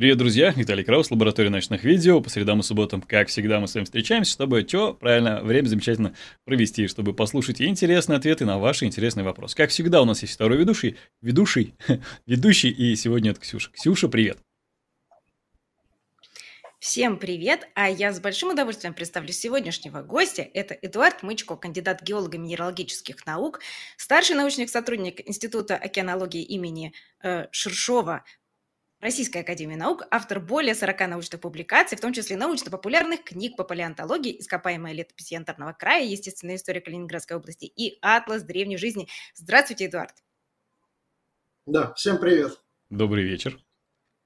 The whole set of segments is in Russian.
Привет, друзья! Виталий Краус, лаборатория ночных видео. По средам и субботам, как всегда, мы с вами встречаемся, чтобы что, правильно, время замечательно провести, чтобы послушать интересные ответы на ваши интересные вопросы. Как всегда, у нас есть второй ведущий, ведущий, ведущий, и сегодня это Ксюша. Ксюша, привет! Всем привет! А я с большим удовольствием представлю сегодняшнего гостя. Это Эдуард Мычко, кандидат геолого-минералогических наук, старший научный сотрудник Института океанологии имени э, Шершова, Российской Академии Наук, автор более 40 научных публикаций, в том числе научно-популярных книг по палеонтологии, ископаемая летопись Янтарного края, естественная история Калининградской области и атлас древней жизни. Здравствуйте, Эдуард. Да, всем привет. Добрый вечер.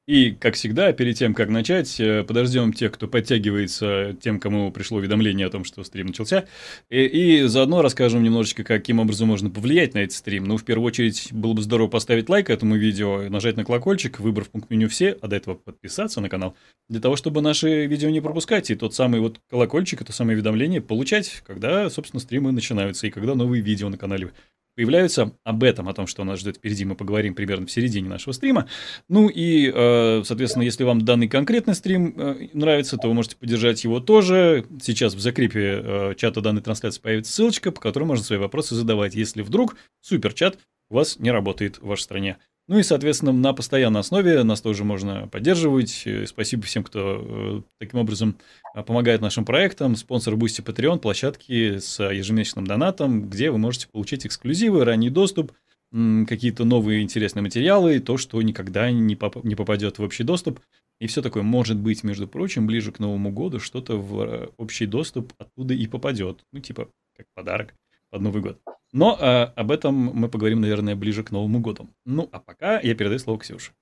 И, как всегда, перед тем, как начать, э, подождем тех, кто подтягивается, тем, кому пришло уведомление о том, что стрим начался. И, и заодно расскажем немножечко, каким образом можно повлиять на этот стрим. Ну, в первую очередь, было бы здорово поставить лайк этому видео, нажать на колокольчик, выбрав пункт меню «Все», а до этого подписаться на канал, для того, чтобы наши видео не пропускать, и тот самый вот колокольчик, это самое уведомление получать, когда, собственно, стримы начинаются, и когда новые видео на канале появляются. Об этом, о том, что нас ждет впереди, мы поговорим примерно в середине нашего стрима. Ну и, э, соответственно, если вам данный конкретный стрим э, нравится, то вы можете поддержать его тоже. Сейчас в закрепе э, чата данной трансляции появится ссылочка, по которой можно свои вопросы задавать, если вдруг суперчат у вас не работает в вашей стране. Ну и, соответственно, на постоянной основе нас тоже можно поддерживать. Э, спасибо всем, кто э, таким образом э, помогает нашим проектам. Спонсор Boosty Patreon, площадки с ежемесячным донатом, где вы можете получить эксклюзивы, ранний доступ, какие-то новые интересные материалы, то, что никогда не, поп- не попадет в общий доступ. И все такое, может быть, между прочим, ближе к Новому году что-то в общий доступ оттуда и попадет. Ну, типа, как подарок под Новый год. Но э, об этом мы поговорим, наверное, ближе к Новому году. Ну, а пока я передаю слово Ксюше.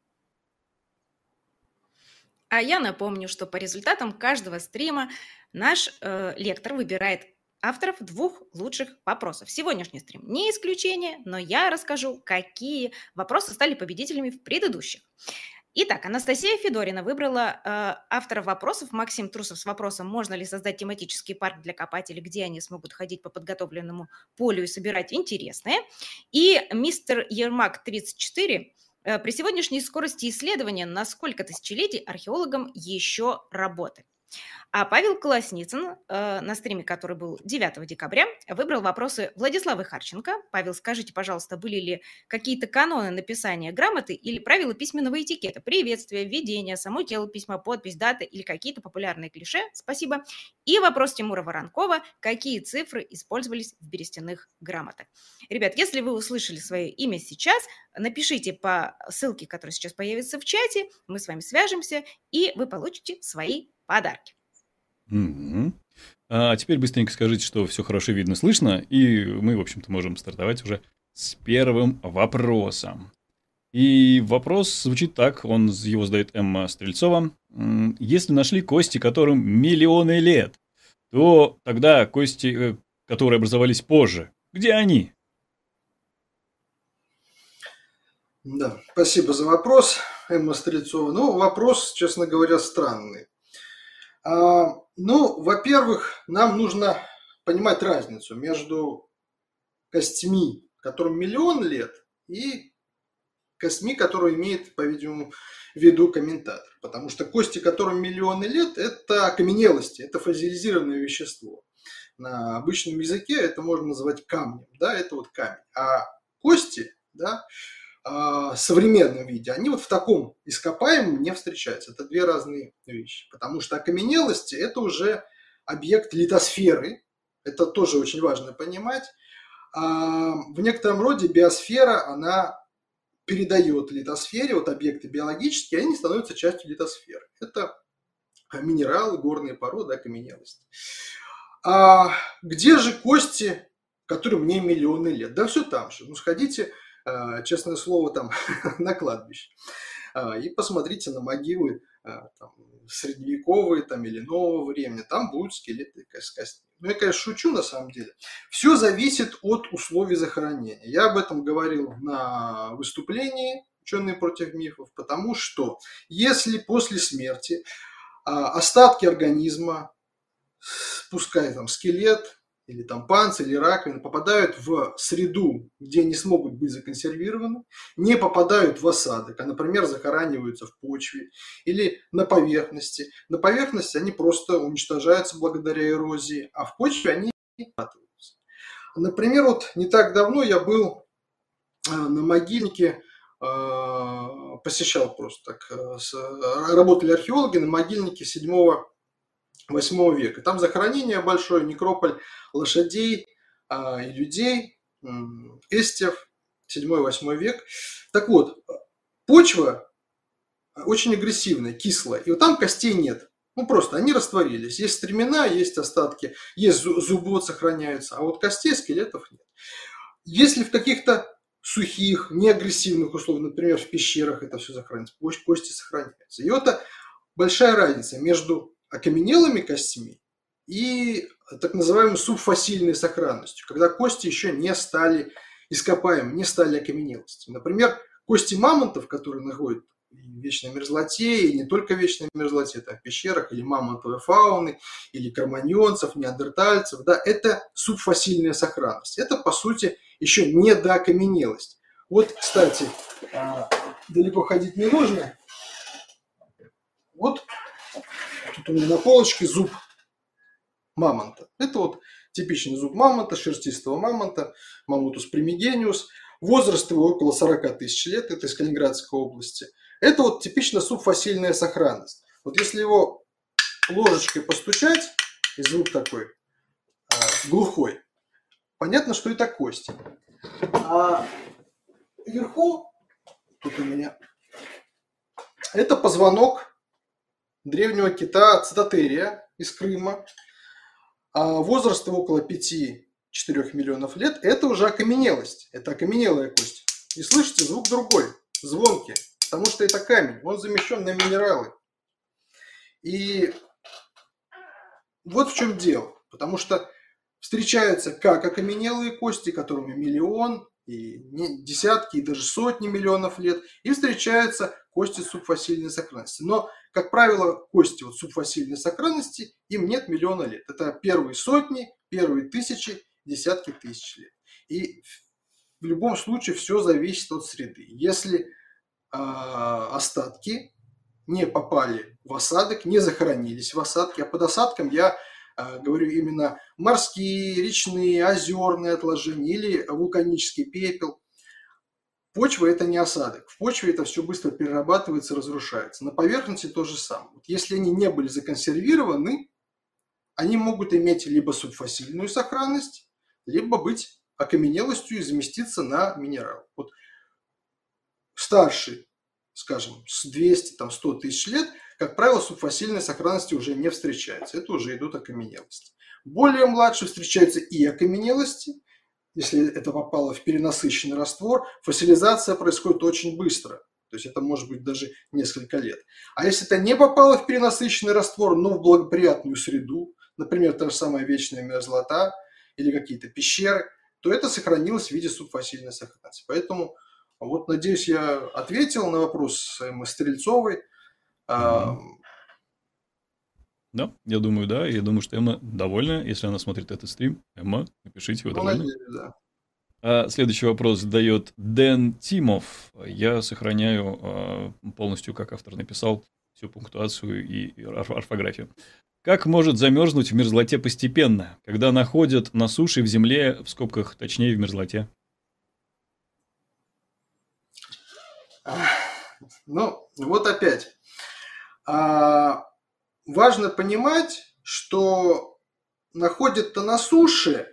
А я напомню, что по результатам каждого стрима наш э, лектор выбирает авторов двух лучших вопросов. Сегодняшний стрим не исключение, но я расскажу, какие вопросы стали победителями в предыдущих. Итак, Анастасия Федорина выбрала э, автора вопросов. Максим Трусов с вопросом, можно ли создать тематический парк для копателей, где они смогут ходить по подготовленному полю и собирать интересное. И мистер Ермак 34 э, при сегодняшней скорости исследования на сколько тысячелетий археологам еще работать? А Павел Колосницын э, на стриме, который был 9 декабря, выбрал вопросы Владиславы Харченко. Павел, скажите, пожалуйста, были ли какие-то каноны написания грамоты или правила письменного этикета? Приветствие, введение, само тело письма, подпись, дата или какие-то популярные клише? Спасибо. И вопрос Тимура Воронкова. Какие цифры использовались в берестяных грамотах? Ребят, если вы услышали свое имя сейчас, напишите по ссылке, которая сейчас появится в чате, мы с вами свяжемся, и вы получите свои подарки. Угу. А теперь быстренько скажите, что все хорошо видно, слышно, и мы, в общем-то, можем стартовать уже с первым вопросом. И вопрос звучит так, он его задает Эмма Стрельцова. Если нашли кости, которым миллионы лет, то тогда кости, э, которые образовались позже, где они? Да, спасибо за вопрос, Эмма Стрельцова. Ну, вопрос, честно говоря, странный. А, ну, во-первых, нам нужно понимать разницу между костьми, которым миллион лет, и костьми, которые имеет, по-видимому, в виду комментатор. Потому что кости, которым миллионы лет, это окаменелости, это фазилизированное вещество. На обычном языке это можно называть камнем, да, это вот камень. А кости, да, а, современном виде, они вот в таком ископаемом не встречаются. Это две разные вещи. Потому что окаменелости – это уже объект литосферы. Это тоже очень важно понимать. А в некотором роде биосфера, она передает литосфере, вот объекты биологические, они становятся частью литосферы. Это минералы, горные породы, окаменелости. А где же кости, которым не миллионы лет? Да все там же. Ну, сходите честное слово, там на кладбище. А, и посмотрите на могилы а, там, средневековые там, или нового времени, там будут скелеты с костями. Ну, я, конечно, шучу на самом деле. Все зависит от условий захоронения. Я об этом говорил на выступлении «Ученые против мифов», потому что если после смерти остатки организма, пускай там скелет, или там панцирь, или раковина, попадают в среду, где не смогут быть законсервированы, не попадают в осадок, а, например, захораниваются в почве или на поверхности. На поверхности они просто уничтожаются благодаря эрозии, а в почве они откатываются. Например, вот не так давно я был э, на могильнике, э, посещал просто так, э, работали археологи на могильнике 7 8 века. Там захоронение большое, некрополь лошадей а, и людей, эстев, 7-8 век. Так вот, почва очень агрессивная, кислая, и вот там костей нет. Ну, просто они растворились. Есть стремена, есть остатки, есть зубы вот сохраняются, а вот костей, скелетов нет. Если в каких-то сухих, неагрессивных условиях, например, в пещерах это все сохранится, кости сохраняются. И это большая разница между окаменелыми костями и так называемой субфасильной сохранностью, когда кости еще не стали ископаемыми, не стали окаменелостями. Например, кости мамонтов, которые находят в вечной мерзлоте, и не только в вечной мерзлоте, это в пещерах, или мамонтовой фауны, или карманьонцев, неандертальцев, да, это субфасильная сохранность. Это, по сути, еще не до окаменелость. Вот, кстати, а, далеко ходить не нужно. Вот Тут у меня на полочке зуб мамонта. Это вот типичный зуб мамонта, шерстистого мамонта, мамутус примигениус. Возраст его около 40 тысяч лет, это из Калининградской области. Это вот типично субфасильная сохранность. Вот если его ложечкой постучать, и звук такой а, глухой, понятно, что это кость. А вверху, тут у меня, это позвонок древнего кита цитатерия из Крыма. А возраст его около 5-4 миллионов лет. Это уже окаменелость. Это окаменелая кость. И слышите, звук другой, звонкий. Потому что это камень. Он замещен на минералы. И вот в чем дело. Потому что встречаются как окаменелые кости, которыми миллион, и десятки, и даже сотни миллионов лет, и встречаются кости субфасильной сохранности. Но как правило, кости вот субфасильной сохранности, им нет миллиона лет. Это первые сотни, первые тысячи, десятки тысяч лет. И в любом случае все зависит от среды. Если э, остатки не попали в осадок, не захоронились в осадке, а под осадком я э, говорю именно морские, речные, озерные отложения или вулканический пепел, Почва – это не осадок. В почве это все быстро перерабатывается, разрушается. На поверхности то же самое. Если они не были законсервированы, они могут иметь либо субфасильную сохранность, либо быть окаменелостью и заместиться на минерал. Вот старший, скажем, с 200, там, 100 тысяч лет, как правило, субфасильной сохранности уже не встречается. Это уже идут окаменелости. Более младшие встречаются и окаменелости, если это попало в перенасыщенный раствор, фасилизация происходит очень быстро. То есть это может быть даже несколько лет. А если это не попало в перенасыщенный раствор, но в благоприятную среду, например, та же самая вечная мерзлота или какие-то пещеры, то это сохранилось в виде субфасильной сохранности. Поэтому вот, надеюсь, я ответил на вопрос Стрельцовой. Mm-hmm. Да, я думаю, да. Я думаю, что Эмма довольна. Если она смотрит этот стрим, Эмма, напишите, вы довольны. да. А следующий вопрос задает Дэн Тимов. Я сохраняю а, полностью, как автор написал, всю пунктуацию и орфографию. Как может замерзнуть в мерзлоте постепенно, когда находят на суше в земле, в скобках, точнее, в мерзлоте? Ну, вот опять. А, важно понимать, что находят-то на суше,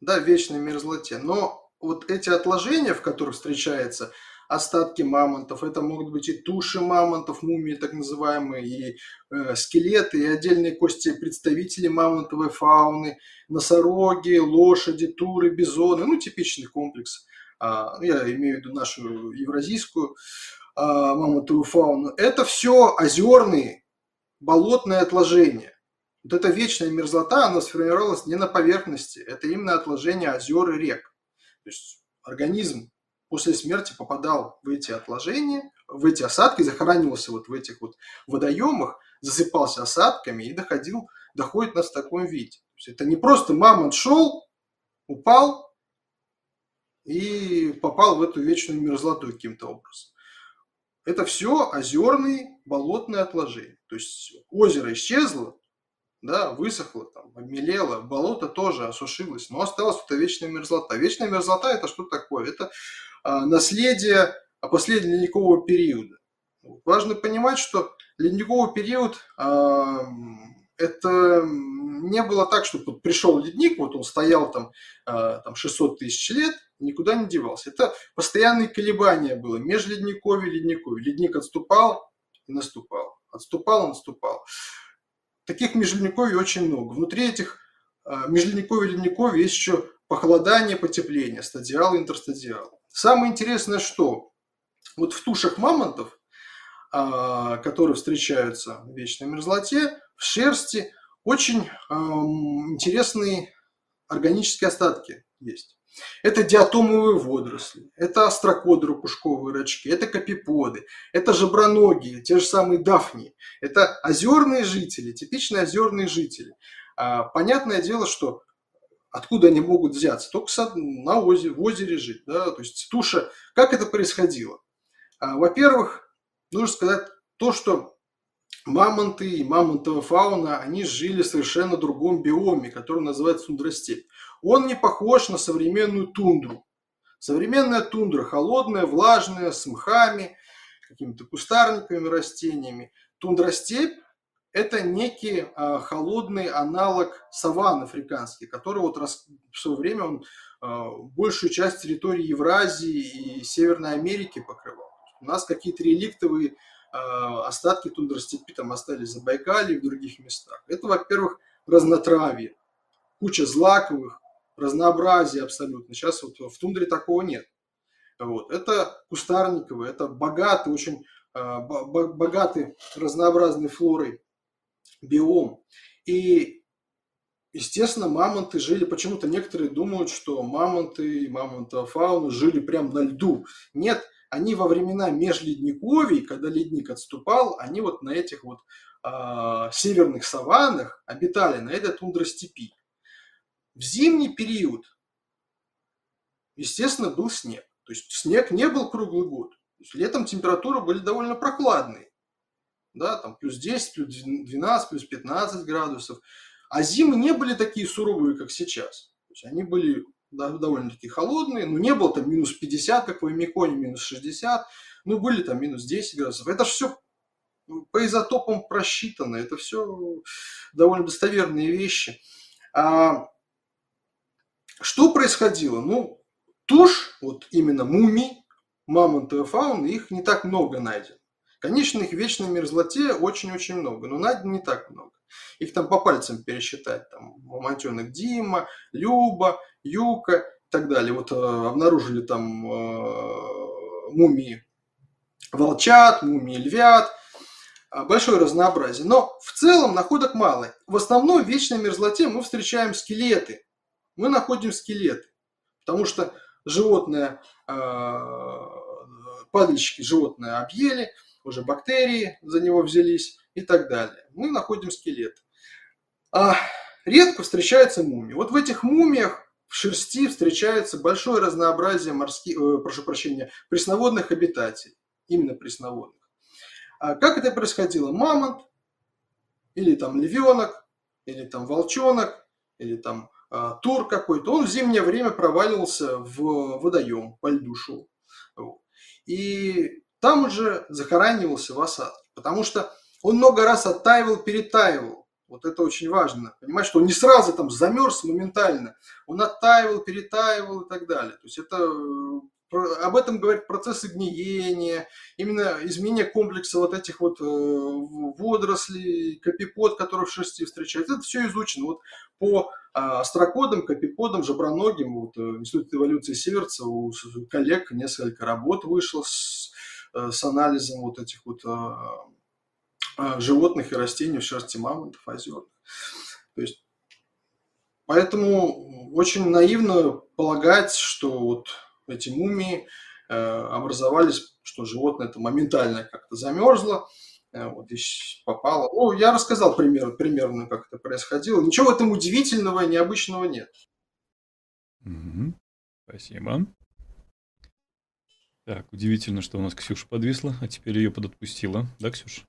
да, в вечной мерзлоте, но вот эти отложения, в которых встречаются остатки мамонтов, это могут быть и туши мамонтов, мумии так называемые, и э, скелеты, и отдельные кости представителей мамонтовой фауны, носороги, лошади, туры, бизоны, ну, типичный комплекс. А, я имею в виду нашу евразийскую а, мамонтовую фауну. Это все озерные болотное отложение. Вот эта вечная мерзлота, она сформировалась не на поверхности, это именно отложение озер и рек. То есть организм после смерти попадал в эти отложения, в эти осадки, захоранивался вот в этих вот водоемах, засыпался осадками и доходил, доходит нас в таком виде. есть это не просто мамонт шел, упал и попал в эту вечную мерзлоту каким-то образом. Это все озерные болотные отложения. То есть озеро исчезло, да, высохло, там, обмелело, болото тоже осушилось, но осталась эта вечная мерзлота. Вечная мерзлота – это что такое? Это а, наследие последнего ледникового периода. Важно понимать, что ледниковый период а, это не было так, что вот пришел ледник, вот он стоял там, а, там 600 тысяч лет, никуда не девался. Это постоянные колебания было, межледниковье, ледниковье. Ледник отступал и наступал, отступал и наступал. Таких межледниковий очень много. Внутри этих а, межледниковья и ледниковья есть еще похолодание, потепление, стадиал интерстадиал. Самое интересное, что вот в тушах мамонтов а, которые встречаются в вечной мерзлоте, в шерсти очень интересные органические остатки есть. Это диатомовые водоросли, это острокоды ракушковые рачки, это капиподы, это жаброногие, те же самые дафни. Это озерные жители, типичные озерные жители. А, понятное дело, что откуда они могут взяться? Только на озере, в озере жить. Да? То есть туша, как это происходило? А, во-первых, нужно сказать то, что мамонты и мамонтовая фауна, они жили в совершенно другом биоме, который называется тундростепь. Он не похож на современную тундру. Современная тундра холодная, влажная, с мхами, какими-то кустарниками, растениями. Тундростепь – это некий а, холодный аналог саван африканский, который вот рас... в свое время он а, большую часть территории Евразии и Северной Америки покрывал. У нас какие-то реликтовые э, остатки тундростепи там остались за Байкале и в других местах. Это, во-первых, разнотравье, куча злаковых, разнообразие абсолютно. Сейчас вот в тундре такого нет. Вот. Это кустарниковые, это богатый, очень э, богатый разнообразной флорой биом. И, естественно, мамонты жили, почему-то некоторые думают, что мамонты и мамонтовая фауна жили прямо на льду. Нет, они во времена межледниковий, когда ледник отступал, они вот на этих вот э, северных саваннах обитали, на этой тундростепи. В зимний период, естественно, был снег. То есть снег не был круглый год. Летом температуры были довольно прохладные. Да, там плюс 10, плюс 12, плюс 15 градусов. А зимы не были такие суровые, как сейчас. То есть они были довольно-таки холодные, но не было там минус 50, как в Омиконе, минус 60, ну были там минус 10 градусов. Это же все по изотопам просчитано, это все довольно достоверные вещи. А что происходило? Ну, тушь, вот именно мумий, мамонтовой фауны, их не так много найдено. Конечно, их в вечной мерзлоте очень-очень много, но найдено не так много. Их там по пальцам пересчитать. Там мамонтенок Дима, Люба, Юка и так далее. Вот э, обнаружили там э, мумии волчат, мумии львят, э, большое разнообразие. Но в целом находок мало. В основном в вечной мерзлоте мы встречаем скелеты. Мы находим скелеты, потому что животное, э, падальщики животное объели, уже бактерии за него взялись и так далее. Мы находим скелеты. А редко встречаются мумии. Вот в этих мумиях в шерсти встречается большое разнообразие морских, э, прошу прощения, пресноводных обитателей, именно пресноводных. А как это происходило? Мамонт или там львенок, или там волчонок, или там э, тур какой-то, он в зимнее время проваливался в водоем, по льду шел. И там уже захоранивался в осадке, потому что он много раз оттаивал, перетаивал. Вот это очень важно. Понимаешь, что он не сразу там замерз моментально. Он оттаивал, перетаивал и так далее. То есть это э, об этом говорит процессы гниения, именно изменение комплекса вот этих вот э, водорослей, капипод, который в шерсти встречается. Это все изучено. Вот по а, астрокодам, капиподам, жаброногим, вот э, Институт эволюции Северца, у коллег несколько работ вышло с, с анализом вот этих вот а, животных и растений в шерсти мамонтов озерных. То есть, поэтому очень наивно полагать, что вот эти мумии э, образовались, что животное это моментально как-то замерзло, э, вот здесь попало. Ну, я рассказал пример, примерно, как это происходило. Ничего в этом удивительного и необычного нет. Угу. Спасибо. Так, удивительно, что у нас Ксюша подвисла, а теперь ее подотпустила. Да, Ксюша?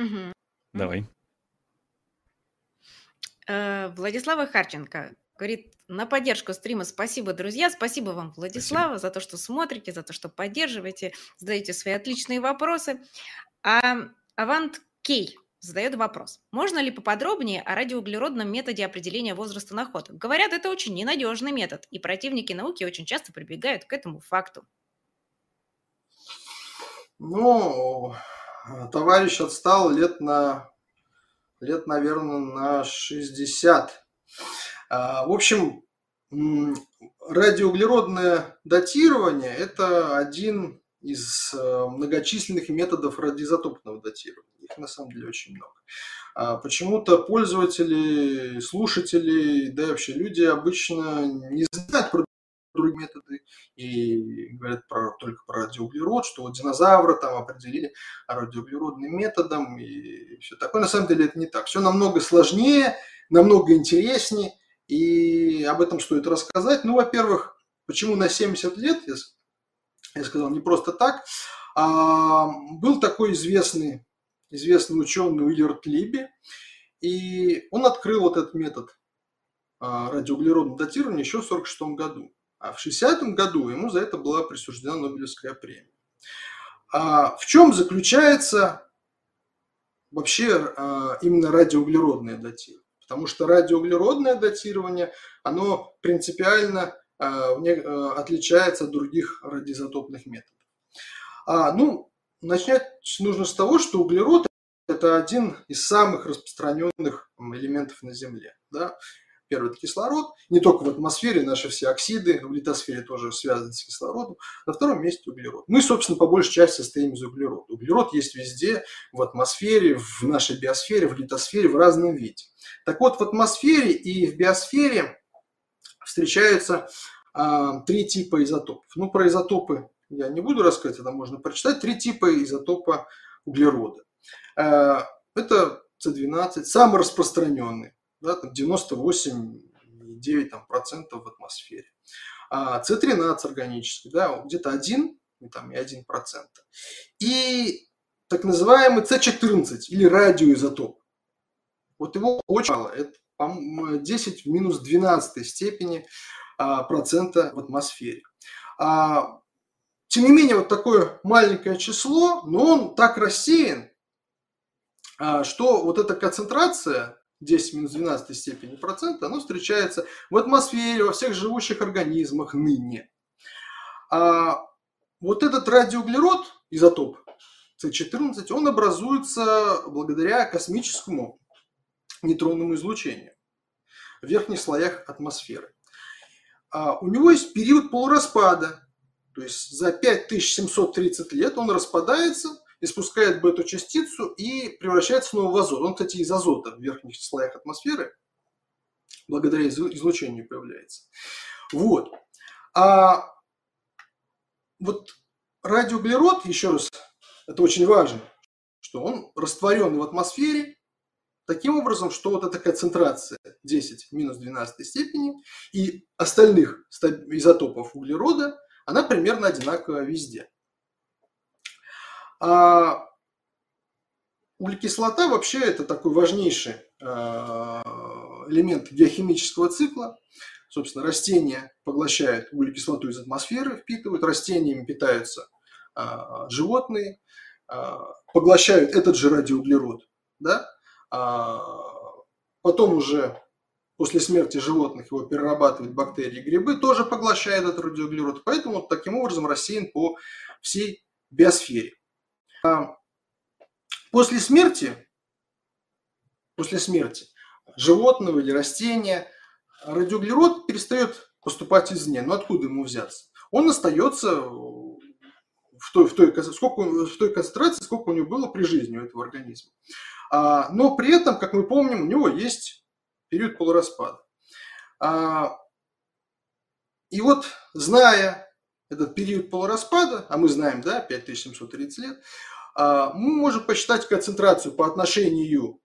Мгм. Давай. Э, Владислава Харченко говорит, на поддержку стрима спасибо, друзья. Спасибо вам, Владислава, за то, что смотрите, за то, что поддерживаете, задаете свои отличные вопросы. А Авант Кей задает вопрос. Можно ли поподробнее о радиоуглеродном методе определения возраста находок? Говорят, это очень ненадежный метод, и противники науки очень часто прибегают к этому факту. Ну, товарищ отстал лет на, лет, наверное, на 60. А, В общем, радиоуглеродное датирование– это один из э, многочисленных методов радиоизотопного датирования. Их на самом деле очень много. А Почему-то пользователи, слушатели, да и вообще люди обычно не знают про другие методы и говорят про, только про радиоуглерод, что вот динозавры там определили радиоуглеродным методом и все такое. На самом деле это не так. Все намного сложнее, намного интереснее, и об этом стоит рассказать. Ну, во-первых, почему на 70 лет, я, я сказал, не просто так. А, был такой известный, известный ученый Уиллард Либи, и он открыл вот этот метод а, радиоуглеродного датирования еще в 1946 году. А в 60 году ему за это была присуждена Нобелевская премия. А в чем заключается вообще а, именно радиоуглеродное датирование? Потому что радиоуглеродное датирование, оно принципиально а, а, отличается от других радиоизотопных методов. А, ну, начать нужно с того, что углерод– это один из самых распространенных элементов на Земле. Да? Первый– это кислород. Не только в атмосфере, наши все оксиды, в литосфере тоже связаны с кислородом. На втором месте углерод. Мы, собственно, по большей части состоим из углерода. Углерод есть везде, в атмосфере, в нашей биосфере, в литосфере, в разном виде. Так вот, в атмосфере и в биосфере встречаются а, три типа изотопов. Ну, про изотопы я не буду рассказывать, это можно прочитать. Три типа изотопа углерода. А, это С12, самый распространенный, да, там 98,9 там, процентов в атмосфере. А С13 органический, да, где-то 1 и там, и 1 процент. И так называемый С14 или радиоизотоп. Вот его очень мало, это по-моему, 10 в минус 12 степени а, процента в атмосфере. А, тем не менее, вот такое маленькое число, но он так рассеян, а, что вот эта концентрация 10 в минус 12 степени процента, она встречается в атмосфере, во всех живущих организмах ныне. А вот этот радиоуглерод, изотоп С14, он образуется благодаря космическому нейтронному излучению в верхних слоях атмосферы. А у него есть период полураспада, то есть за 5730 лет он распадается, испускает бета-частицу и превращается снова в азот. Он, кстати, из азота в верхних слоях атмосферы благодаря излучению появляется. Вот. А вот радиоуглерод, еще раз, это очень важно, что он растворен в атмосфере таким образом, что вот эта концентрация 10 в минус 12 степени и остальных изотопов углерода, она примерно одинаковая везде. А углекислота вообще это такой важнейший элемент геохимического цикла. Собственно, растения поглощают углекислоту из атмосферы, впитывают, растениями питаются животные, поглощают этот же радиоуглерод, да, потом уже после смерти животных его перерабатывают бактерии грибы, тоже поглощают этот радиоуглерод. Поэтому таким образом рассеян по всей биосфере. После смерти, после смерти животного или растения радиоуглерод перестает поступать извне. Но откуда ему взяться? Он остается в той, в той, сколько, в той концентрации, сколько у него было при жизни у этого организма. А, но при этом, как мы помним, у него есть период полураспада. А, и вот, зная этот период полураспада, а мы знаем, да, 5730 лет, а, мы можем посчитать концентрацию по отношению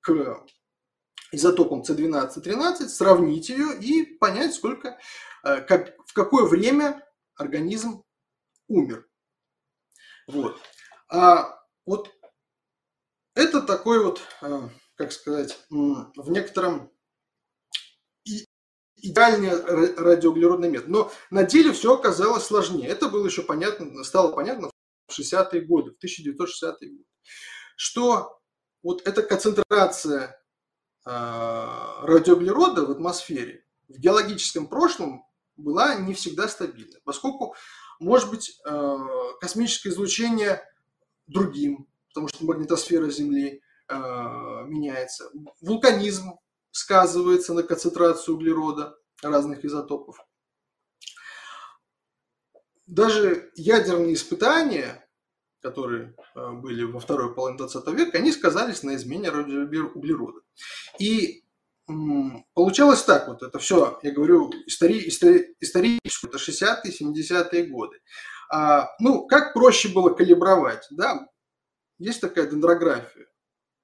к изотопам С12 и 13, сравнить ее и понять, сколько, э, как, в какое время организм умер. Вот. А вот это такой вот, э, как сказать, в некотором идеальный радиоуглеродный метод. Но на деле все оказалось сложнее. Это было еще понятно, стало понятно в 60-е годы, в 1960-е годы, что вот эта концентрация э, радиоуглерода в атмосфере в геологическом прошлом была не всегда стабильна, поскольку, может быть, э, космическое излучение другим, потому что магнитосфера Земли э, меняется, вулканизм сказывается на концентрацию углерода разных изотопов. Даже ядерные испытания, которые э, были во второй половине 20 века, они сказались на измене углерода. И получалось так вот, это все, я говорю, истори, истори, исторически, это 60-е, 70-е годы. А, ну, как проще было калибровать, да, есть такая дендрография,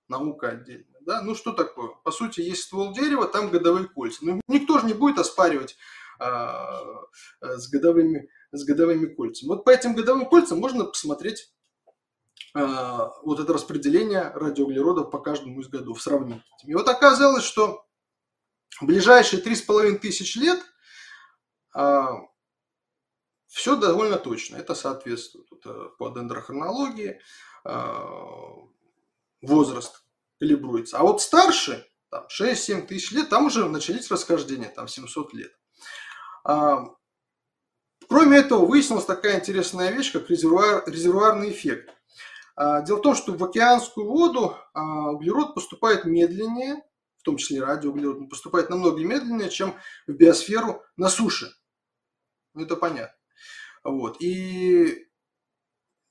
наука отдельно. Да? Ну что такое? По сути, есть ствол дерева, там годовые кольца. Ну, никто же не будет оспаривать а, с, годовыми, с годовыми кольцами. Вот по этим годовым кольцам можно посмотреть а, вот это распределение радиоуглеродов по каждому из годов, сравнить. И вот оказалось, что в ближайшие 3,5 тысяч лет а, все довольно точно. Это соответствует вот, по дендрохронологии, а, возраст калибруется. А вот старше, там 6-7 тысяч лет, там уже начались расхождения, там 700 лет. А, кроме этого, выяснилась такая интересная вещь, как резервуар, резервуарный эффект. А, дело в том, что в океанскую воду а, углерод поступает медленнее, в том числе радиоуглерод, поступает намного медленнее, чем в биосферу на суше. Ну, это понятно. Вот. И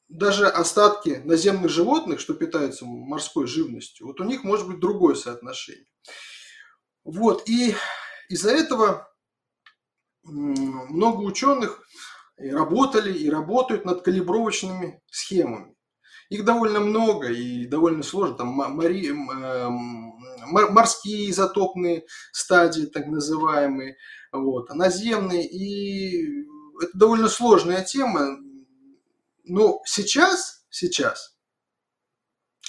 даже остатки наземных животных, что питаются морской живностью, вот у них может быть другое соотношение. Вот, и из-за этого много ученых работали и работают над калибровочными схемами. Их довольно много и довольно сложно. Там мори, морские изотопные стадии, так называемые, вот, наземные. И это довольно сложная тема. Но сейчас, сейчас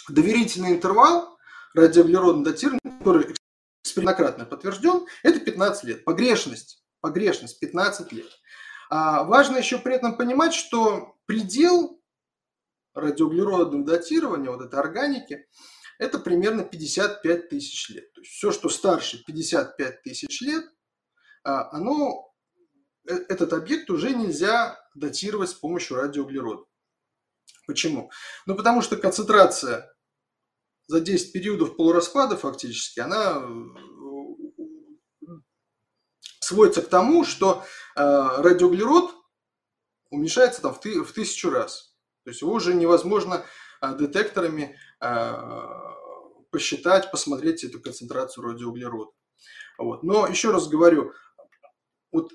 доверительный интервал радиоуглеродного датирования, который экспериментократно подтвержден, это 15 лет. Погрешность, погрешность 15 лет. А важно еще при этом понимать, что предел радиоуглеродного датирования, вот этой органики, это примерно 55 тысяч лет. То есть все, что старше 55 тысяч лет, а, оно, э, этот объект уже нельзя датировать с помощью радиоуглерода. Почему? Ну, потому что концентрация за 10 периодов полураспада фактически, она э, сводится к тому, что э, радиоуглерод уменьшается там в, ты, в тысячу раз. То есть его уже невозможно э, детекторами посчитать, посмотреть эту концентрацию радиоуглерода. Вот. Но еще раз говорю, вот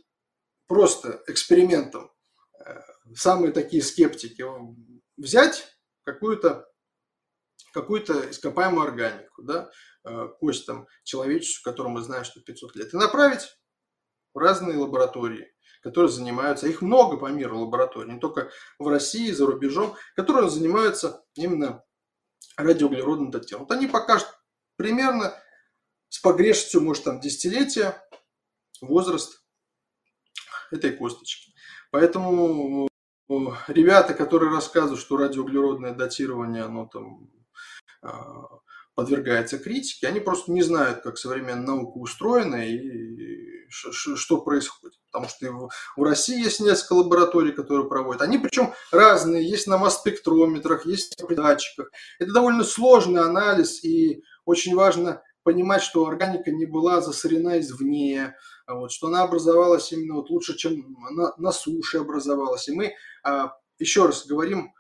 просто экспериментом самые такие скептики взять какую-то какую-то ископаемую органику, да, э, кость там человеческую, которую мы знаем, что 500 лет, и направить разные лаборатории, которые занимаются, их много по миру лабораторий, не только в России, за рубежом, которые занимаются именно радиоуглеродным датированием. Вот они покажут примерно с погрешностью, может, там, десятилетия возраст этой косточки. Поэтому ребята, которые рассказывают, что радиоуглеродное датирование, оно там а, подвергается критике, они просто не знают, как современная наука устроена и что происходит. Потому что в России есть несколько лабораторий, которые проводят. Они причем разные, есть на масс-спектрометрах, есть на датчиках. Это довольно сложный анализ, и очень важно понимать, что органика не была засорена извне, а вот, что она образовалась именно вот лучше, чем на, на суше образовалась. И мы а, еще раз говорим,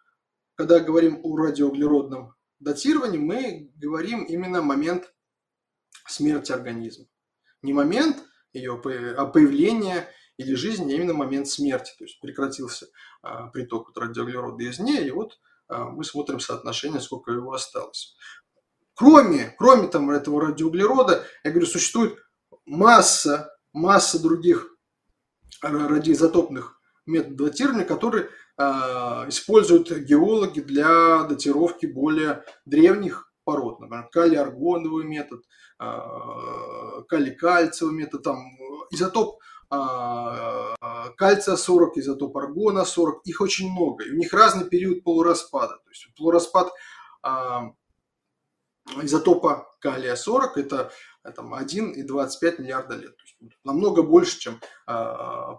когда говорим о радиоуглеродном датировании, мы говорим именно момент смерти организма. Не момент ее а появления или жизни, а именно момент смерти. То есть прекратился а, приток вот радиоуглерода извне, и вот мы смотрим соотношение, сколько его осталось. Кроме, кроме там, этого радиоуглерода, я говорю, существует масса, масса других радиоизотопных методов датирования, которые э, используют геологи для датировки более древних пород, например, калий-аргоновый метод, э, калий-кальциевый метод, там изотоп э, кальция 40, изотоп аргона 40, их очень много, и у них разный период полураспада. То есть полураспад э, изотопа калия 40 это там, 1,25 миллиарда лет. То есть намного больше, чем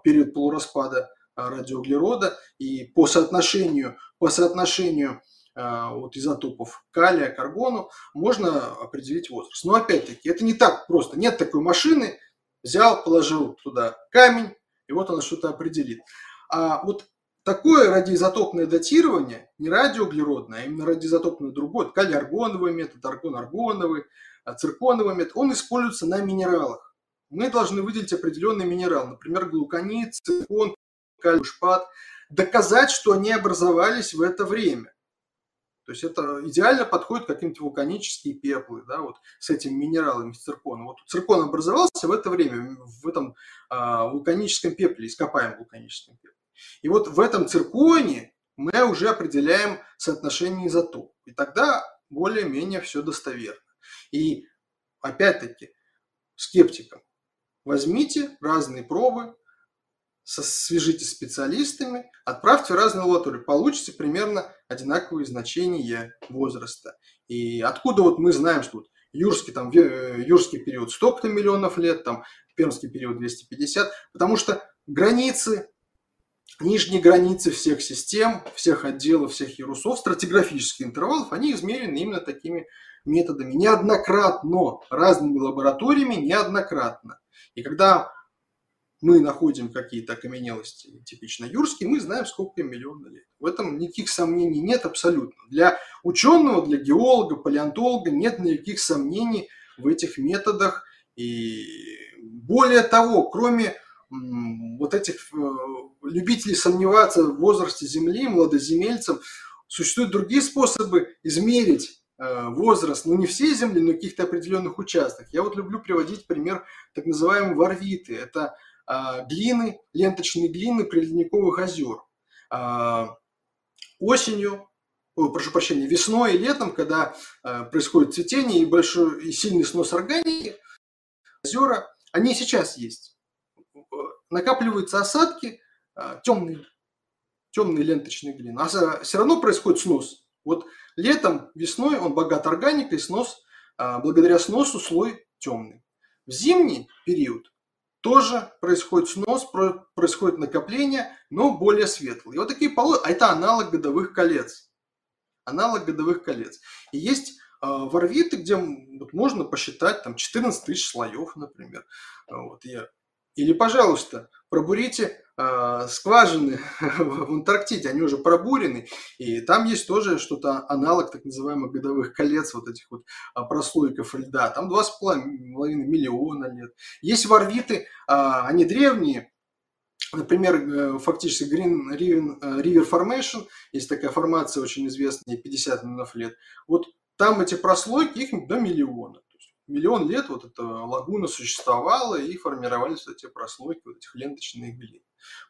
период полураспада радиоуглерода. И по соотношению, по соотношению вот изотопов калия к аргону можно определить возраст. Но опять-таки, это не так просто. Нет такой машины, взял, положил туда камень, и вот она что-то определит. А вот Такое радиоизотопное датирование, не радиоуглеродное, а именно радиоизотопное другое, калий-аргоновый метод, аргон-аргоновый, а цирконовый метод, он используется на минералах. Мы должны выделить определенный минерал, например, глуконит, циркон, калий, шпат, доказать, что они образовались в это время. То есть это идеально подходит каким-то вулканические пеплы, да, вот с этими минералами, с. Вот циркон образовался в это время, в этом а, вулканическом пепле, ископаемом вулканическом пепле. И вот в этом цирконе мы уже определяем соотношение изотопов. И тогда более-менее все достоверно. И опять-таки скептикам возьмите разные пробы, свяжитесь с специалистами, отправьте разные лаборатории, получите примерно одинаковые значения возраста. И откуда вот мы знаем, что вот юрский, там, э, юрский период столько-то миллионов лет, там, пермский период 250, потому что границы нижние границы всех систем, всех отделов, всех ярусов, стратиграфических интервалов, они измерены именно такими методами. Неоднократно, разными лабораториями неоднократно. И когда мы находим какие-то окаменелости, типично юрские, мы знаем, сколько им миллионов лет. В этом никаких сомнений нет абсолютно. Для ученого, для геолога, палеонтолога нет никаких сомнений в этих методах. И более того, кроме вот этих э, любителей сомневаться в возрасте Земли, молодоземельцев, существуют другие способы измерить э, возраст, ну не всей Земли, но каких-то определенных участках. Я вот люблю приводить пример так называемой варвиты. Это глины, ленточные глины приледниковых озер. А, осенью, прошу прощения, весной и летом, когда а, происходит цветение и большой и сильный снос органики, озера, они сейчас есть накапливаются осадки, а, темные, темные ленточные глины. А все равно происходит снос. Вот летом, весной он богат органикой, снос, а, благодаря сносу слой темный. В зимний период тоже происходит снос, происходит накопление, но более светлый. И вот такие полосы, а это аналог годовых колец. Аналог годовых колец. И есть а, ворвиты, где вот можно посчитать там 14 тысяч слоев, например. Вот я или, пожалуйста, пробурите скважины в Антарктиде, они уже пробурены, и там есть тоже что-то аналог так называемых годовых колец, вот этих вот а, прослойков льда, там 2,5 миллиона лет. Есть варвиты, э, они древние, Например, э, фактически Green э, River Formation, есть такая формация очень известная, 50 миллионов лет. Вот там эти прослойки, их до миллиона миллион лет вот эта лагуна существовала и формировались вот эти прослойки, вот этих ленточных глин.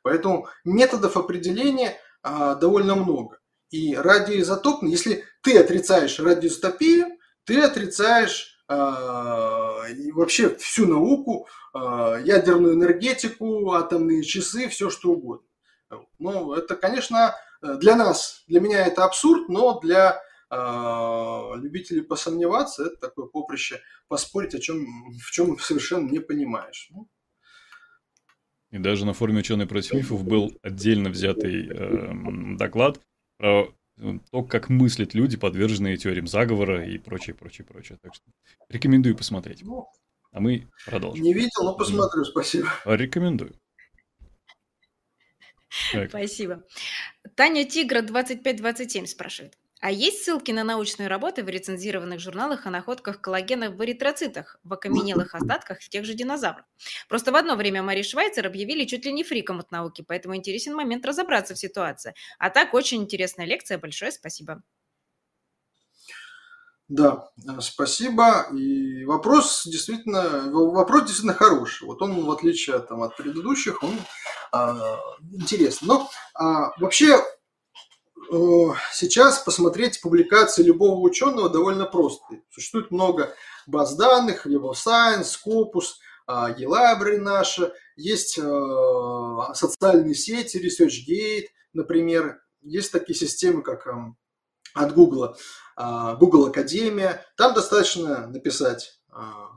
Поэтому методов определения а, довольно много. И радиоизотопно, если ты отрицаешь радиоизотопию, ты отрицаешь а, вообще всю науку, а, ядерную энергетику, атомные часы, все что угодно. Ну, это, конечно, для нас, для меня это абсурд, но для а, любители посомневаться, это такое поприще поспорить, о чем, в чем совершенно не понимаешь. Ну. И даже на форуме «Ученые против мифов» был отдельно взятый э, доклад про то, как мыслят люди, подверженные теориям заговора и прочее, прочее, прочее. Так что рекомендую посмотреть. Ну, а мы продолжим. Не видел, но посмотрю, спасибо. Рекомендую. Так. Спасибо. Таня Тигра 2527 спрашивает. А есть ссылки на научные работы в рецензированных журналах о находках коллагена в эритроцитах, в окаменелых остатках тех же динозавров? Просто в одно время Мари Швайцер объявили чуть ли не фриком от науки, поэтому интересен момент разобраться в ситуации. А так, очень интересная лекция, большое спасибо. Да, э, спасибо. И вопрос действительно, вопрос действительно хороший. Вот он, в отличие там, от предыдущих, он а, интересный. Но а, вообще сейчас посмотреть публикации любого ученого довольно просто. Существует много баз данных, of Science, Scopus, eLibrary наша, есть а, социальные сети, ResearchGate, например, есть такие системы, как от Google, а, Google Академия. Там достаточно написать а,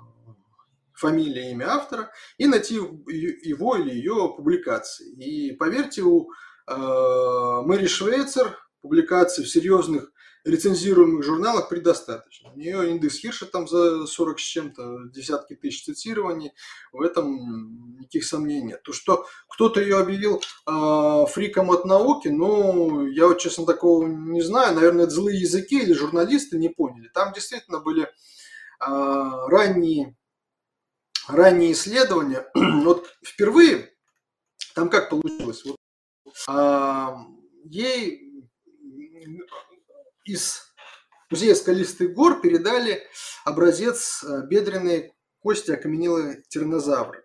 фамилия, имя автора и найти его или ее публикации. И поверьте, у Мэри Швейцер публикаций в серьезных рецензируемых журналах предостаточно. У нее индекс Хирша там за 40 с чем-то, десятки тысяч цитирований, в этом никаких сомнений нет. То, что кто-то ее объявил э, фриком от науки, ну, я вот, честно, такого не знаю. Наверное, это злые языки или журналисты не поняли. Там действительно были э, ранние, ранние исследования. вот впервые, там как получилось, вот, э, ей из музея скалистых гор передали образец э, бедренной кости окаменелой тираннозавра.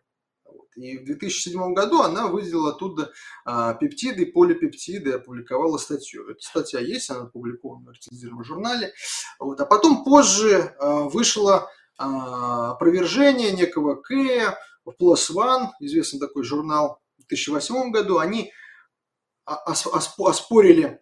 И в 2007 году она выделила оттуда а, пептиды, полипептиды, опубликовала статью. Эта статья есть, она опубликована в рецензированном журнале. Вот. А потом позже а, вышло а, опровержение некого Кэя в Plus One, известный такой журнал в 2008 году. Они оспорили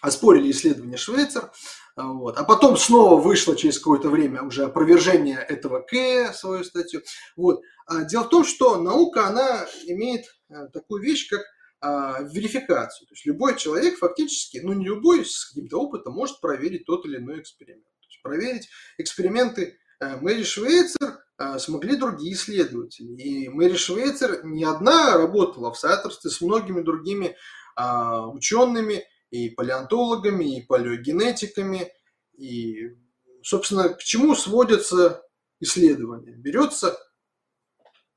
оспорили исследование Швейцер, вот. А потом снова вышло через какое-то время уже опровержение этого К, свою статью. Вот. А дело в том, что наука, она имеет э, такую вещь, как а, верификацию. То есть любой человек фактически, ну не любой, с каким-то опытом может проверить тот или иной эксперимент. То есть проверить эксперименты э, Мэри Швейцер э, смогли другие исследователи. И Мэри Швейцер не одна работала в соавторстве с многими другими а, учеными, и палеонтологами, и палеогенетиками. И, собственно, к чему сводятся исследования? Берется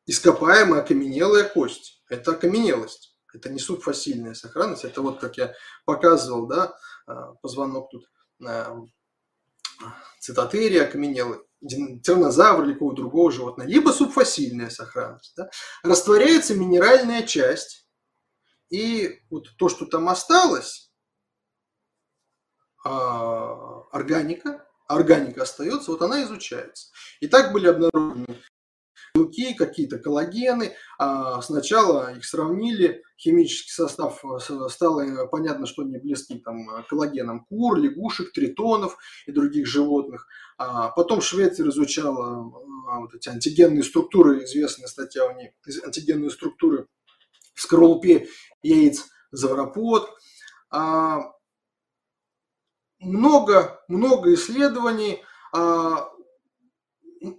ископаемая окаменелая кость. Это окаменелость. Это не субфасильная сохранность. Это вот, как я показывал, да, а, позвонок тут цитатерия окаменелый, тиранозавр или какого другого животного, либо субфасильная сохранность. Да, растворяется минеральная часть, и вот то, что там осталось, а, органика, органика остается, вот она изучается. И так были обнаружены белки, какие-то коллагены. А сначала их сравнили, химический состав э, стало понятно, что они близки там, коллагеном кур, лягушек, тритонов и других животных. А потом Швеция изучала вот эти антигенные структуры, известная статья у них, антигенные структуры в скорлупе яиц завропод. А много, много исследований.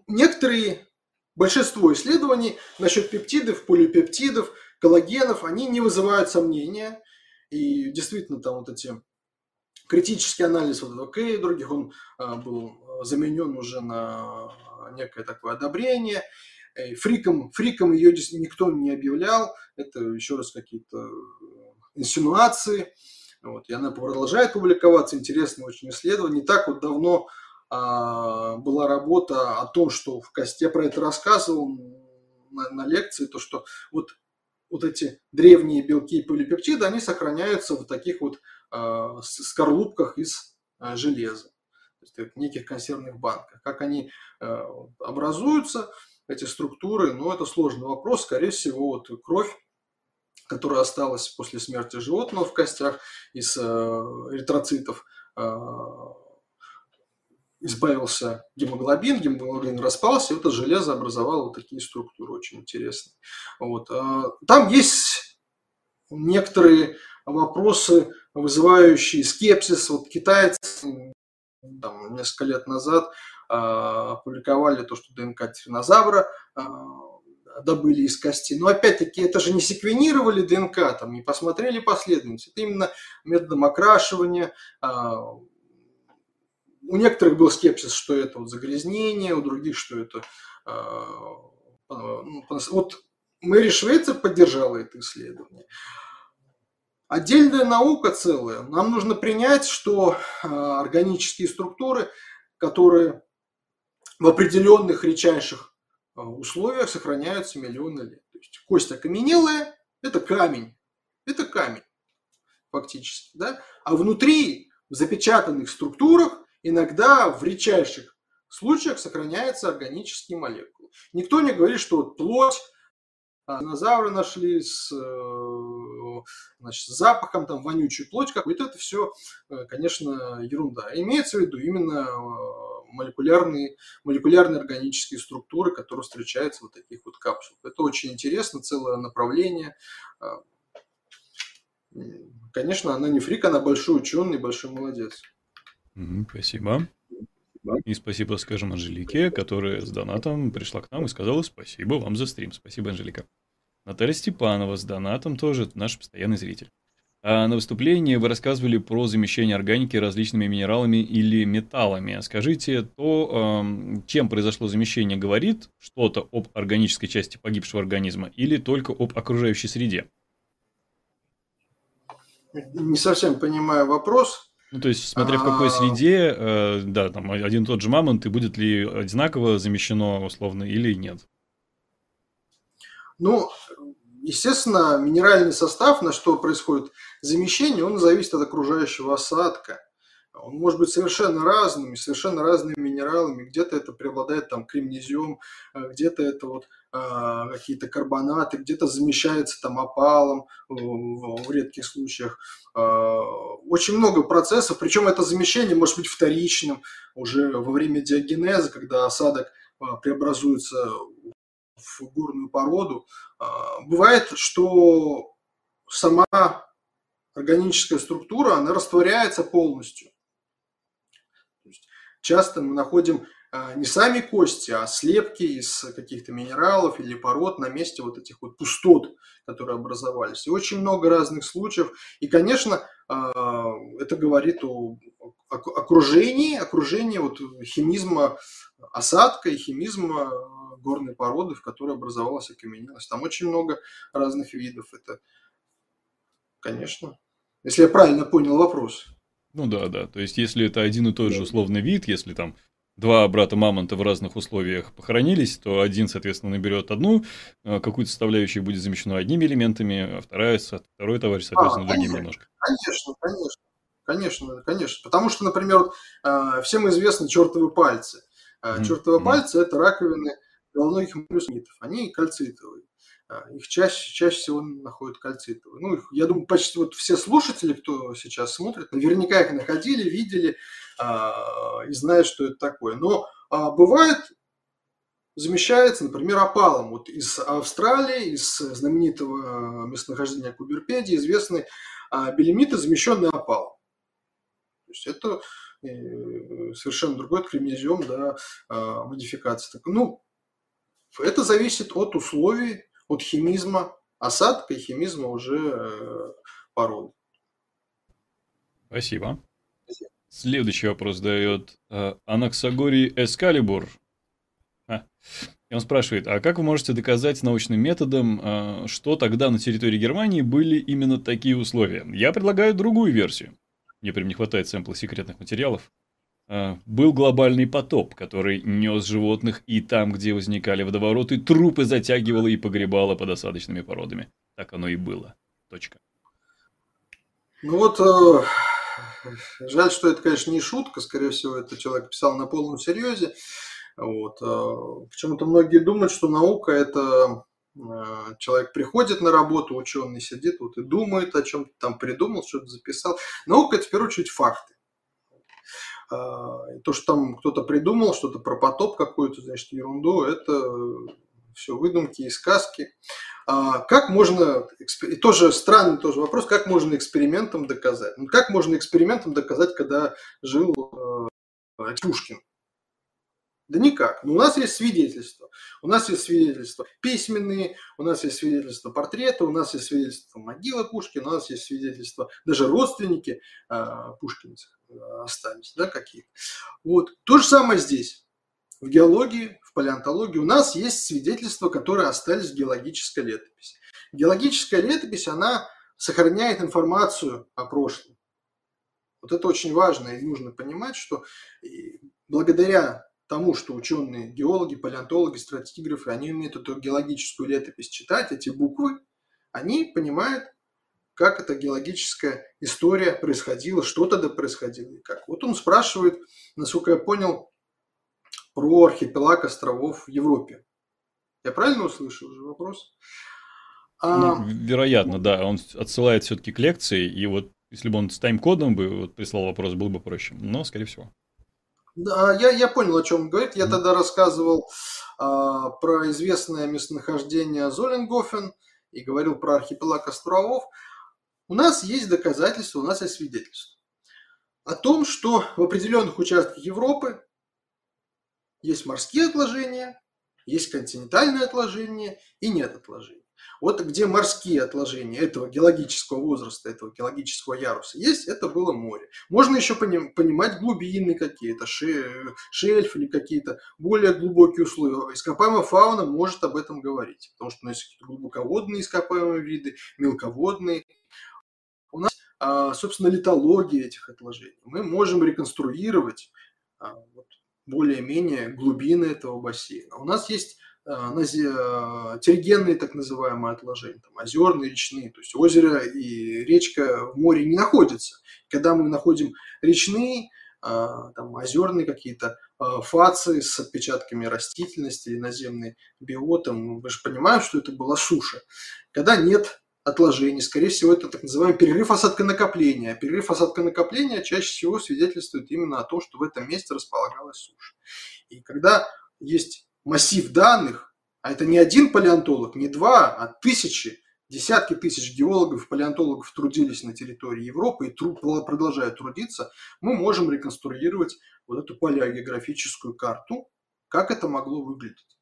Некоторые, большинство исследований насчет пептидов, полипептидов, коллагенов, они не вызывают сомнения. И действительно, там вот эти критический анализ вот этого К и других, он а, был заменен уже на некое такое одобрение. Фриком, фриком ее никто не объявлял. Это еще раз какие-то инсинуации. Вот, и она продолжает публиковаться, интересные очень исследования. Не так вот давно а, была работа о том, что в кости, я про это рассказывал на, на лекции, то что вот, вот эти древние белки и полипептиды, они сохраняются в таких вот а, скорлупках из а, железа, то есть в неких консервных банках. Как они а, образуются, эти структуры, ну это сложный вопрос, скорее всего, вот кровь которая осталась после смерти животного в костях из э, эритроцитов, э, избавился гемоглобин, гемоглобин распался, и это железо образовало вот такие структуры очень интересные. Вот. Э, там есть некоторые вопросы, вызывающие скепсис. Вот китайцы там, несколько лет назад опубликовали то, что ДНК тиранозавра добыли из кости. Но опять-таки это же не секвенировали ДНК, там, не посмотрели последовательность. Это именно методом окрашивания. А, у некоторых был скепсис, что это вот загрязнение, у других, что это... А, ну, вот Мэри Швейцер поддержала это исследование. Отдельная наука целая. Нам нужно принять, что органические структуры, которые в определенных редчайших а, условиях сохраняются миллионы лет. То есть кость окаменелая – это камень. Это камень, фактически. Да? А внутри, в запечатанных структурах, иногда в редчайших случаях сохраняются органические молекулы. Никто не говорит, что плоть а, динозавры нашли с, э, значит, запахом, там, вонючую плоть какую-то, это все, э, конечно, ерунда. Имеется в виду именно э, молекулярные, молекулярные органические структуры, которые встречаются в вот таких вот капсулах. Это очень интересно, целое направление. А, конечно, она не фрик, она большой ученый, большой молодец. Спасибо. И спасибо, скажем, Анжелике, которая с донатом пришла к нам и сказала спасибо вам за стрим. Спасибо, Анжелика. Наталья Степанова с донатом тоже наш постоянный зритель. А на выступлении вы рассказывали про замещение органики различными минералами или металлами. Скажите, то, чем произошло замещение, говорит что-то об органической части погибшего организма или только об окружающей среде? Не совсем понимаю вопрос. Ну, то есть, смотря в какой а. среде, э, да, там один и тот же мамонт, и будет ли одинаково замещено условно или нет? Ну, Естественно, минеральный состав, на что происходит замещение, он зависит от окружающего осадка. Он может быть совершенно разными, совершенно разными минералами. Где-то это преобладает там кремнезиум, э, где-то это вот какие-то карбонаты, где-то замещается там опалом в, редких случаях. Э, очень много процессов, причем это замещение может быть вторичным уже во время диагенеза, когда осадок э, преобразуется в горную породу. А, бывает, что сама органическая структура, она растворяется полностью. часто мы находим а, не сами кости, а слепки из каких-то минералов или пород на месте вот этих вот пустот, которые образовались. И очень много разных случаев. И, конечно, а, это говорит о окружении, окружении вот химизма осадка и химизма горной породы, в которой образовалась окаменелость. Там очень много разных видов. Это, конечно, если я правильно понял вопрос. Ну да, да. То есть, если это один и тот же условный вид, если там два брата мамонта в разных условиях похоронились, то один, соответственно, наберет одну э, какую-то составляющую будет замещена одними элементами, а вторая, второй товарищ, соответственно, а, другим конечно, немножко. Конечно, конечно. Конечно, конечно. Потому что, например, э, всем известны чертовы пальцы. Mm-hmm. Чертовы mm-hmm. пальцы – это раковины головных плюснитов, они кальцитовые. А, их чаще, чаще всего находят кальцитовые. Ну, их, я думаю, почти вот все слушатели, кто сейчас смотрит, наверняка их находили, видели а, и знают, что это такое. Но а, бывает, замещается, например, опалом. Вот из Австралии, из знаменитого местонахождения Куберпедии известны а, белемиты, замещенные опалом. То есть это э, совершенно другой кремнезиум, да, а, модификация. Ну, это зависит от условий, от химизма осадка и химизма уже э, породы. Спасибо. Следующий вопрос дает э, Анаксагорий Эскалибур. И он спрашивает, а как вы можете доказать научным методом, э, что тогда на территории Германии были именно такие условия? Я предлагаю другую версию. Мне прям не хватает сэмпла секретных материалов. А, был глобальный потоп, который нес животных и там, где возникали водовороты, трупы затягивало и погребало под осадочными породами. Так оно и было. Точка. Ну вот, э, жаль, что это, конечно, не шутка, скорее всего, это человек писал на полном серьезе. Вот. Э, почему-то многие думают, что наука это э, человек приходит на работу, ученый сидит вот и думает о чем-то там придумал, что-то записал. Наука это в первую очередь факты. А, то, что там кто-то придумал, что-то про потоп какую-то, значит, ерунду, это все выдумки и сказки. А как можно, и тоже странный тоже вопрос, как можно экспериментом доказать? Ну, как можно экспериментом доказать, когда жил э, Пушкин? Да никак. Но у нас есть свидетельства. У нас есть свидетельства письменные, у нас есть свидетельства портреты, у нас есть свидетельства могилы Пушкина, у нас есть свидетельства, даже родственники э, Пушкина остались, да, какие-то. Вот. То же самое здесь. В геологии, в палеонтологии у нас есть свидетельства, которые остались в геологической летописи. Геологическая летопись, она сохраняет информацию о прошлом. Вот это очень важно и нужно понимать, что благодаря тому, что ученые, геологи, палеонтологи, стратиграфы, они умеют эту геологическую летопись читать, эти буквы, они понимают, как эта геологическая история происходила, что тогда происходило и как. Вот он спрашивает, насколько я понял, про архипелаг островов в Европе. Я правильно услышал уже вопрос? А... Ну, вероятно, да. Он отсылает все-таки к лекции, и вот если бы он с тайм-кодом бы вот прислал вопрос, было бы проще. Но, скорее всего. Да, я, я понял, о чем он говорит. Я тогда рассказывал а, про известное местонахождение Золенгофен и говорил про архипелаг островов. У нас есть доказательства, у нас есть свидетельства о том, что в определенных участках Европы есть морские отложения, есть континентальные отложения и нет отложений. Вот где морские отложения этого геологического возраста, этого геологического яруса есть, это было море. Можно еще понимать глубины какие-то, шельф или какие-то более глубокие условия. Ископаемая фауна может об этом говорить, потому что у нас есть глубоководные ископаемые виды, мелководные. У нас, а, собственно, литология этих отложений. Мы можем реконструировать а, более-менее глубины этого бассейна. У нас есть Э, э, тергенные так называемые отложения, там, озерные, речные. То есть озеро и речка в море не находятся. Когда мы находим речные, э, там, озерные какие-то фации с отпечатками растительности или наземные биоты, мы же понимаем, что это была суша. Когда нет отложений, скорее всего, это так называемый перерыв осадконакопления. Перерыв осадконакопления чаще всего свидетельствует именно о том, что в этом месте располагалась суша. И когда есть массив данных, а это не один палеонтолог, не два, а тысячи, десятки тысяч геологов, палеонтологов трудились на территории Европы и труд, продолжают трудиться, мы можем реконструировать вот эту палеогеографическую карту, как это могло выглядеть.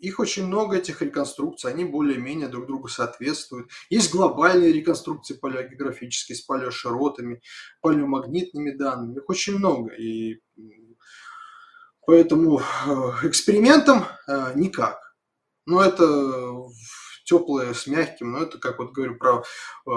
Их очень много, этих реконструкций, они более-менее друг другу соответствуют. Есть глобальные реконструкции палеогеографические с палеоширотами, палеомагнитными данными, их очень много. И Поэтому э, экспериментом э, никак. Но это теплое с мягким, но это, как вот говорю, про э,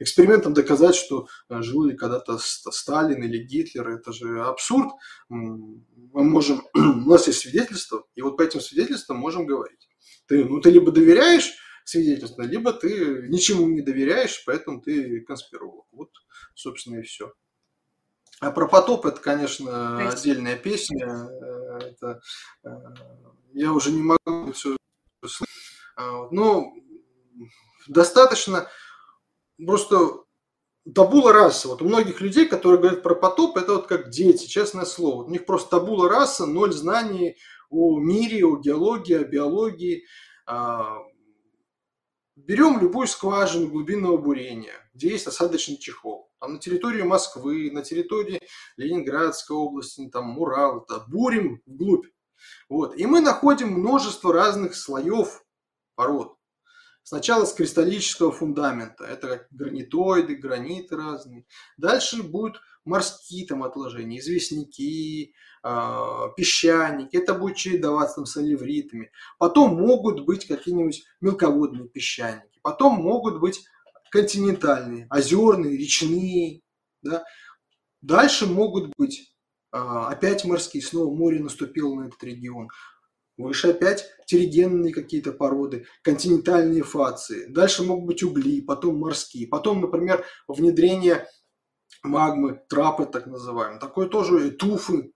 экспериментом доказать, что жил ли когда-то Сталин или Гитлер, это же абсурд. Мы можем, у нас есть свидетельства, и вот по этим свидетельствам можем говорить. Ты, ну, ты либо доверяешь свидетельству, либо ты ничему не доверяешь, поэтому ты конспиролог. Вот, собственно, и все. А про потоп это, конечно, отдельная песня. Э, это, э, я уже не могу все слышать. А, Но ну, достаточно просто табула раса. Вот у многих людей, которые говорят про потоп, это вот как дети, честное слово. У них просто табула раса, ноль знаний о мире, о геологии, о биологии. А, берем любую скважину глубинного бурения, где есть осадочный чехол там, на территории Москвы, на территории Ленинградской области, там, Урал, да, бурим вглубь. Вот. И мы находим множество разных слоев пород. Сначала с кристаллического фундамента, это гранитоиды, граниты разные. Дальше будут морские там отложения, известняки, э, песчаники, это будет чередоваться там с оливритами. Потом могут быть какие-нибудь мелководные песчаники, потом могут быть континентальные, озерные, речные. Да. Дальше могут быть а, опять морские, снова море наступило на этот регион. Выше опять терригенные какие-то породы, континентальные фации. Дальше могут быть угли, потом морские. Потом, например, внедрение магмы, трапы так называемые. Такое тоже туфы.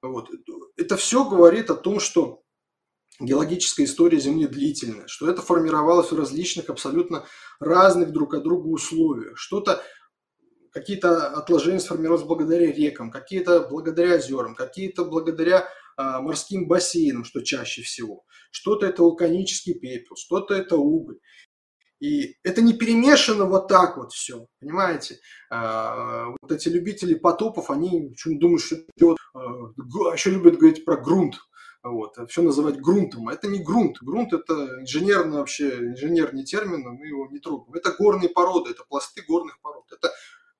Вот. Это все говорит о том, что геологическая история Земли длительная, что это формировалось в различных, абсолютно разных друг от друга условиях. Что-то, какие-то отложения сформировались благодаря рекам, какие-то благодаря озерам, какие-то благодаря морским бассейнам, что чаще всего. Что-то это вулканический пепел, что-то это уголь. И это не перемешано вот так вот все, понимаете? А, вот эти любители потопов, они думают, что это а, еще любят говорить про грунт, вот, все называть грунтом. Это не грунт. Грунт – это инженерный вообще, инженерный термин, мы его не трогаем. Это горные породы, это пласты горных пород. Это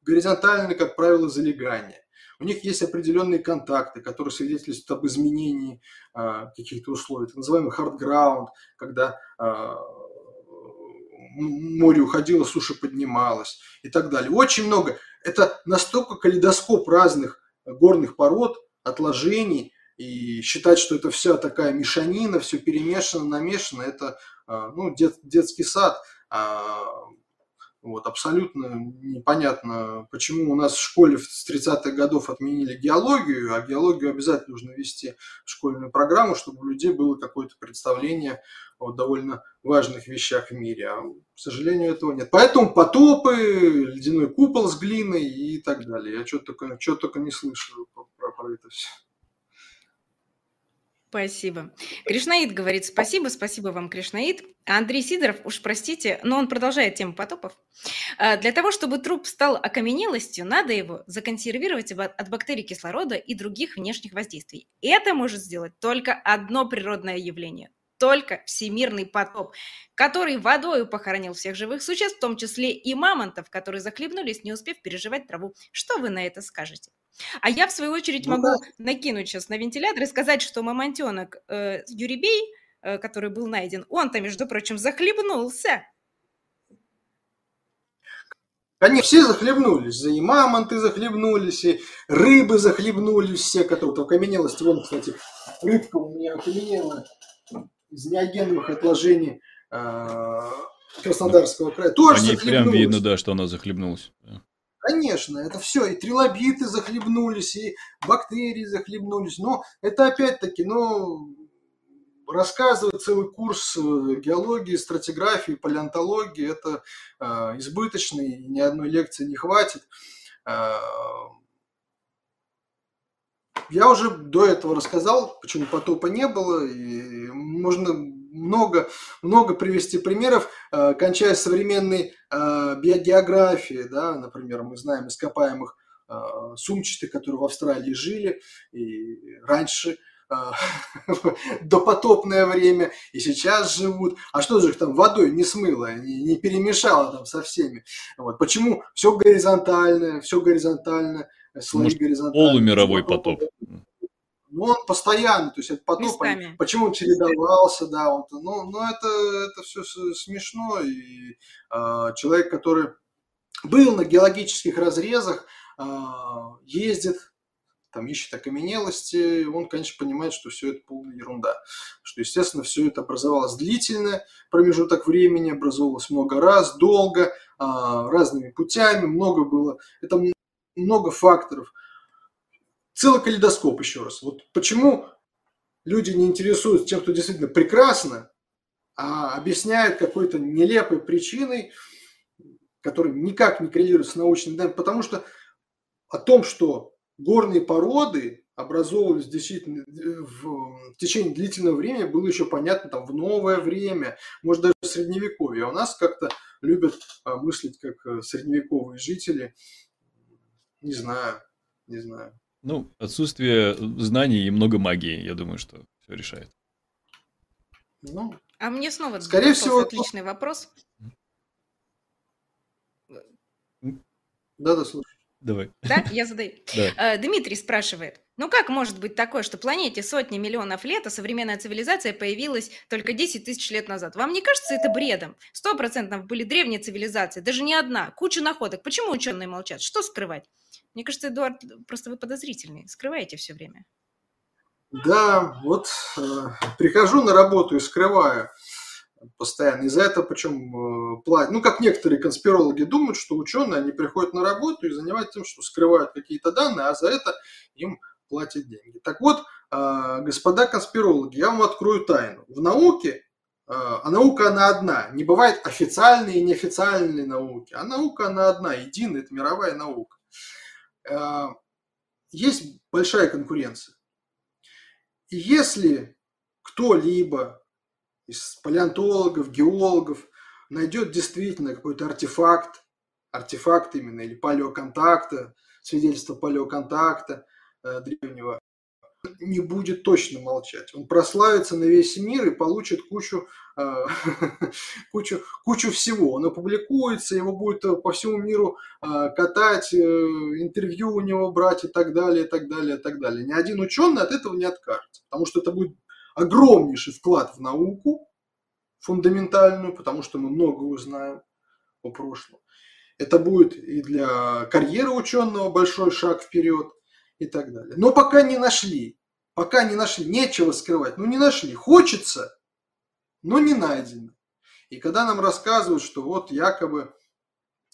горизонтальные, как правило, залегания. У них есть определенные контакты, которые свидетельствуют об изменении а, каких-то условий. Это называемый hard ground, когда а, море уходило, суша поднималась и так далее. Очень много. Это настолько калейдоскоп разных горных пород, отложений, и считать, что это вся такая мешанина, все перемешано, намешано, это а, ну, дет, детский сад. Вот, абсолютно непонятно, почему у нас в школе с 30-х годов отменили геологию, а геологию обязательно нужно ввести в школьную программу, чтобы у людей было какое-то представление о довольно важных вещах в мире. А, к сожалению, этого нет. Поэтому потопы, ледяной купол с глиной и так далее. Я что-то только, что только не слышу про, про, про это все. Спасибо. Кришнаид говорит спасибо, спасибо вам, Кришнаид. А Андрей Сидоров, уж простите, но он продолжает тему потопов. А, для того, чтобы труп стал окаменелостью, надо его законсервировать от бактерий кислорода и других внешних воздействий. Это может сделать только одно природное явление только всемирный потоп, который водою похоронил всех живых существ, в том числе и мамонтов, которые захлебнулись, не успев переживать траву. Что вы на это скажете? А я, в свою очередь, ну, могу да. накинуть сейчас на вентилятор и сказать, что мамонтенок э, Юрибей, э, который был найден, он-то, между прочим, захлебнулся. Они все захлебнулись, и мамонты захлебнулись, и рыбы захлебнулись, все, которые в окаменелости. Вон, кстати, рыбка у меня окаменела из неогеновых отложений э, Краснодарского края. Тоже ней прям видно, да, что она захлебнулась. Конечно, это все, и трилобиты захлебнулись, и бактерии захлебнулись. Но это опять-таки, ну, рассказывать целый курс э, геологии, стратиграфии, палеонтологии, это э, избыточно, и ни одной лекции не хватит. Э, я уже до этого рассказал, почему потопа не было, и можно много, много привести примеров, э, кончая современной э, биогеографией, да, например, мы знаем ископаемых э, сумчатых, которые в Австралии жили и раньше, допотопное время, и сейчас живут. А что же их там водой не смыло, не, не перемешало там со всеми? Вот. Почему все горизонтальное, все горизонтально, слои Может, горизонтальные. Полумировой потоп. Ну, он постоянно, то есть это потом, почему он чередовался, да, вот, ну, ну это, это все смешно, и э, человек, который был на геологических разрезах, э, ездит, там ищет окаменелости, он, конечно, понимает, что все это полная ерунда, что, естественно, все это образовалось длительно, промежуток времени, образовалось много раз, долго, э, разными путями, много было, это много факторов – целый калейдоскоп еще раз. Вот почему люди не интересуются тем, что действительно прекрасно, а объясняют какой-то нелепой причиной, которая никак не коррелирует с научным данными, потому что о том, что горные породы образовывались действительно в течение длительного времени, было еще понятно там в новое время, может даже в средневековье. А у нас как-то любят а, мыслить как э, средневековые жители. Не знаю, не знаю. Ну, отсутствие знаний и много магии, я думаю, что все решает. Ну, а мне снова скорее всего отличный вопрос. Да, да, слушай. Давай. Да, я задаю. Да. Э, Дмитрий спрашивает, ну как может быть такое, что планете сотни миллионов лет, а современная цивилизация появилась только 10 тысяч лет назад? Вам не кажется это бредом? Сто процентов были древние цивилизации, даже не одна, куча находок. Почему ученые молчат? Что скрывать? Мне кажется, Эдуард, просто вы подозрительный, скрываете все время. Да, вот э, прихожу на работу и скрываю постоянно. Из-за этого причем э, платят. Ну, как некоторые конспирологи думают, что ученые, они приходят на работу и занимаются тем, что скрывают какие-то данные, а за это им платят деньги. Так вот, э, господа конспирологи, я вам открою тайну. В науке, э, а наука она одна, не бывает официальной и неофициальной науки, а наука она одна, единая, это мировая наука. Э, есть большая конкуренция. И если кто-либо из палеонтологов, геологов найдет действительно какой-то артефакт, артефакт именно, или палеоконтакта, свидетельство палеоконтакта э, древнего, не будет точно молчать. Он прославится на весь мир и получит кучу, э, кучу, кучу всего. Он опубликуется, его будет э, по всему миру э, катать, э, интервью у него брать и так далее, и так далее, и так далее. Ни один ученый от этого не откажется, потому что это будет огромнейший вклад в науку фундаментальную, потому что мы много узнаем о прошлом. Это будет и для карьеры ученого большой шаг вперед – и так далее. Но пока не нашли, пока не нашли, нечего скрывать, ну не нашли, хочется, но не найдено. И когда нам рассказывают, что вот якобы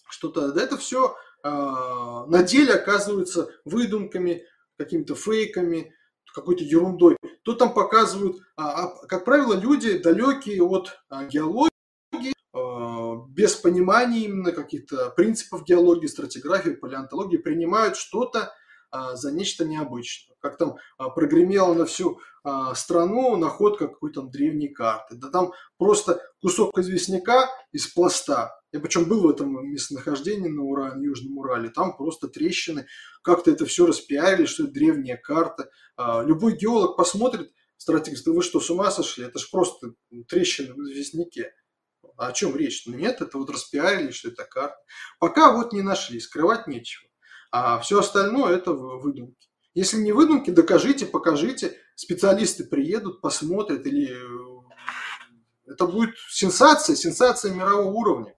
что-то, да это все э, а, на деле оказывается выдумками, какими-то фейками, какой-то ерундой, то там показывают, а, а, как правило, люди далекие от а, геологии, а, без понимания именно каких-то принципов геологии, стратиграфии, палеонтологии, принимают что-то за нечто необычное. Как там а, прогремела на всю а, страну находка какой-то древней карты. Да там просто кусок известняка из пласта. Я причем был в этом местонахождении на Урале, Южном Урале. Там просто трещины. Как-то это все распиарили, что это древняя карта. Любой геолог посмотрит, стратег, да вы что, с ума сошли? Это же просто трещины в известняке. О чем речь? Ну нет, это вот распиарили, что это карта. Пока вот не нашли, скрывать нечего. А все остальное это выдумки. Если не выдумки, докажите, покажите. Специалисты приедут, посмотрят. Или э, это будет сенсация, сенсация мирового уровня.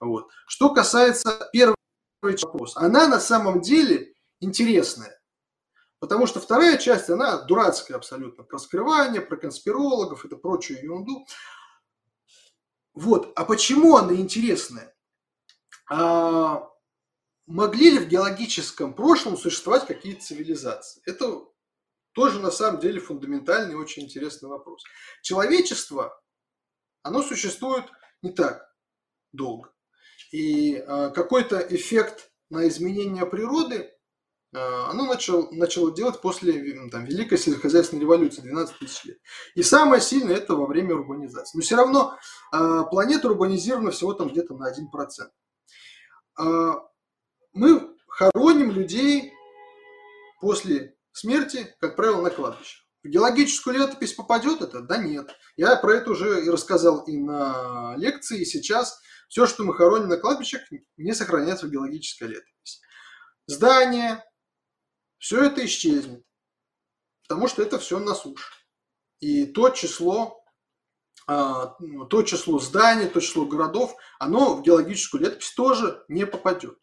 Вот. Что касается первого вопроса, она на самом деле интересная. Потому что вторая часть, она дурацкая абсолютно. Про скрывание, про конспирологов, это прочую ерунду. Вот. А почему она интересная? А, могли ли в геологическом прошлом существовать какие-то цивилизации? Это тоже на самом деле фундаментальный очень интересный вопрос. Человечество, оно существует не так долго. И э, какой-то эффект на изменение природы э, оно начало, начало делать после там, Великой сельскохозяйственной революции 12 тысяч лет. И самое сильное это во время урбанизации. Но все равно э, планета урбанизирована всего там где-то на 1%. Мы хороним людей после смерти, как правило, на кладбище. В геологическую летопись попадет это? Да нет. Я про это уже и рассказал и на лекции, и сейчас. Все, что мы хороним на кладбищах, не сохраняется в геологической летописи. Здания, все это исчезнет, потому что это все на суше. И то число, а, то число зданий, то число городов, оно в геологическую летопись тоже не попадет.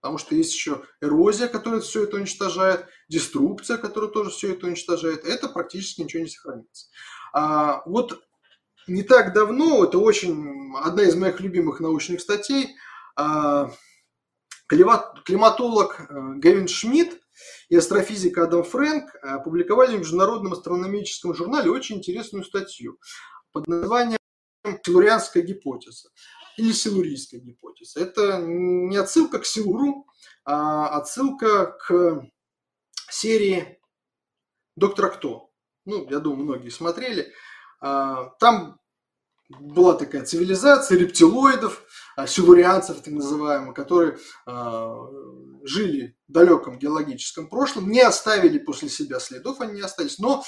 Потому что есть еще эрозия, которая все это уничтожает, деструкция, которая тоже все это уничтожает. Это практически ничего не сохранится. А, вот не так давно, это очень одна из моих любимых научных статей, а, климатолог э, Гевин Шмидт и астрофизик Адам Фрэнк опубликовали в Международном астрономическом журнале очень интересную статью под названием «Телурианская гипотеза» или силурийская гипотеза. Это не отсылка к Силуру, а отсылка к серии «Доктора Кто». Ну, я думаю, многие смотрели. А, там была такая цивилизация рептилоидов, а, силурианцев так называемых, которые а, жили в далеком геологическом прошлом, не оставили после себя следов, они не остались, но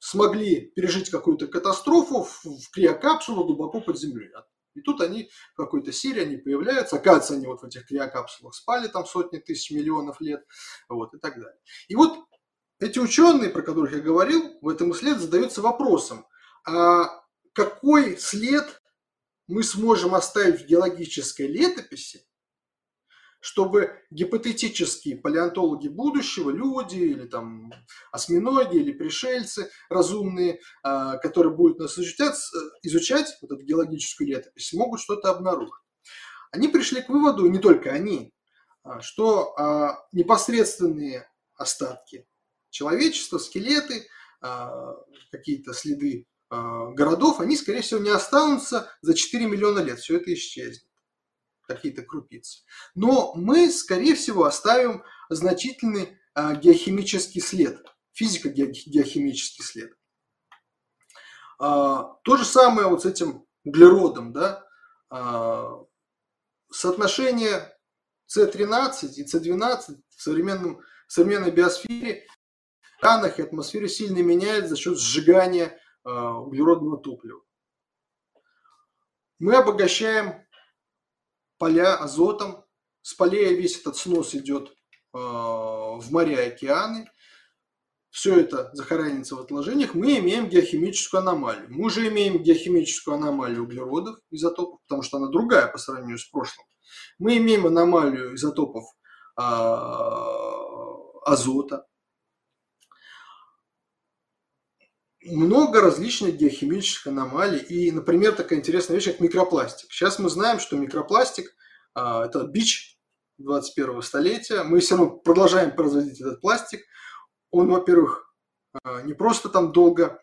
смогли пережить какую-то катастрофу в криокапсулу глубоко под землей. И тут они в какой-то серии они появляются, оказывается, они вот в этих криокапсулах спали там сотни тысяч миллионов лет, вот и так далее. И вот эти ученые, про которых я говорил, в этом исследовании задаются вопросом, а какой след мы сможем оставить в геологической летописи, чтобы гипотетические палеонтологи будущего, люди или там осьминоги или пришельцы разумные, а, которые будут нас изучать, изучать вот эту геологическую летопись, могут что-то обнаружить. Они пришли к выводу, не только они, а, что а, непосредственные остатки человечества, скелеты, какие-то следы городов, они, скорее всего, не останутся за 4 миллиона лет. Все это исчезнет какие-то крупицы. Но мы, скорее всего, оставим значительный а, геохимический след, физико-геохимический след. А, то же самое вот с этим углеродом, да, а, соотношение С13 и С12 в, современном, в современной биосфере, океанах и атмосфере сильно меняется за счет сжигания углеродного топлива. Мы обогащаем поля азотом, с полей весь этот снос идет в моря и океаны, все это захоранится в отложениях, мы имеем геохимическую аномалию. Мы уже имеем геохимическую аномалию углеродов, изотопов, потому что она другая по сравнению с прошлым. Мы имеем аномалию изотопов а, азота. Много различных геохимических аномалий. И, например, такая интересная вещь, как микропластик. Сейчас мы знаем, что микропластик а, – это бич 21 столетия. Мы все равно продолжаем производить этот пластик – он, во-первых, а, не просто там долго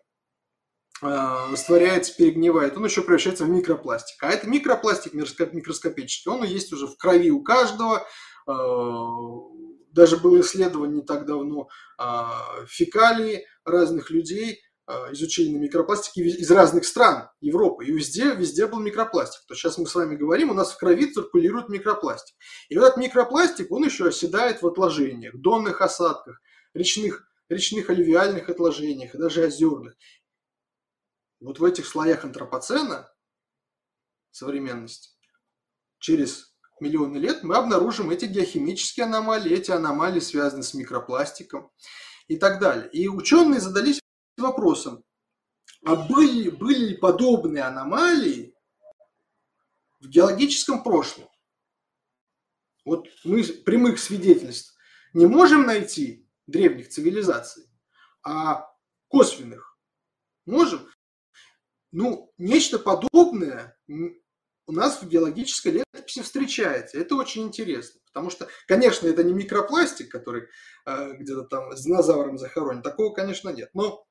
а, растворяется, перегнивает, он еще превращается в микропластик. А это микропластик микроскопический, он есть уже в крови у каждого. Даже было исследование не так давно фекалии разных людей, изучили на микропластике из разных стран Европы. И везде, везде был микропластик. То сейчас мы с вами говорим, у нас в крови циркулирует микропластик. И вот этот микропластик, он еще оседает в отложениях, донных осадках, речных, речных алювиальных отложениях и даже озерных. Вот в этих слоях антропоцена современности через миллионы лет мы обнаружим эти геохимические аномалии, эти аномалии связаны с микропластиком и так далее. И ученые задались вопросом, а были, были ли подобные аномалии в геологическом прошлом? Вот мы прямых свидетельств не можем найти, древних цивилизаций, а косвенных можем. Ну, нечто подобное у нас в геологической летописи встречается. Это очень интересно, потому что, конечно, это не микропластик, который э, где-то там с динозавром захоронен, такого, конечно, нет. Но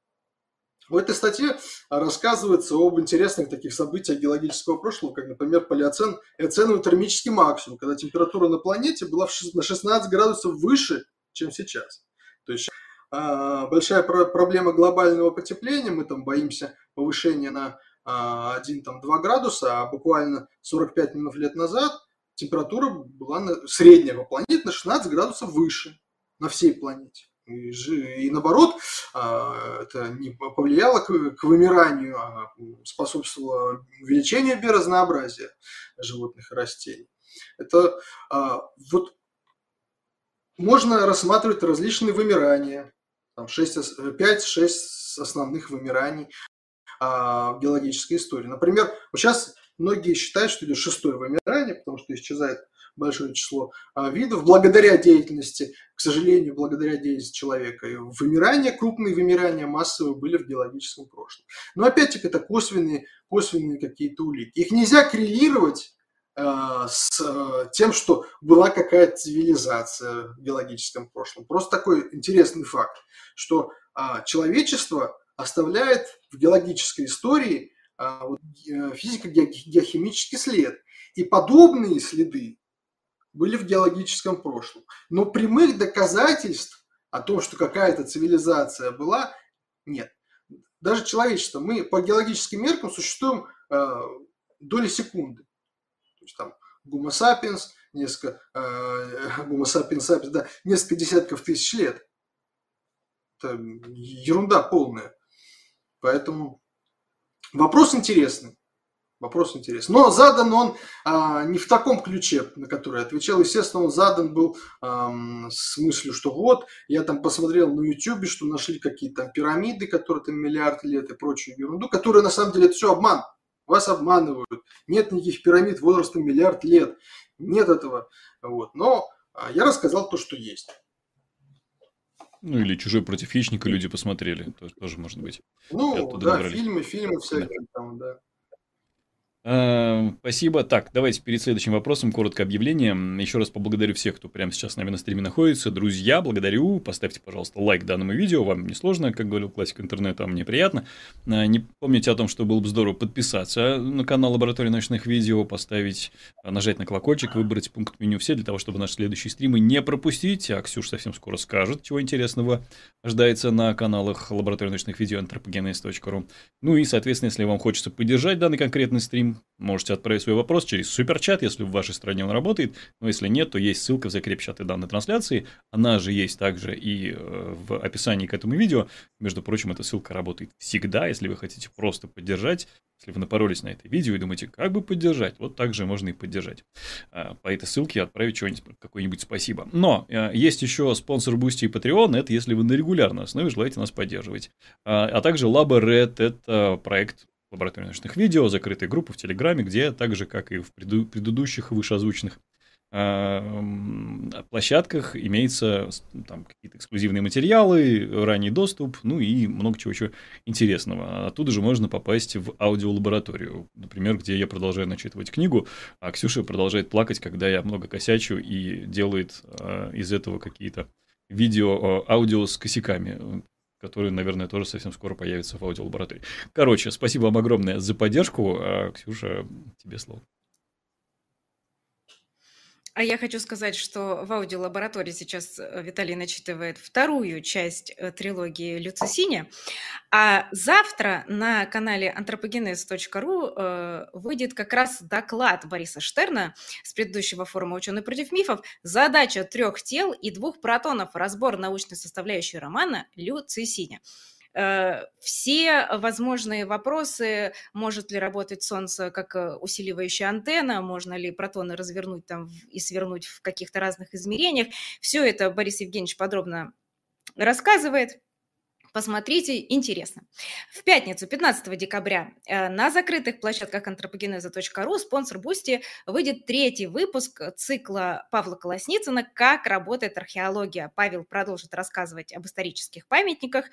в этой статье рассказывается об интересных таких событиях геологического прошлого, как, например, палеоцен и оценовый термический максимум, когда температура на планете была на 16 градусов выше, чем сейчас. То есть а, большая проблема глобального потепления, мы там боимся повышения на 1-2 а, градуса, а буквально 45 минут лет назад температура была на, средняя по планете на 16 градусов выше на всей планете. И, наоборот, а, это не повлияло к, вымиранию, а способствовало увеличению биоразнообразия животных и растений. Это вот можно рассматривать различные вымирания, там 5-6 основных вымираний а, в геологической истории. Например, сейчас многие считают, что идет шестое вымирание, потому что исчезает большое число а, видов благодаря деятельности, к сожалению, благодаря деятельности человека. И вымирания, крупные вымирания массовые были в геологическом прошлом. Но опять-таки это косвенные, косвенные какие-то улики. Их нельзя коррелировать Э, с э, тем, что была какая-то цивилизация в биологическом прошлом. Просто такой интересный факт, что а, человечество оставляет в геологической истории а, э, физико-геохимический след. И подобные следы были в геологическом прошлом. Но прямых доказательств о том, что какая-то цивилизация была, нет. Даже человечество, мы по геологическим меркам существуем доли секунды есть там Homo sapiens, несколько, э, Homo sapiens sapiens, да, несколько десятков тысяч лет. Это ерунда полная. Поэтому вопрос интересный. Вопрос интересный. Но задан он а, не в таком ключе, на который отвечал. Естественно, он задан был а, с мыслью, что вот, я там посмотрел на YouTube, что нашли какие-то пирамиды, которые там миллиард лет и прочую ерунду, которые на самом деле это все обман. Вас обманывают. Нет никаких пирамид возрастом миллиард лет. Нет этого. Вот. Но а, я рассказал то, что есть. Ну, или «Чужой против хищника» люди посмотрели. Тоже, тоже может быть. Ну, да, набрались. фильмы, фильмы всякие там, да. Э, спасибо. Так, давайте перед следующим вопросом коротко объявление. Еще раз поблагодарю всех, кто прямо сейчас с нами на стриме находится. Друзья, благодарю. Поставьте, пожалуйста, лайк данному видео. Вам не сложно, как говорил классик интернета, а мне приятно. Э, не помните о том, что было бы здорово подписаться на канал Лаборатории ночных видео, поставить, э, нажать на колокольчик, выбрать пункт меню все, для того, чтобы наши следующие стримы не пропустить. А Ксюша совсем скоро скажет, чего интересного ожидается на каналах Лаборатории ночных видео anthropogenes.ru. Ну и, соответственно, если вам хочется поддержать данный конкретный стрим, Можете отправить свой вопрос через суперчат, если в вашей стране он работает. Но если нет, то есть ссылка в закрепчаты данной трансляции. Она же есть также и э, в описании к этому видео. Между прочим, эта ссылка работает всегда, если вы хотите просто поддержать. Если вы напоролись на это видео и думаете, как бы поддержать, вот так же можно и поддержать. А, по этой ссылке отправить что-нибудь, какое-нибудь спасибо. Но э, есть еще спонсор Boosty и Patreon, это если вы на регулярной основе желаете нас поддерживать. А, а также Labo Red, это проект лаборатории научных видео, закрытые группы в Телеграме, где так же, как и в преду- предыдущих вышеозвученных а, площадках имеются там какие-то эксклюзивные материалы, ранний доступ, ну и много чего еще интересного. Оттуда же можно попасть в аудиолабораторию, например, где я продолжаю начитывать книгу, а Ксюша продолжает плакать, когда я много косячу и делает а, из этого какие-то видео, а, аудио с косяками который, наверное, тоже совсем скоро появится в аудиолаборатории. Короче, спасибо вам огромное за поддержку. А, Ксюша, тебе слово. А я хочу сказать, что в аудиолаборатории сейчас э, Виталий начитывает вторую часть э, трилогии Люцисини, а завтра на канале anthropogenes.ru э, выйдет как раз доклад Бориса Штерна с предыдущего форума «Ученый против мифов» «Задача трех тел и двух протонов. Разбор научной составляющей романа Люцисини». Э, все возможные вопросы, может ли работать Солнце как э, усиливающая антенна, можно ли протоны развернуть там и свернуть в каких-то разных измерениях. Все это Борис Евгеньевич подробно рассказывает. Посмотрите, интересно. В пятницу, 15 декабря, э, на закрытых площадках Антропогенеза.ру Sponsr, Boosty выйдет третий выпуск цикла Павла Колосницына «Как работает археология». Павел продолжит рассказывать об исторических памятниках,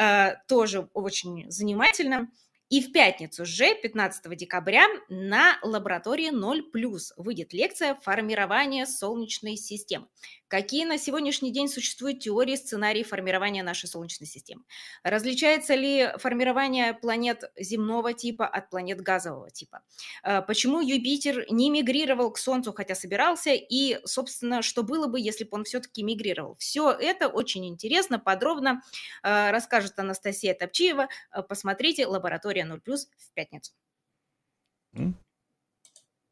э, тоже очень занимательно. И в пятницу же, 15 декабря, на лаборатории 0+, выйдет лекция «Формирование Солнечной системы». Какие на сегодняшний день существуют теории, сценарии формирования нашей Солнечной системы? Различается ли формирование планет земного типа от планет газового типа? А, почему Юпитер не мигрировал к Солнцу, хотя собирался? И, собственно, что было бы, если бы он все-таки мигрировал? Все это очень интересно, подробно а, расскажет Анастасия Топчиева. А, посмотрите «Лаборатория 0+,» в пятницу.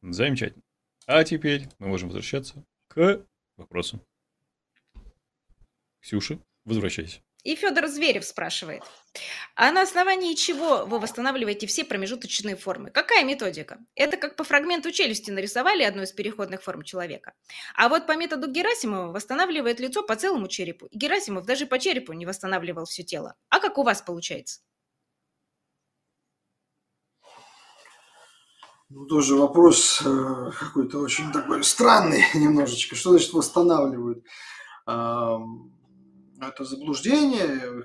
Замечательно. А теперь мы можем возвращаться к вопросу. Ксюша, возвращайся. И Федор Зверев спрашивает, а на основании чего вы восстанавливаете все промежуточные формы? Какая методика? Это как по фрагменту челюсти нарисовали одну из переходных форм человека. А вот по методу Герасимова восстанавливает лицо по целому черепу. И Герасимов даже по черепу не восстанавливал все тело. А как у вас получается? Ну, тоже вопрос э, какой-то очень такой странный немножечко. Что значит восстанавливают? это заблуждение,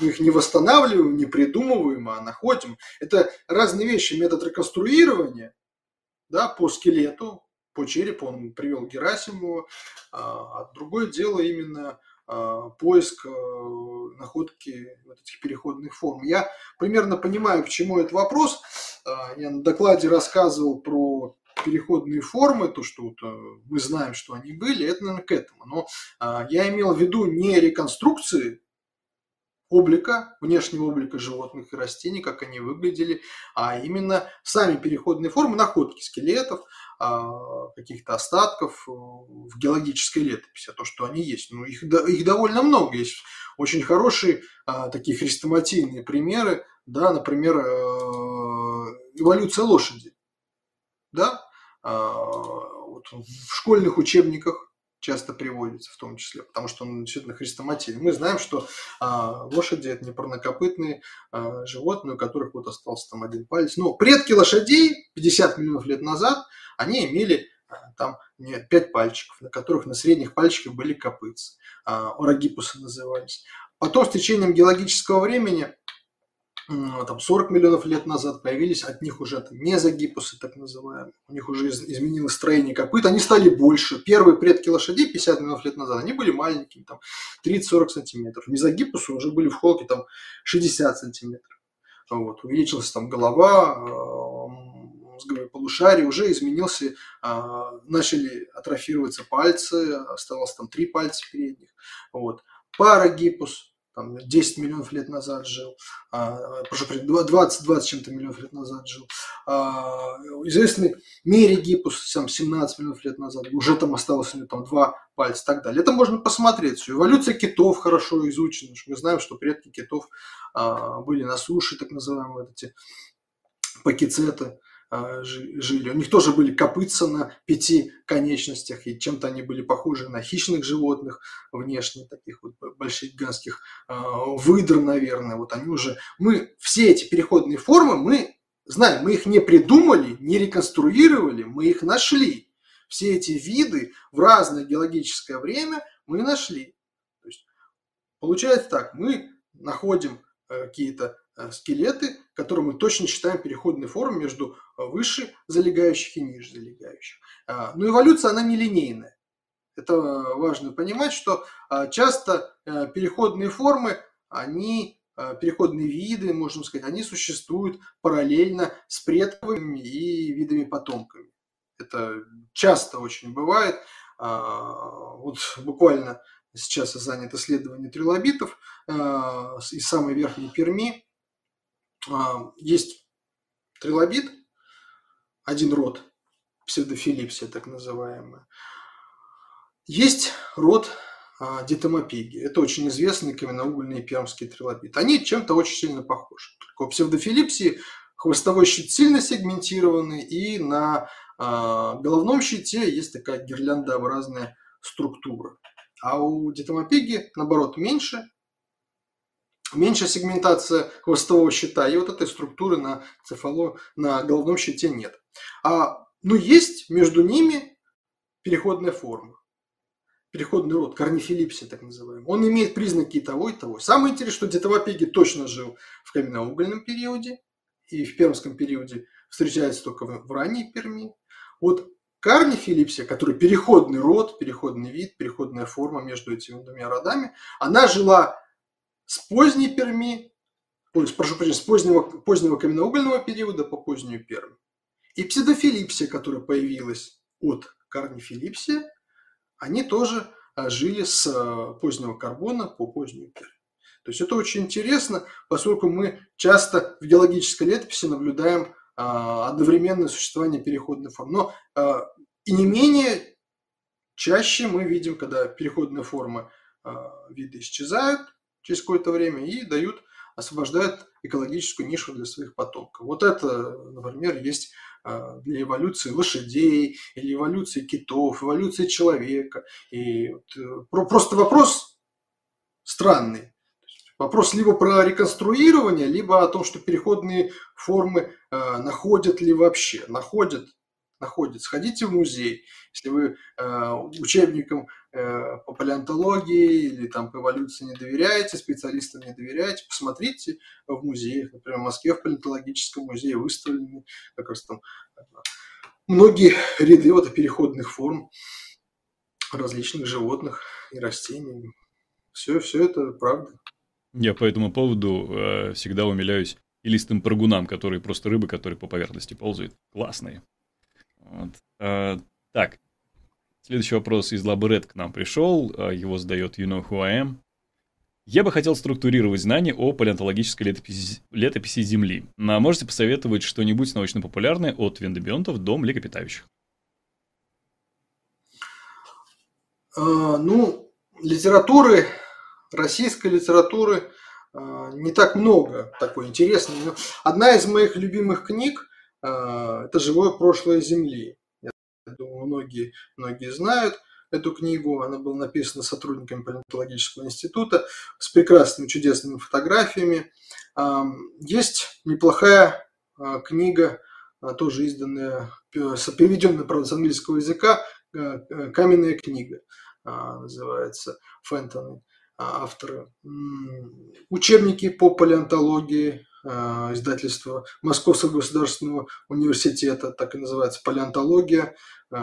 мы их не восстанавливаем, не придумываем, а находим. Это разные вещи. Метод реконструирования да, по скелету, по черепу, он привел Герасимова, а, а другое дело именно а, поиск а, находки вот этих переходных форм. Я примерно понимаю, к чему этот вопрос. А, я на докладе рассказывал про переходные формы, то, что вот, э, мы знаем, что они были, это, наверное, к этому. Но а, я имел в виду не реконструкции облика, внешнего облика животных и растений, как они выглядели, а именно сами переходные формы, находки скелетов, а, каких-то остатков э, в геологической летописи, то, что они есть. Ну, их, их довольно много. Есть очень хорошие а, такие хрестоматийные примеры, да, например, э, эволюция лошади. Да? А, вот в школьных учебниках часто приводится в том числе, потому что он действительно хрестоматийный. Мы знаем, что а, лошади это не парнокопытные а, животные, у которых вот остался там один палец. Но предки лошадей 50 миллионов лет назад, они имели а, там нет, 5 пальчиков, на которых на средних пальчиках были копытцы. А, орагипусы назывались. Потом с течением геологического времени там 40 миллионов лет назад появились от них уже там, мезогипусы, так называемые. У них уже изменилось строение копыт, они стали больше. Первые предки лошадей 50 миллионов лет назад, они были маленькими, там 30-40 сантиметров. Мезогипусы уже были в холке там 60 сантиметров. Вот. Увеличилась там голова, мозговые полушария, уже изменился, а, начали атрофироваться пальцы, осталось там три пальца передних. Вот. Парагипус, там, 10 миллионов лет назад жил, а, прошу 20, 20 чем-то миллионов лет назад жил. А, известный Меригипус, там, 17 миллионов лет назад, уже там осталось у него там два пальца и так далее. Это можно посмотреть. Все. Эволюция китов хорошо изучена. Мы знаем, что предки китов а, были на суше, так называемые эти пакицеты. А, жили. У них тоже были копытца на пяти конечностях, и чем-то они были похожи на хищных животных внешне, таких вот больших гигантских а, выдр, наверное. Вот они уже... Мы все эти переходные формы, мы знаем, мы их не придумали, не реконструировали, мы их нашли. Все эти виды в разное геологическое время мы нашли. То есть, получается так, мы находим э, какие-то скелеты, которые мы точно считаем переходной формой между э, выше залегающих и ниже залегающих. А, но эволюция, она не линейная. Это важно понимать, что часто э, переходные формы, они, переходные виды, можем сказать, они существуют параллельно с предками и видами потомками. Это часто очень бывает. А, вот буквально сейчас занят исследование трилобитов из самой верхней Перми, есть трилобит, один род, псевдофилипсия так называемая. Есть род а, дитомопеги. Это очень известный каменноугольный пермский трилобит. Они чем-то очень сильно похожи. Только у псевдофилипсии хвостовой щит сильно сегментированный, и на а, головном щите есть такая гирляндообразная структура. А у дитомопеги, наоборот, меньше, меньше сегментация хвостового щита, и вот этой структуры на цефало, на головном щите нет. А, ну, есть между ними переходная форма. Переходный род, корнифилипсия так называемый. Он имеет признаки и того, и того. Самое интересное, что детовопеги точно жил в каменноугольном периоде, и в пермском периоде встречается только в ранней Перми. Вот Карнифилипсия, который переходный род, переходный вид, переходная форма между этими двумя родами, она жила с поздней Перми, ой, прошу прощения, с позднего, позднего каменноугольного периода по позднюю Пермь. И псевдофилипсия, которая появилась от карнифилипсия, они тоже а, жили с а, позднего карбона по позднюю Пермь. То есть это очень интересно, поскольку мы часто в геологической летописи наблюдаем а, одновременное существование переходной формы. Но и не менее чаще мы видим, когда переходные формы вида исчезают, через какое-то время и дают, освобождают экологическую нишу для своих потомков. Вот это, например, есть а, для эволюции лошадей, или эволюции китов, эволюции человека. И э, просто вопрос странный. Вопрос либо про реконструирование, либо о том, что переходные формы э, находят ли вообще. Находят находит. Сходите в музей. Если вы э, учебникам э, по палеонтологии или там по эволюции не доверяете, специалистам не доверяете, посмотрите в музеях. Например, в Москве в палеонтологическом музее выставлены как раз там э, многие ряды вот переходных форм различных животных и растений. Все, все это правда. Я по этому поводу э, всегда умиляюсь и листым прыгунам, которые просто рыбы, которые по поверхности ползают. Классные. Вот. А, так, следующий вопрос из Лабред к нам пришел. А, его задает You Know Who I Am. Я бы хотел структурировать знания о палеонтологической летописи, летописи Земли. А можете посоветовать что-нибудь научно-популярное от вендобионтов до млекопитающих? А, ну, литературы, российской литературы а, не так много такой интересной. Одна из моих любимых книг это живое прошлое Земли. Я думаю, многие, многие знают эту книгу. Она была написана сотрудниками палеонтологического института с прекрасными, чудесными фотографиями. Есть неплохая а, книга, а, тоже изданная, переведенная, правда, с английского языка, «Каменная книга» называется, Фентон авторы. Учебники по палеонтологии э, издательства Московского государственного университета, так и называется «Палеонтология» э,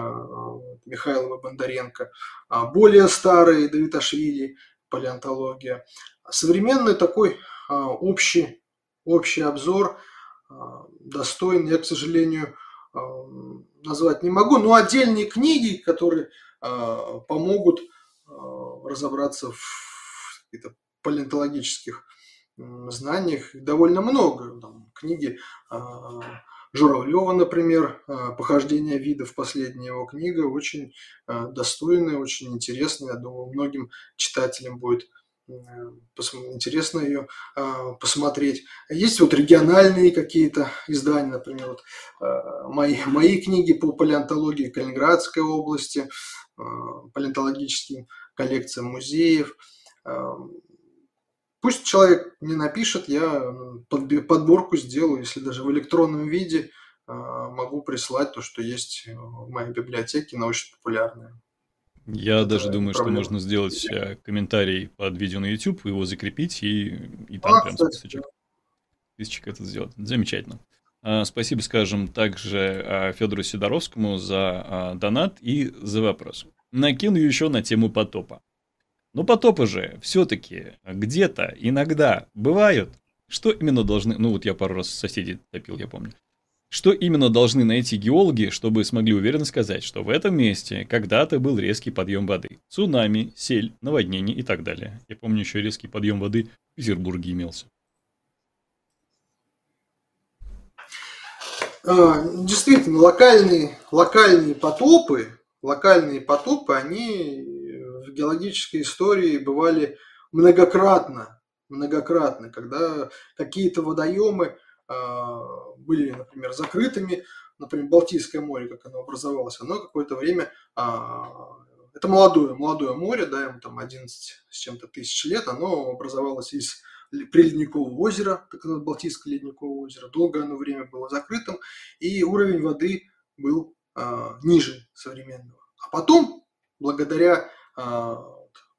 Михайлова Бондаренко. А более старые Давиташвили «Палеонтология». Современный такой общий, общий обзор, достойный, я, к сожалению, назвать не могу, но отдельные книги, которые помогут разобраться в палеонтологических знаниях довольно много. Там, книги а, Журавлева, например, а, «Похождение видов», последняя его книга, очень а, достойная, очень интересная. Я думаю, многим читателям будет интересно ее посмотреть. Есть вот региональные какие-то издания, например, вот, мои, мои книги по палеонтологии Калининградской области, палеонтологическим коллекциям музеев. Пусть человек не напишет, я подборку сделаю, если даже в электронном виде а, могу прислать то, что есть в моей библиотеке научно-популярное. Я Это даже думаю, проблема. что можно сделать э, комментарий под видео на YouTube, его закрепить и, и там а, прям кстати, списочек. Да. Списочек это сделать. Замечательно. А, спасибо, скажем, также а, Федору Сидоровскому за донат и за вопрос. Накину еще на тему потопа. Но потопы же все-таки где-то иногда бывают. Что именно должны... Ну вот я пару раз соседей топил, я помню. Что именно должны найти геологи, чтобы смогли уверенно сказать, что в этом месте когда-то был резкий подъем воды? Цунами, сель, наводнение и так далее. Я помню еще резкий подъем воды в Петербурге имелся. А, действительно, локальные, локальные потопы, локальные потопы, они геологической истории бывали многократно, многократно, когда какие-то водоемы а, были, например, закрытыми, например, Балтийское море, как оно образовалось, оно какое-то время, а, это молодое, молодое море, да, ему там 11 с чем-то тысяч лет, оно образовалось из приледникового озера, так называемое Балтийское ледниковое озеро. Долгое оно время было закрытым, и уровень воды был а, ниже современного. А потом, благодаря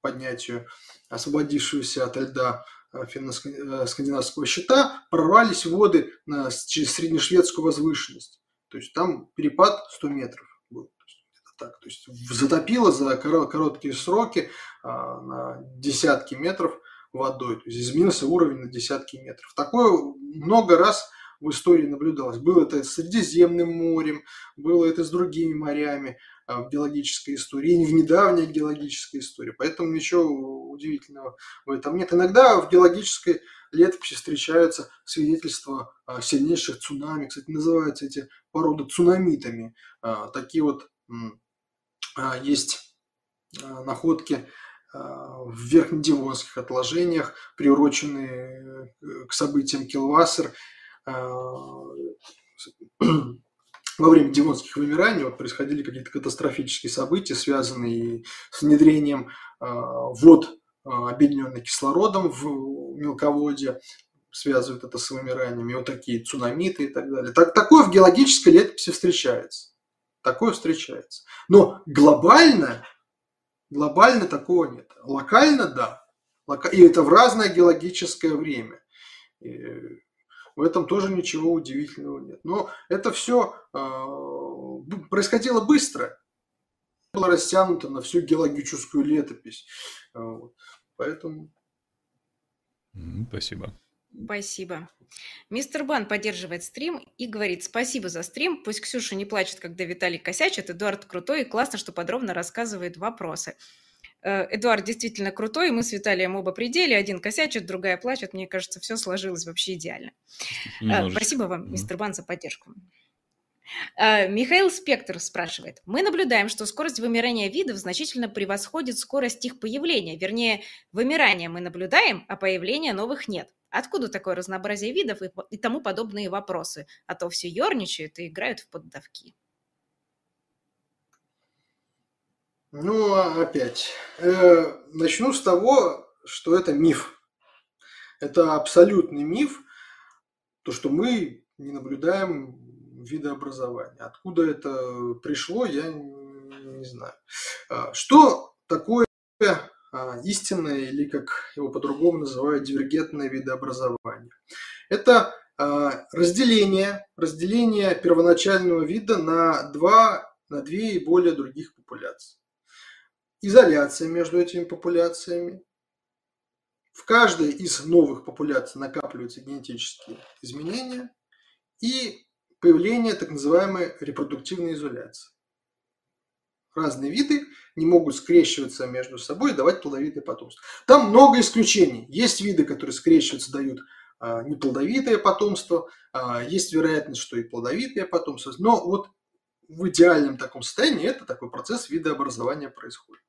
поднятию освободившегося от льда а, финно-скандинавского щита, прорвались воды на, через среднешведскую возвышенность. То есть там перепад 100 метров был. То есть, так. То есть затопило за короткие сроки а, на десятки метров водой. То есть изменился уровень на десятки метров. Такое много раз в истории наблюдалось. Было это с Средиземным морем, было это с другими морями. А, в геологической истории, и не в недавней геологической истории. Поэтому ничего удивительного в этом нет. Иногда в геологической летописи встречаются свидетельства сильнейших цунами. Кстати, называются эти породы цунамитами. А, такие вот а, есть находки в верхнедивонских отложениях, приуроченные к событиям Килвассер во время Дивонских вымираний вот, происходили какие-то катастрофические события, связанные с внедрением э, вод, э, объединенных кислородом в мелководье, связывают это с вымираниями, вот такие цунамиты и так далее. Так, такое в геологической летописи встречается. Такое встречается. Но глобально, глобально такого нет. Локально – да. И это в разное геологическое время. В этом тоже ничего удивительного нет. Но это все э, а, происходило быстро, было растянуто на всю геологическую летопись. Вот. Поэтому... Спасибо. Спасибо. Мистер Бан поддерживает стрим и говорит спасибо за стрим. Пусть Ксюша не плачет, когда Виталий косячит. Эдуард крутой и классно, что подробно рассказывает вопросы. Э, Эдуард действительно крутой, мы с Виталием оба пределе, один косячит, другая плачет, мне кажется, все сложилось вообще идеально. Э, Немножечко. Спасибо вам, мистер Бан, за поддержку. Э, Михаил Спектр спрашивает. Мы наблюдаем, что скорость вымирания видов значительно превосходит скорость их появления. Вернее, вымирание мы наблюдаем, а появления новых нет. Откуда такое разнообразие видов и, и тому подобные вопросы? А то все ерничают и играют в поддавки. Ну, а опять. Э, начну с того, что это миф. Это абсолютный миф, то, что мы не наблюдаем видообразования. Откуда это пришло, я не знаю. А, что такое а, истинное или, как его по-другому называют, дивергентное видообразование. Это разделение, разделение первоначального вида на два, на две и более других популяций. Изоляция между этими популяциями. В каждой из новых популяций накапливаются генетические изменения и появление так называемой репродуктивной изоляции. Разные виды не могут скрещиваться между собой и давать плодовитое потомство. Там много исключений. Есть виды, которые скрещиваются, дают а, неплодовитое потомство, а, есть вероятность, что и плодовитое потомство, но вот в идеальном таком состоянии это такой процесс видообразования происходит.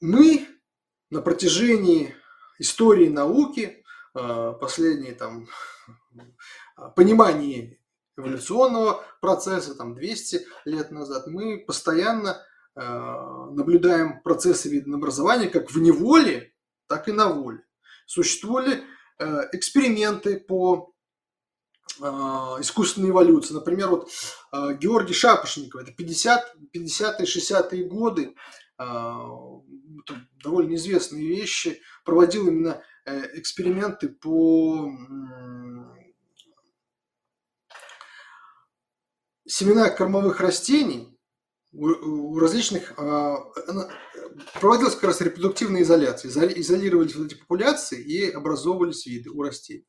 Мы на протяжении истории науки, а, последние там понимание эволюционного процесса, там 200 лет назад, мы постоянно наблюдаем процессы видообразования как в неволе, так и на воле. Существовали Э, эксперименты по э, искусственной эволюции. Например, вот э, Георгий Шапошников, это 50, 50-е, 60-е годы, довольно известные вещи, проводил именно эксперименты по семена кормовых растений у различных проводилась как раз репродуктивная изоляция. Изолировались вот эти популяции и образовывались виды у растений.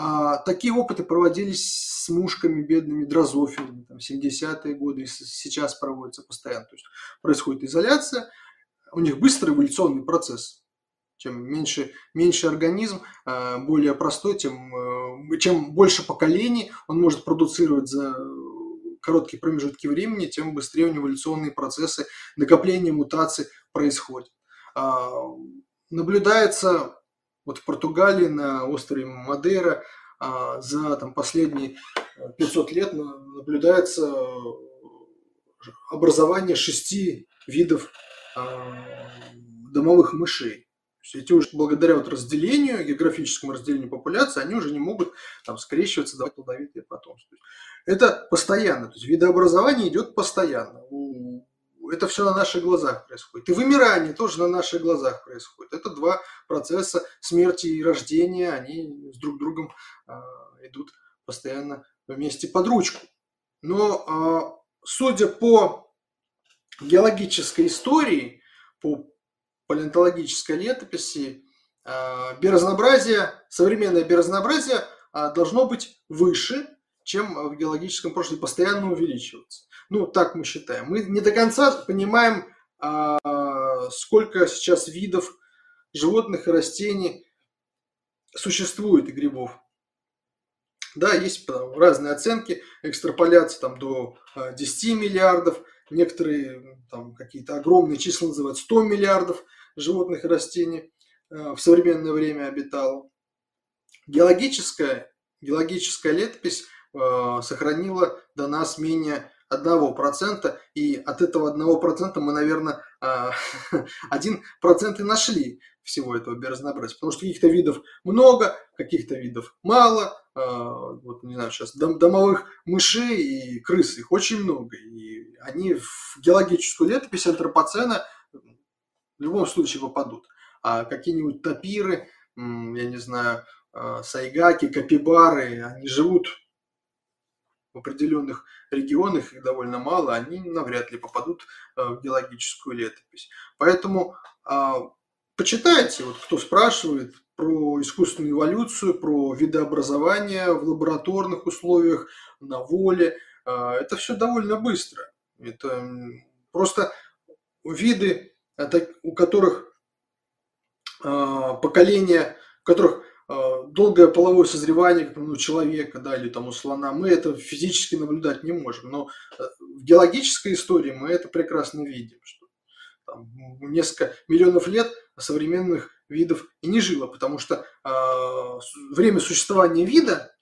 А, такие опыты проводились с мушками бедными дрозофилами, там, 70-е годы, и сейчас проводятся постоянно. То есть происходит изоляция, у них быстрый эволюционный процесс. Чем меньше, меньше организм, а, более простой, тем, э, чем больше поколений он может продуцировать за короткие промежутки времени, тем быстрее у него эволюционные процессы накопления мутаций происходят. А, наблюдается вот в Португалии на острове Мадейра а, за там, последние 500 лет наблюдается образование шести видов а, домовых мышей. Эти уже благодаря вот разделению, географическому разделению популяции, они уже не могут там скрещиваться, давать плодовитые потомство. Это постоянно, то есть видообразование идет постоянно. Это все на наших глазах происходит. И вымирание тоже на наших глазах происходит. Это два процесса смерти и рождения, они с друг другом а, идут постоянно вместе под ручку. Но а, судя по геологической истории, по палеонтологической летописи, а, биоразнообразие, современное биоразнообразие должно быть выше, чем в геологическом прошлом, постоянно увеличиваться. Ну, так мы считаем. Мы не до конца понимаем, а, сколько сейчас видов животных и растений существует и грибов. Да, есть разные оценки, экстраполяции там до 10 миллиардов, некоторые там какие-то огромные числа называют 100 миллиардов животных и растений в современное время обитало. Геологическая, геологическая летопись Э, сохранила до нас менее 1%, и от этого 1% мы, наверное, 1% и нашли всего этого биоразнообразия, потому что каких-то видов много, каких-то видов мало, э, вот, не знаю, сейчас домовых мышей и крыс, их очень много, и они в геологическую летопись антропоцена в любом случае попадут. А какие-нибудь тапиры, я не знаю, э, сайгаки, капибары, они живут определенных регионах, их довольно мало, они навряд ли попадут э, в геологическую летопись. Поэтому а, почитайте, вот кто спрашивает про искусственную эволюцию, про видообразование в лабораторных условиях, на воле, а, это все довольно быстро. Это просто виды, у которых поколения, у которых долгое половое созревание, как у человека, да, или там у слона, мы это физически наблюдать не можем. Но э, в геологической истории мы это прекрасно видим, что там, несколько миллионов лет современных видов и не жило, потому что э, время существования вида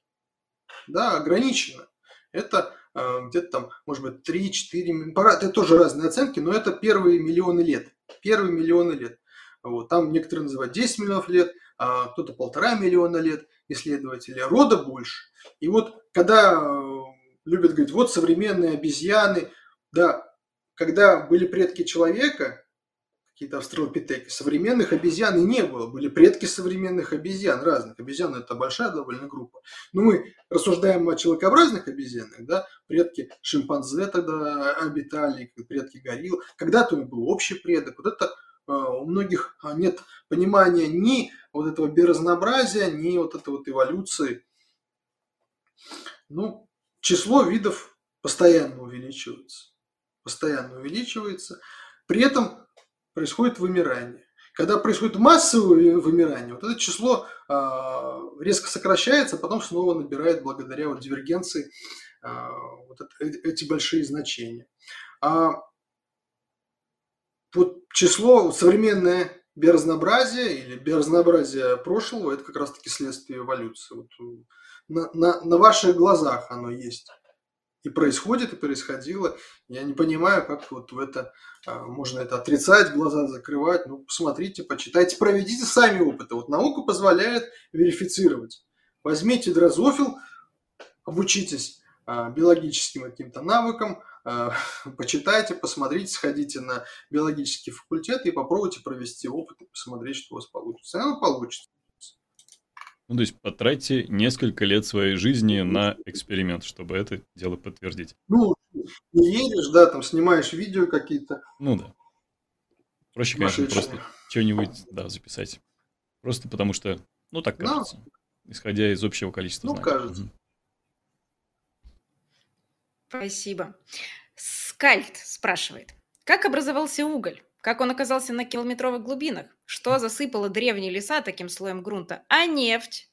да, ограничено. Это э, где-то там, может быть, 3-4, это тоже разные оценки, но это первые миллионы лет. Первые миллионы лет. Вот, там некоторые называют 10 миллионов лет, а кто-то полтора миллиона лет исследователи, рода больше. И вот когда э, любят говорить, вот современные обезьяны, да, когда были предки человека, какие-то австралопитеки. Современных обезьян и не было. Были предки современных обезьян, разных. Обезьян – это большая довольно группа. Но мы рассуждаем о человекообразных обезьянах, да, предки шимпанзе тогда обитали, предки горилл. Когда-то был общий предок. Вот это у многих нет понимания ни вот этого биоразнообразия, ни вот этой вот эволюции. Ну, число видов постоянно увеличивается. Постоянно увеличивается. При этом происходит вымирание. Когда происходит массовое вымирание, вот это число э, резко сокращается, а потом снова набирает благодаря вот дивергенции э, вот э, эти большие значения. А вот число современное биоразнообразие или биоразнообразие прошлого – это как раз-таки следствие эволюции. Вот на, на, на ваших глазах оно есть и происходит, и происходило. Я не понимаю, как вот в это а, можно это отрицать, глаза закрывать. Ну, посмотрите, почитайте, проведите сами опыты. Вот наука позволяет верифицировать. Возьмите дрозофил, обучитесь а, биологическим каким-то навыкам, почитайте, посмотрите, сходите на биологический факультет и попробуйте провести опыт и посмотреть, что у вас получится. И оно получится. Ну, то есть потратьте несколько лет своей жизни на эксперимент, чтобы это дело подтвердить. Ну, не едешь, да, там снимаешь видео какие-то. Ну да. Проще, конечно, просто что-нибудь, да, записать. Просто потому что, ну, так ну. кажется. Ну, исходя из общего количества ну, знаний. кажется. Угу. Спасибо. Скальд спрашивает. Как образовался уголь? Как он оказался на километровых глубинах? Что засыпало древние леса таким слоем грунта? А нефть?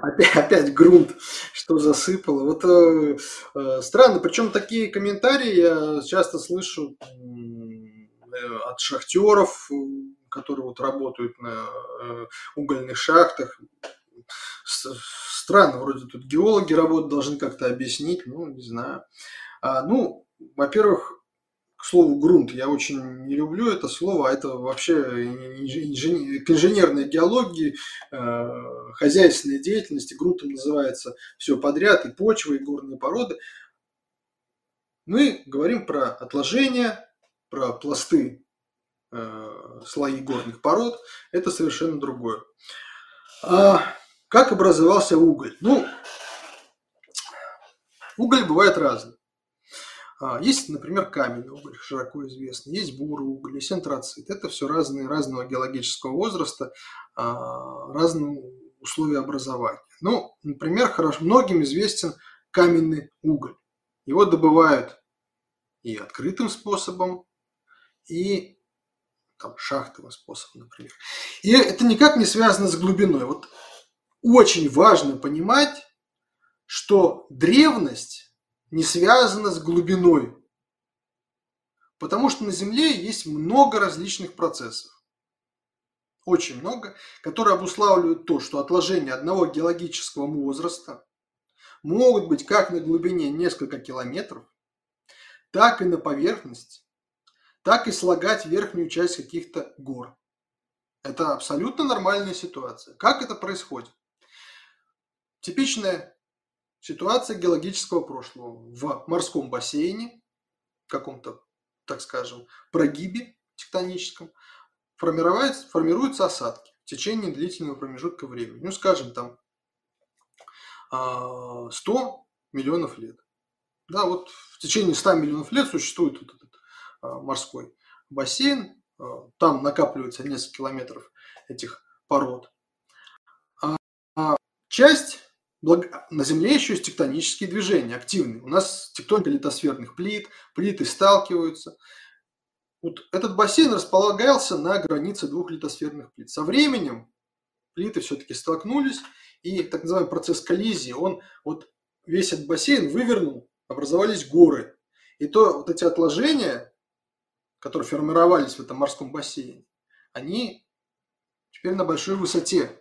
Опять, опять грунт, что засыпало. Вот э, э, странно, причем такие комментарии я часто слышу э, от шахтеров, которые вот работают на э, угольных шахтах странно, вроде тут геологи работают, должны как-то объяснить, ну, не знаю. А, ну, во-первых, к слову грунт, я очень не люблю это слово, а это вообще инженер, к инженерной геологии, э, хозяйственной деятельности, грунтом называется все подряд, и почва, и горные породы. Мы говорим про отложения, про пласты, э, слои горных пород, это совершенно другое. А, как образовался уголь? Ну, уголь бывает разный. А, есть, например, каменный уголь, широко известный, есть бурый уголь, есть антрацит. Это все разные, разного геологического возраста, а, разные условия образования. Ну, например, хорошо, многим известен каменный уголь. Его добывают и открытым способом, и там, шахтовым способом, например. И это никак не связано с глубиной. Вот очень важно понимать, что древность не связана с глубиной. Потому что на Земле есть много различных процессов. Очень много, которые обуславливают то, что отложения одного геологического возраста могут быть как на глубине несколько километров, так и на поверхности, так и слагать верхнюю часть каких-то гор. Это абсолютно нормальная ситуация. Как это происходит? Типичная ситуация геологического прошлого. В морском бассейне, каком-то, так скажем, прогибе тектоническом, формируются, формируются осадки в течение длительного промежутка времени. Ну, скажем, там 100 а, миллионов лет. Да, вот в течение 100 миллионов лет существует вот морской бассейн, а, там накапливается несколько километров этих пород. А часть на Земле еще есть тектонические движения, активные. У нас тектоника литосферных плит, плиты сталкиваются. Вот этот бассейн располагался на границе двух литосферных плит. Со временем плиты все-таки столкнулись, и так называемый процесс коллизии, он вот весь этот бассейн вывернул, образовались горы. И то вот эти отложения, которые формировались в этом морском бассейне, они теперь на большой высоте.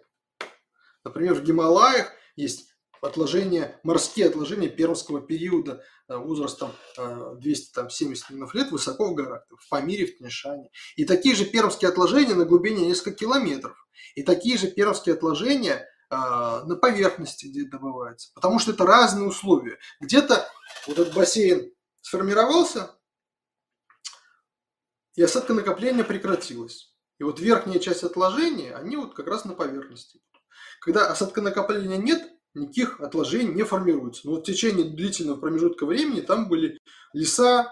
Например, в Гималаях есть отложения, морские отложения пермского периода э, возрастом 270 э, миллионов лет высоко в горах, в Памире, в Тнешане. И такие же пермские отложения на глубине несколько километров. И такие же пермские отложения а, на поверхности, где добывается. Потому что это разные условия. Где-то вот этот бассейн сформировался, и осадка накопления прекратилась. И вот верхняя часть отложения, они вот как раз на поверхности. Когда осадка накопления нет, никаких отложений не формируется. Но вот в течение длительного промежутка времени там были леса,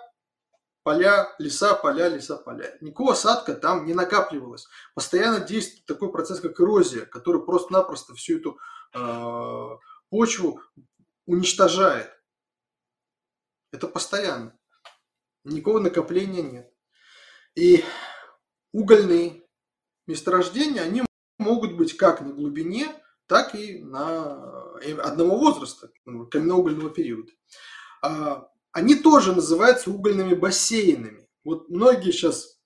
поля, леса, поля, леса, поля. Никакого осадка там не накапливалось. Постоянно действует такой процесс, как эрозия, который просто-напросто всю эту э, почву уничтожает. Это постоянно. Никакого накопления нет. И угольные месторождения, они могут быть как на глубине, так и на э, одного возраста, каменноугольного периода. А, они тоже называются угольными бассейнами. Вот многие сейчас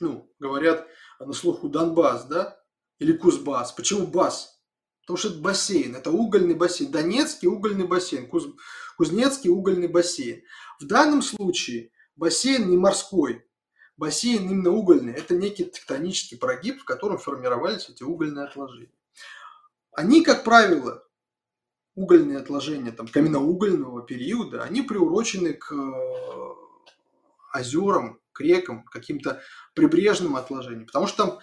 ну, говорят на слуху Донбасс, да, или Кузбасс. Почему Бас? Потому что это бассейн, это угольный бассейн. Донецкий угольный бассейн, Куз... Кузнецкий угольный бассейн. В данном случае бассейн не морской, бассейн именно угольный. Это некий тектонический прогиб, в котором формировались эти угольные отложения. Они, как правило, угольные отложения там, каменноугольного периода, они приурочены к э, озерам, к рекам, каким-то прибрежным отложениям. Потому что там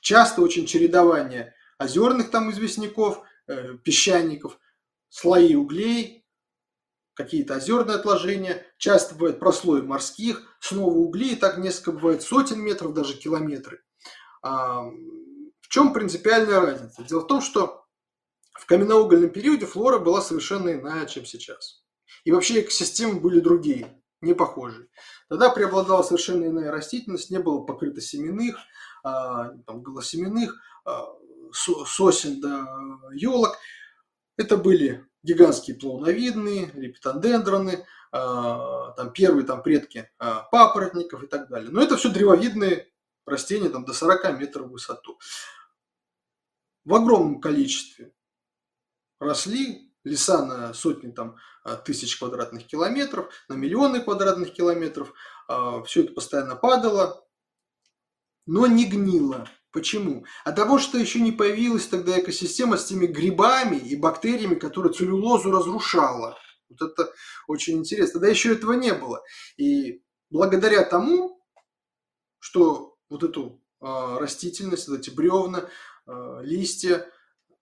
часто очень чередование озерных там известняков, э, песчаников, слои углей, какие-то озерные отложения, часто бывают прослои морских, снова угли, и так несколько бывает сотен метров, даже километры. А, в чем принципиальная разница? Дело в том, что в каменноугольном периоде флора была совершенно иная, чем сейчас. И вообще экосистемы были другие, не похожие. Тогда преобладала совершенно иная растительность, не было покрыто семенных, а, там, голосеменных, а, сосен до елок. Это были гигантские плавновидные, лепитодендроны, а, там первые там предки папоротников и так далее. Но это все древовидные растения там, до 40 метров в высоту. В огромном количестве росли, леса на сотни там, а, тысяч квадратных километров, на миллионы квадратных километров. А, Все это постоянно падало, но не гнило. Почему? А того, что еще не появилась тогда экосистема с теми грибами и бактериями, которые целлюлозу разрушала. Вот это очень интересно. Тогда еще этого не было. И благодаря тому, что вот эту э, растительность, вот эти бревна, э, листья,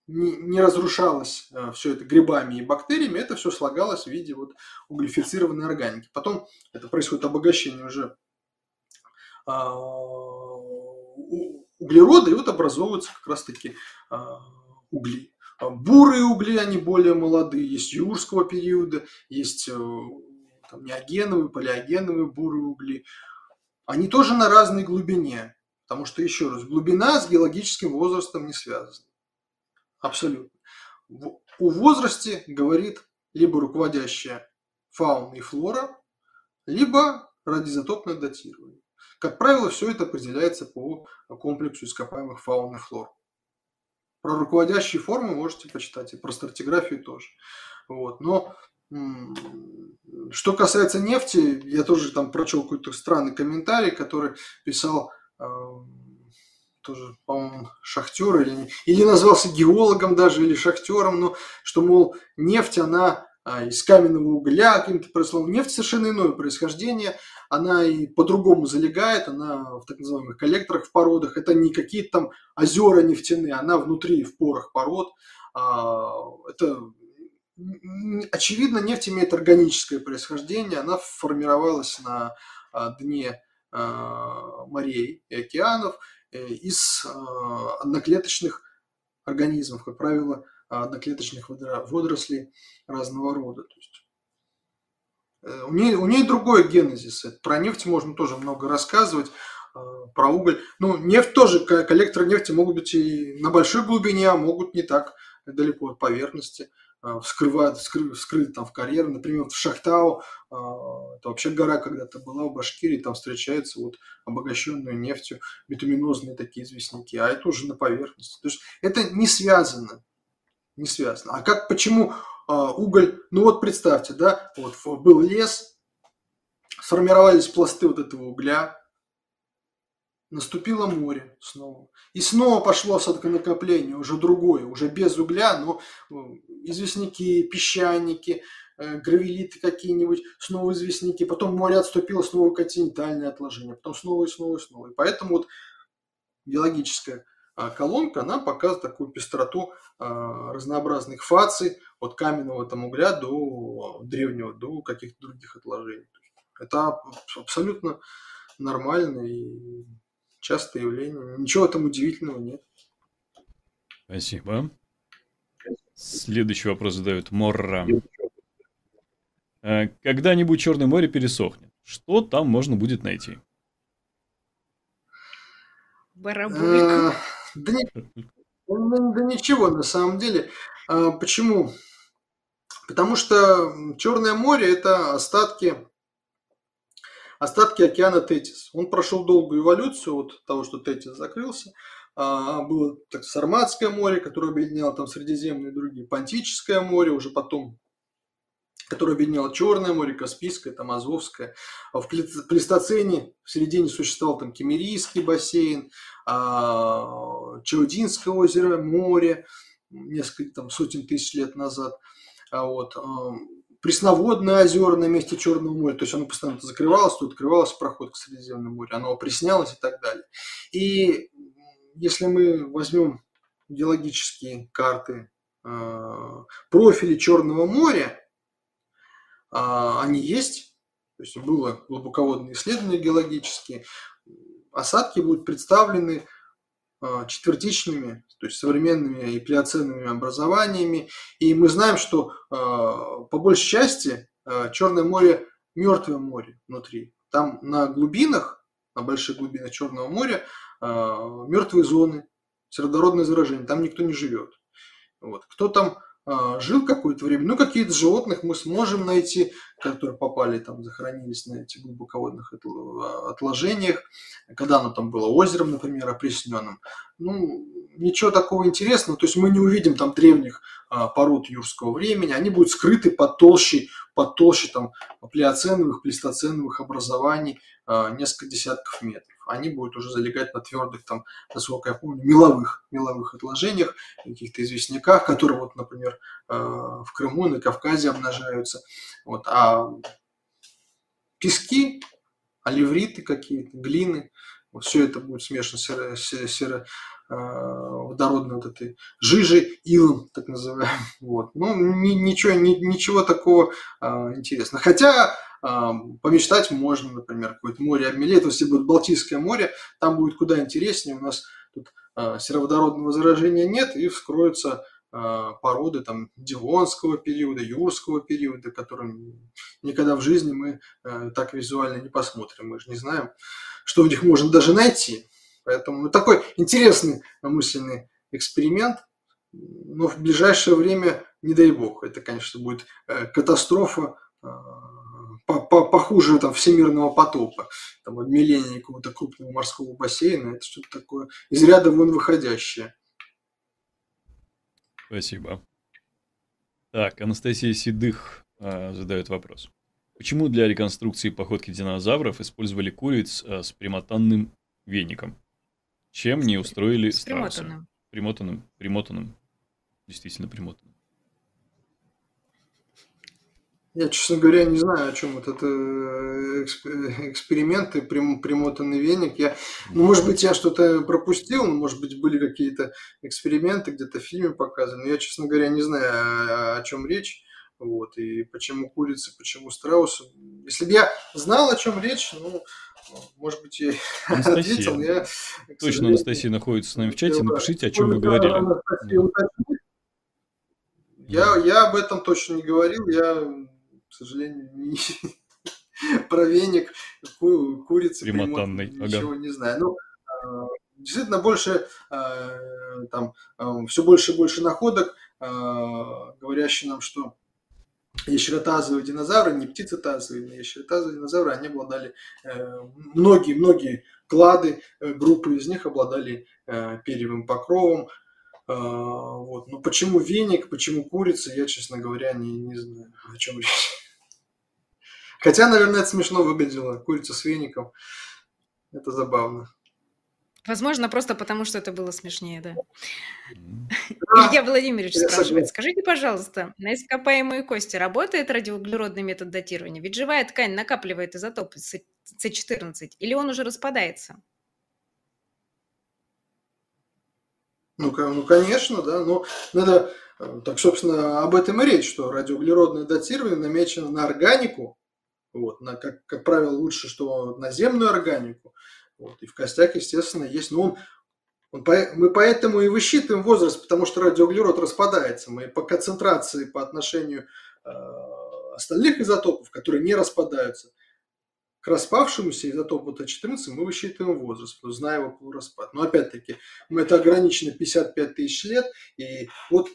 не, не разрушалось э, все это грибами и бактериями, это все слагалось в виде вот углефицированной органики. Потом это происходит обогащение уже а, углерода, и вот образовываются как раз-таки а, угли. А, бурые угли, они более молодые, есть юрского периода, есть э, там, неогеновые, палеогеновые бурые угли. Они тоже на разной глубине, потому что, еще раз, глубина с геологическим возрастом не связана. Абсолютно. У возрасте говорит либо руководящая фауна и флора, либо радиозатопное датирование. Как правило, все это определяется по комплексу ископаемых фауны и флор. Про руководящие формы можете почитать, и про стратиграфию тоже. Вот. Но что касается нефти, я тоже там прочел какой-то странный комментарий, который писал тоже, по-моему, шахтер или, или назвался геологом даже, или шахтером, но что, мол, нефть, она из каменного угля каким-то прословом. Нефть совершенно иное происхождение, она и по-другому залегает, она в так называемых коллекторах в породах, это не какие-то там озера нефтяные, она внутри в порах пород. А, это очевидно, нефть имеет органическое происхождение, она формировалась на а, дне морей и океанов, Э, из а, одноклеточных организмов, как правило, одноклеточных водорослей разного рода. То есть, э, у, нее, у нее другой генезис. Про нефть можно тоже много рассказывать, а, про уголь. Ну, нефть тоже, коллекторы нефти могут быть и на большой глубине, а могут не так далеко от поверхности. А, вскрывают, вскры, вскрыты там в карьеры. Например, в Шахтау, а, это вообще гора когда-то была в Башкирии, там встречается вот обогащенную нефтью битуминозные такие известняки, а это уже на поверхности. То есть это не связано, не связано. А как, почему а, уголь, ну вот представьте, да, вот был лес, сформировались пласты вот этого угля, наступило море снова. И снова пошло осадконакопление, уже другое, уже без угля, но э, известняки, песчаники, э, гравелиты какие-нибудь, снова известняки. Потом море отступило, снова континентальное отложение, потом снова и снова и снова. И поэтому вот геологическая а, колонка, она показывает такую пестроту а, разнообразных фаций, от каменного там угля до древнего, до каких-то других отложений. Это абсолютно нормально и частое явление. Ничего там удивительного нет. Спасибо. Следующий вопрос задает Морра. Когда-нибудь Черное море пересохнет. Что там можно будет найти? Барабульку. Да, да ничего, на самом деле. А, почему? Потому что Черное море – это остатки остатки океана Тетис. Он прошел долгую эволюцию от того, что Тетис закрылся. А, было так, Сарматское море, которое объединяло там Средиземные и другие. Пантическое море, уже потом которое объединяло Черное море, Каспийское, там Азовское. А в Плестоцене в середине существовал там Кемерийский бассейн, а, Чаудинское озеро, море, несколько там сотен тысяч лет назад. А вот, пресноводное озеро на месте Черного моря, то есть оно постоянно закрывалось, то открывалось проход к Средиземному морю, оно опреснялось и так далее. И если мы возьмем геологические карты профили Черного моря, они есть, то есть было глубоководные исследования геологические, осадки будут представлены а, четвертичными, то есть современными и плеоценными образованиями. И мы знаем, что а, по большей части а, Черное море мертвое море внутри. Там на глубинах, на больших глубинах Черного моря мертвые зоны, сероводородное заражение, там никто не живет. Вот. Кто там а, жил какое-то время. Ну, какие-то животных мы сможем найти, которые попали там, захоронились на этих глубоководных а, отложениях, когда оно там было озером, например, опресненным. Ну, ничего такого интересного. То есть мы не увидим там древних а, пород юрского времени, они будут скрыты под толщей, под толщей там плеоценовых, плестоценовых образований несколько десятков метров они будут уже залегать на твердых, там, насколько я помню, меловых, меловых отложениях, каких-то известняках, которые, вот, например, э, в Крыму, на Кавказе обнажаются. Вот. А пески, оливриты какие-то, глины, вот все это будет смешано с серо, серо, э, водородной вот этой жижи, илом, так называемым. Вот. Ну, ни, ничего, ни, ничего такого э, интересного. Хотя помечтать можно, например, какое-то море обмелеет. Если будет Балтийское море, там будет куда интереснее. У нас тут а, сероводородного заражения нет, и вскроются а, породы там Дивонского периода, Юрского периода, которые никогда в жизни мы а, так визуально не посмотрим. Мы же не знаем, что в них можно даже найти. Поэтому ну, такой интересный мысленный эксперимент, но в ближайшее время, не дай бог, это, конечно, будет э, катастрофа похуже там, всемирного потопа, там, обмеление какого-то крупного морского бассейна, это что-то такое из ряда вон выходящее. Спасибо. Так, Анастасия Седых э, задает вопрос. Почему для реконструкции походки динозавров использовали куриц э, с примотанным веником? Чем не устроили с страуса? Примотанным. Примотанным. Примотанным. Действительно примотанным. Я, честно говоря, не знаю, о чем вот это э, эксперименты, прям, примотанный веник. Я, ну, может быть, я что-то пропустил, ну, может быть, были какие-то эксперименты, где-то в фильме показаны. Но я, честно говоря, не знаю, о, о чем речь. Вот, и почему курица, почему страус. Если бы я знал, о чем речь, ну, может быть, я Анастасия. ответил. Я, Точно, Анастасия находится с нами в чате. Напишите, о чем вы говорили. Я, я об этом точно не говорил. Я к сожалению, не... про веник, ку... курицы, Примотанный. ничего ага. не знаю. Ну, а, действительно больше, а, там, а, все больше и больше находок, говорящие нам, что ящеротазовые динозавры, не птицетазовые, но ящеротазовые динозавры, они обладали, многие-многие э, клады, э, группы из них обладали э, перьевым покровом, вот. Но почему веник, почему курица, я, честно говоря, не, не знаю, о чем речь. Хотя, наверное, это смешно выглядело. Курица с веником. Это забавно. Возможно, просто потому, что это было смешнее, да. Илья Владимирович спрашивает, скажите, пожалуйста, на ископаемые кости работает радиоуглеродный метод датирования? Ведь живая ткань накапливает изотопы С14, или он уже распадается? Ну, ну конечно, да, но надо, э, так, собственно, об этом и речь, что радиоуглеродное датирование намечено на органику, вот, на, как, как правило, лучше, что на земную органику, вот, и в костях, естественно, есть, но он, он по, мы поэтому и высчитываем возраст, потому что радиоуглерод распадается, мы по концентрации по отношению э, остальных изотопов, которые не распадаются, к распавшемуся изотопу Т14 мы высчитываем возраст, зная его полураспад. Но опять-таки, мы это ограничено 55 тысяч лет, и вот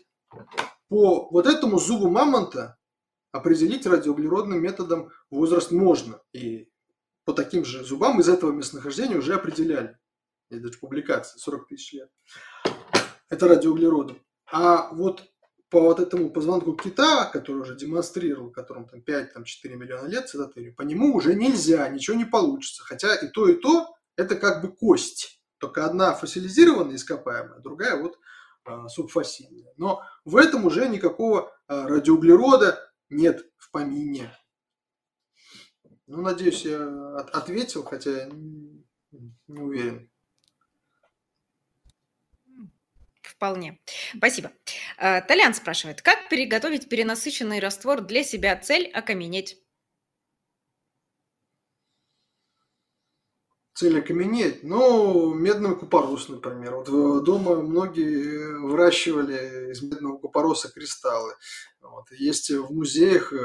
по вот этому зубу мамонта определить радиоуглеродным методом возраст можно. И по таким же зубам из этого местонахождения уже определяли. Это даже публикация, 40 тысяч лет. Это радиоуглероды. А вот по вот этому позвонку кита, который уже демонстрировал, которому там 5-4 миллиона лет цитатерию, по нему уже нельзя, ничего не получится. Хотя и то, и то это как бы кость. Только одна фасилизированная ископаемая, другая вот э, субфасильная. Но в этом уже никакого э, радиоуглерода нет в помине. Ну, надеюсь, я от ответил, хотя не, уверен. Вполне. Спасибо. А, Толян спрашивает, как приготовить перенасыщенный раствор для себя? Цель – окаменеть. Цель окаменеть? Ну, медный купорос, например. Вот дома многие выращивали из медного купороса кристаллы. Вот. Есть в музеях э,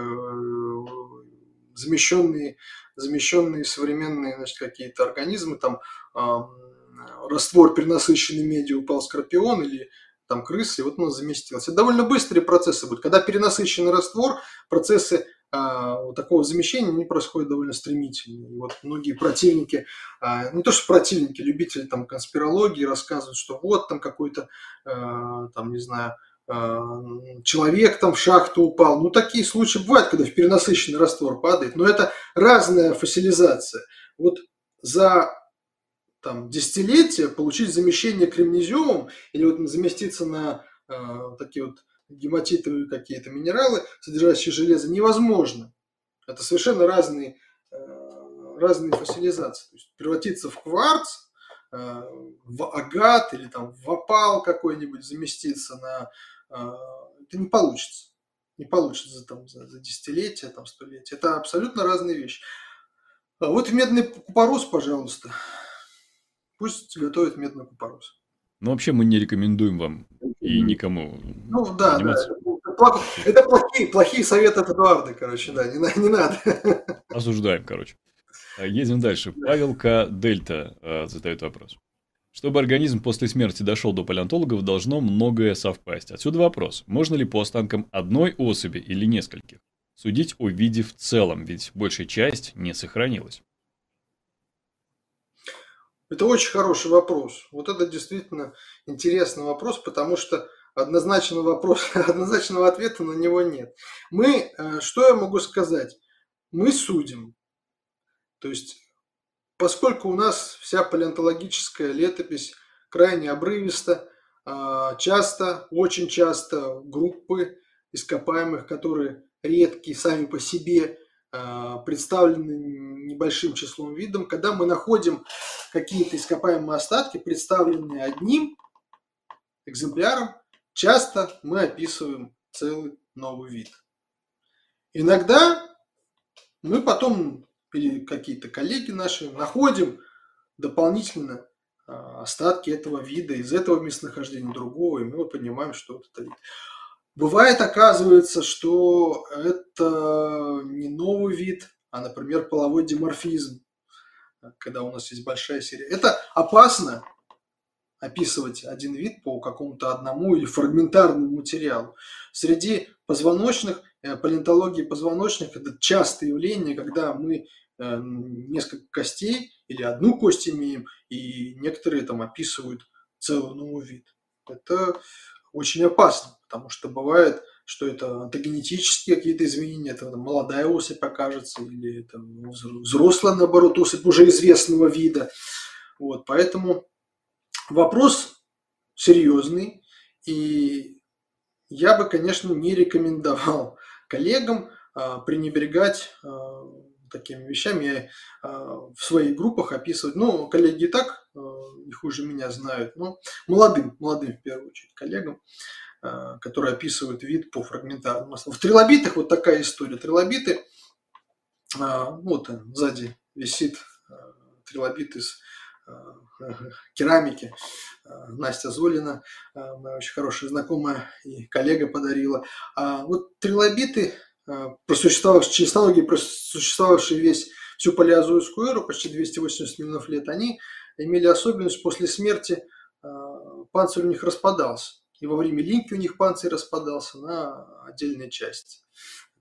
замещенные, замещенные современные значит, какие-то организмы, там раствор перенасыщенный медью упал скорпион или там крысы, и вот он заместился. Это довольно быстрые процессы будут. Когда перенасыщенный раствор, процессы а, вот такого замещения не происходят довольно стремительно. И вот многие противники, а, не то что противники, любители там конспирологии рассказывают, что вот там какой-то, а, там, не знаю, человек там в шахту упал. Ну, такие случаи бывают, когда в перенасыщенный раствор падает, но это разная фасилизация. Вот за там, десятилетия получить замещение кремнезиумом или вот заместиться на э, такие вот гематитовые какие-то минералы, содержащие железо, невозможно. Это совершенно разные, э, разные фасилизации. То есть превратиться в кварц, э, в агат или там в опал какой-нибудь заместиться на... Э, это не получится. Не получится там, за, за десятилетия, там, столетия. Это абсолютно разные вещи. А вот медный купорос, пожалуйста. Пусть готовят медный купорос. Ну, вообще мы не рекомендуем вам и никому Ну, да, заниматься. да. Это плохие, плохие советы от Эдуарда, короче, да, не, не надо. Осуждаем, короче. А, едем дальше. Павел К. Дельта э, задает вопрос. Чтобы организм после смерти дошел до палеонтологов, должно многое совпасть. Отсюда вопрос. Можно ли по останкам одной особи или нескольких судить о виде в целом, ведь большая часть не сохранилась? Это очень хороший вопрос. Вот это действительно интересный вопрос, потому что однозначного вопроса, однозначного ответа на него нет. Мы, э, что я могу сказать? Мы судим. То есть, поскольку у нас вся палеонтологическая летопись крайне обрывиста, а, часто, очень часто группы ископаемых, которые редкие сами по себе, а, представлены небольшим числом видов, когда мы находим какие-то ископаемые остатки, представленные одним экземпляром, часто мы описываем целый новый вид. Иногда мы потом, или какие-то коллеги наши, находим дополнительно а, остатки этого вида из этого местонахождения другого, и мы понимаем, что это вид. Бывает, оказывается, что это не новый вид, а, например, половой диморфизм, когда у нас есть большая серия. Это опасно описывать один вид по какому-то одному или фрагментарному материалу. Среди позвоночных, э, палеонтологии позвоночных это частое явление, когда мы э, несколько костей или одну кость имеем, и некоторые там описывают целый новый вид. Это очень опасно, потому что бывает, что это антогенетические какие-то изменения, это молодая особь покажется, или это взрослая, наоборот, особь уже известного вида. Вот, поэтому вопрос серьезный, и я бы, конечно, не рекомендовал коллегам а, пренебрегать а, такими вещами а, в своих группах описывать. Ну, коллеги и так не хуже меня знают, но молодым, молодым в первую очередь коллегам, которые описывают вид по фрагментарному маслу. В трилобитах вот такая история. Трилобиты, вот сзади висит трилобит из керамики. Настя Золина, моя очень хорошая знакомая и коллега подарила. А вот трилобиты, просуществовавшие, чистологии, просуществовавшие весь всю палеозойскую эру, почти 280 миллионов лет, они имели особенность после смерти панцирь у них распадался. И во время линьки у них панцирь распадался на отдельные части.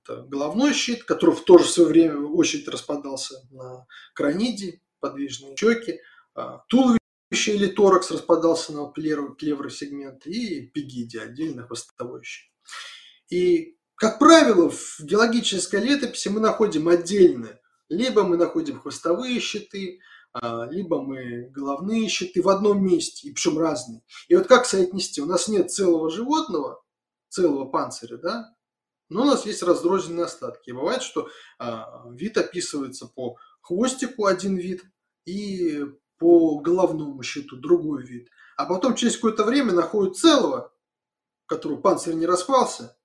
Это головной щит, который в то же свое время очередь распадался на краниде, подвижные щеки, туловище или торакс распадался на клевры сегменты и пигиди, отдельно хвостовой. И, как правило, в геологической летописи мы находим отдельно, либо мы находим хвостовые щиты, а, либо мы головные щиты в одном месте, и причем разные. И вот как соотнести? У нас нет целого животного, целого панциря, да, но у нас есть разрозненные остатки. И бывает, что а, вид описывается по хвостику один вид и по головному щиту другой вид. А потом через какое-то время находят целого, которого панцирь не распался,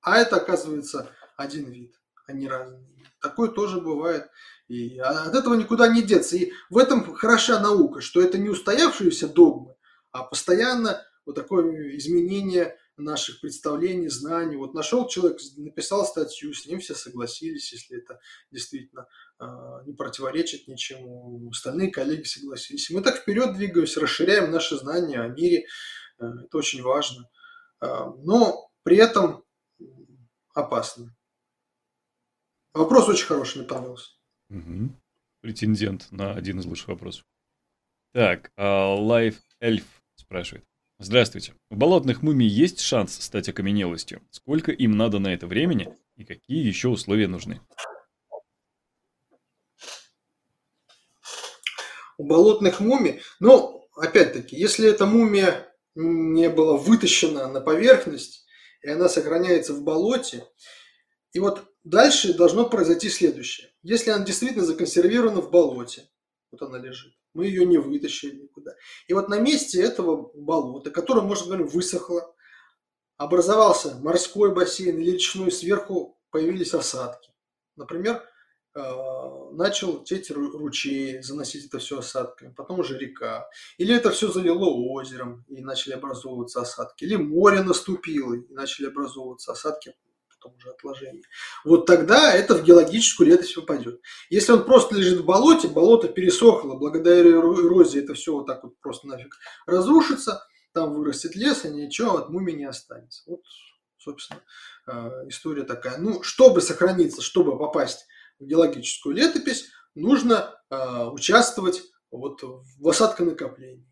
а это оказывается один вид, а не разный. Такое тоже бывает. И от этого никуда не деться. И в этом хороша наука, что это не устоявшиеся догмы, а постоянно вот такое изменение наших представлений, знаний. Вот нашел человек, написал статью, с ним все согласились, если это действительно э, не противоречит ничему. Остальные коллеги согласились. Мы так вперед двигаемся, расширяем наши знания о мире. Э, это очень важно. Э, но при этом опасно. Вопрос очень хороший, мне понравился. Угу. Претендент на один из лучших вопросов. Так, Life Elf спрашивает. Здравствуйте. У болотных мумий есть шанс стать окаменелостью? Сколько им надо на это времени и какие еще условия нужны? У болотных мумий, ну, опять-таки, если эта мумия не была вытащена на поверхность, и она сохраняется в болоте, и вот дальше должно произойти следующее. Если она действительно законсервирована в болоте, вот она лежит, мы ее не вытащили никуда. И вот на месте этого болота, которое, может быть, высохло, образовался морской бассейн или речной, сверху появились осадки. Например, э, начал течь ручей, заносить это все осадками, потом уже река. Или это все залило озером и начали образовываться осадки. Или море наступило и начали образовываться осадки потом уже отложение. Вот тогда это в геологическую летопись попадет. Если он просто лежит в болоте, болото пересохло, благодаря эрозии это все вот так вот просто нафиг разрушится, там вырастет лес, и ничего от мумии не останется. Вот, собственно, э, история такая. Ну, чтобы сохраниться, чтобы попасть в геологическую летопись, нужно э, участвовать вот в осадконакоплении.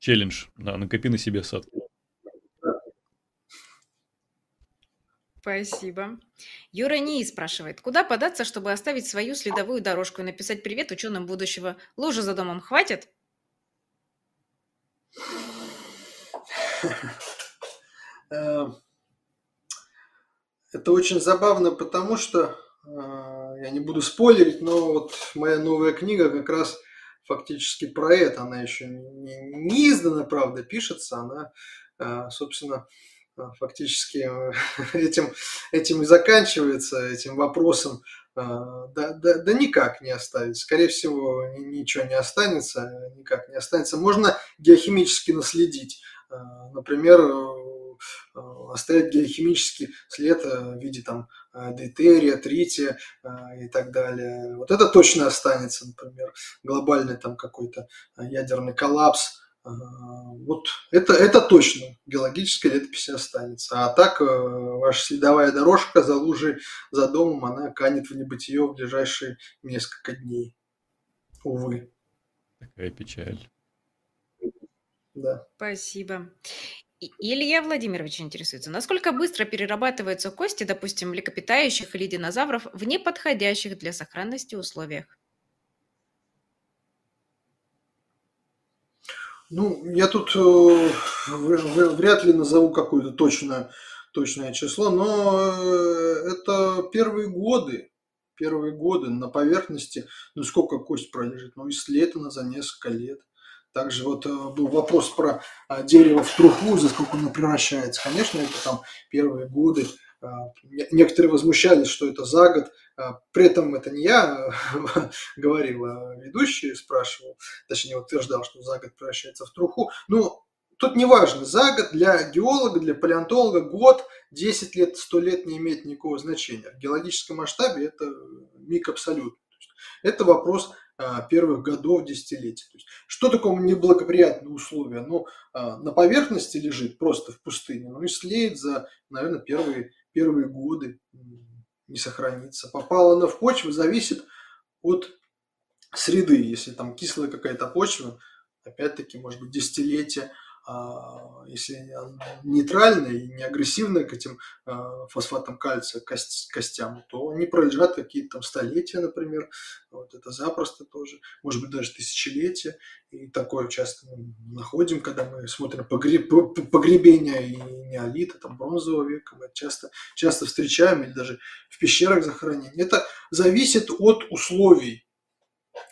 Челлендж, да, накопи на себе осадку. Спасибо. Юра Нии спрашивает, куда податься, чтобы оставить свою следовую дорожку и написать привет ученым будущего? Лужи за домом хватит? Э, это очень забавно, потому что, э, я не буду спойлерить, но вот моя новая книга как раз фактически про это. Она еще не издана, правда, пишется. Она, э, собственно, фактически э, этим, этим и заканчивается, этим вопросом, а, да, да, да никак не оставить. Скорее всего, ничего не останется, никак не останется. Можно геохимически наследить. Например, э, оставить геохимический след э, в виде там дейтерия, трития и так далее. Вот это точно останется, например, глобальный там какой-то ядерный коллапс – вот это, это точно геологическая летопись останется. А так э, ваша следовая дорожка за лужей, за домом, она канет в небытие в ближайшие несколько дней. Увы. Такая печаль. Да. Спасибо. Илья Владимирович интересуется, насколько быстро перерабатываются кости, допустим, млекопитающих или динозавров в неподходящих для сохранности условиях? Ну, я тут э, вряд ли назову какое-то точное, точное число, но э, это первые годы, первые годы на поверхности, ну сколько кость пролежит, ну если лето за несколько лет. Также вот э, был вопрос про дерево в труху, за сколько оно превращается. Конечно, это там первые годы. А, некоторые возмущались, что это за год. А, при этом это не я говорил, а ведущий спрашивал, точнее утверждал, что за год превращается в труху. Ну, тут не важно, за год для геолога, для палеонтолога год, 10 лет, 100 лет не имеет никакого значения. В геологическом масштабе это миг абсолютно. Это вопрос а, первых годов десятилетий. То есть, что такое неблагоприятные условия? Ну, а, на поверхности лежит, просто в пустыне, ну и слеет за, наверное, первые, первые годы, не сохранится. Попала она в почву, зависит от среды. Если там кислая какая-то почва, опять-таки, может быть, десятилетия – если нейтральная и не агрессивная к этим а, фосфатам кальция, костям, то они пролежат какие-то там столетия, например. Вот это запросто тоже, может быть, даже тысячелетия. И такое часто мы находим, когда мы смотрим погреб, погребения и неолита, там, бронзового века, мы часто, часто встречаем, или даже в пещерах захоронений. Это зависит от условий.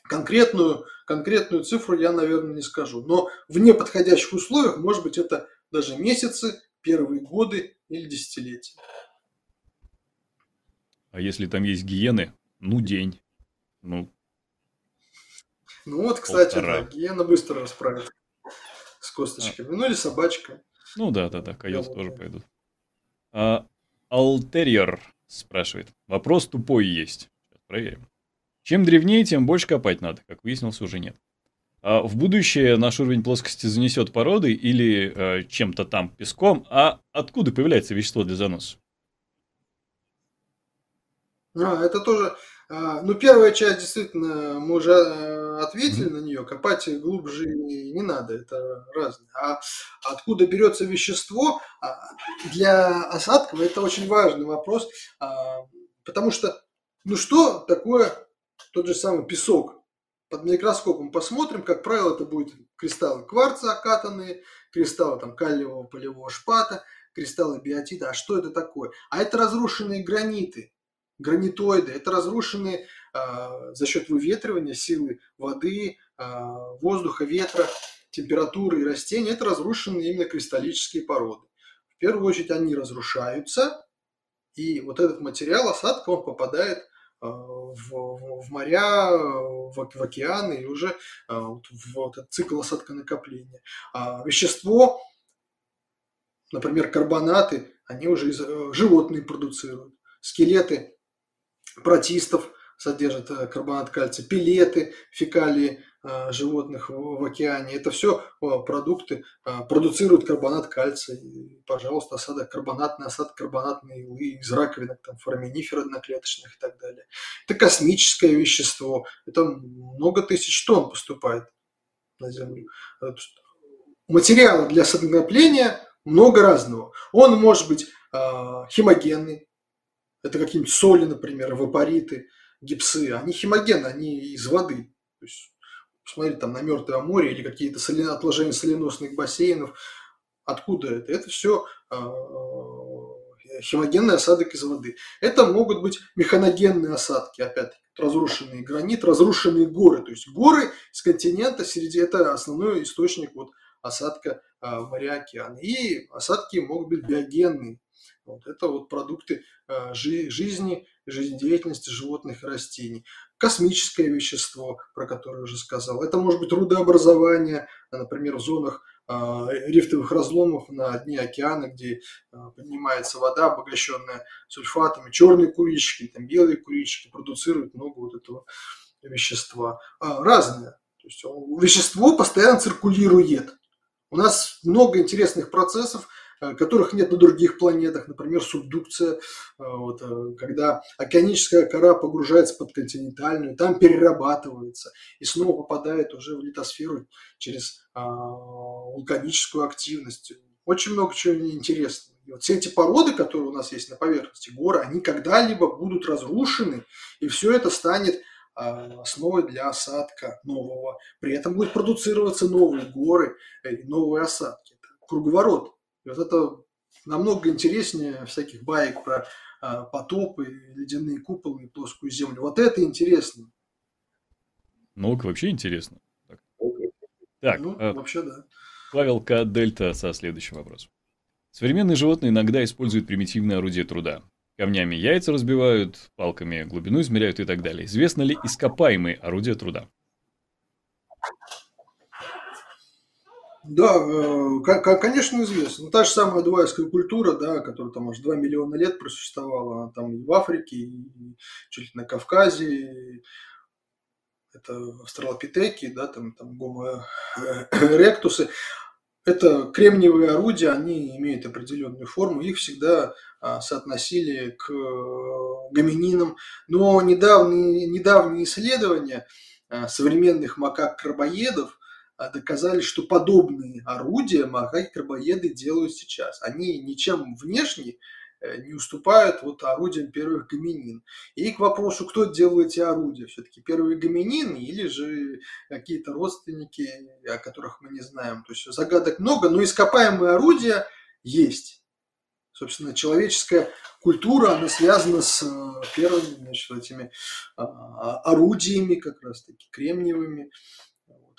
Конкретную конкретную цифру я, наверное, не скажу. Но в неподходящих условиях, может быть, это даже месяцы, первые годы или десятилетия. А если там есть гиены, ну день. Ну, ну вот, кстати, полтора. да, гиена быстро расправится с косточками. А. Ну или собачка. Ну да, да, да, койоты тоже пойдут. А, Алтерьер спрашивает. Вопрос тупой есть. Сейчас проверим. Чем древнее, тем больше копать надо, как выяснилось, уже нет. А в будущее наш уровень плоскости занесет породой или э, чем-то там песком, а откуда появляется вещество для заноса? А, это тоже, а, ну первая часть действительно мы уже э, ответили mm-hmm. на нее, копать глубже не надо, это разное. А откуда берется вещество а, для осадков, это очень важный вопрос, а, потому что, ну что такое тот же самый песок. Под микроскопом посмотрим, как правило, это будут кристаллы кварца окатанные, кристаллы там калиевого полевого шпата, кристаллы биотита. А что это такое? А это разрушенные граниты, гранитоиды. Это разрушенные э, за счет выветривания силы воды, э, воздуха, ветра, температуры и растений. Это разрушенные именно кристаллические породы. В первую очередь они разрушаются, и вот этот материал осадка, он попадает Э, в, в моря, в, в океаны и уже э, в, в этот цикл осадка накопления. А вещество, например, карбонаты, они уже из, э, животные продуцируют. Скелеты протистов содержат карбонат кальция, пилеты, фекалии Э, животных в океане. Это все э, продукты, э, продуцируют карбонат кальция. Пожалуйста, осадок, карбонатный осадок, карбонатные илы из раковинок, там, фораминифер одноклеточных и так далее. Это космическое вещество. Это много тысяч тонн поступает на Землю. Материала для садонопления много разного. Он может быть химогенный, это какие-нибудь соли, например, вапориты, гипсы, они химогенны, они из воды. То есть посмотреть там на Мертвое море или какие-то солен... отложения соленосных бассейнов. Откуда это? Это все а, химогенный осадок из воды. Это могут быть механогенные осадки, опять-таки, разрушенный гранит, разрушенные горы. То есть горы с континента, среди это основной источник вот осадка э, в море океана. И осадки могут быть биогенные. Вот это вот продукты жи- жизни, жизнедеятельности животных и растений космическое вещество, про которое уже сказал. Это может быть рудообразование, например, в зонах а, рифтовых разломов на дне океана, где а, поднимается вода, обогащенная сульфатами, черные курильщики, там белые курильщики продуцируют много вот этого вещества. А, разное. То есть вещество постоянно циркулирует. У нас много интересных процессов, Э, которых нет на других планетах, например, субдукция, э, вот, э, когда океаническая кора погружается под континентальную, там перерабатывается и снова попадает уже в литосферу через а, вулканическую активность. Очень много чего интересного. И вот все эти породы, которые у нас есть на поверхности горы, они когда-либо будут разрушены, и все это станет а, основой для осадка нового. При этом будут продуцироваться новые горы, э, новые осадки. Это круговорот. И вот это намного интереснее всяких баек про а, потопы, ледяные куполы и плоскую землю. Вот это интересно. Наука вообще интересно. Так, так ну, а... вообще да. Павел К. Дельта со следующим вопросом. Современные животные иногда используют примитивные орудия труда. Камнями яйца разбивают, палками глубину измеряют и так далее. Известно ли ископаемые орудия труда? Да, э, конечно, известно. Ну, та же самая дувайская культура, да, которая там аж 2 миллиона лет просуществовала, она там и в Африке, и чуть ли на Кавказе, это австралопитеки, да, там, там гомо ректусы. Это кремниевые орудия, они имеют определенную форму, их всегда а, соотносили к э, гомининам. Но недавние, недавние исследования а, современных макак-крабоедов а, доказали, что подобные орудия макаки-крабоеды делают сейчас. Они ничем внешне не уступают вот орудиям первых гоминин. И к вопросу, кто делал эти орудия, все-таки первые гоминины или же какие-то родственники, о которых мы не знаем. То есть загадок много, но ископаемые орудия есть. Собственно, человеческая культура, она связана с э, первыми значит, этими а, а, орудиями, как раз таки кремниевыми, вот,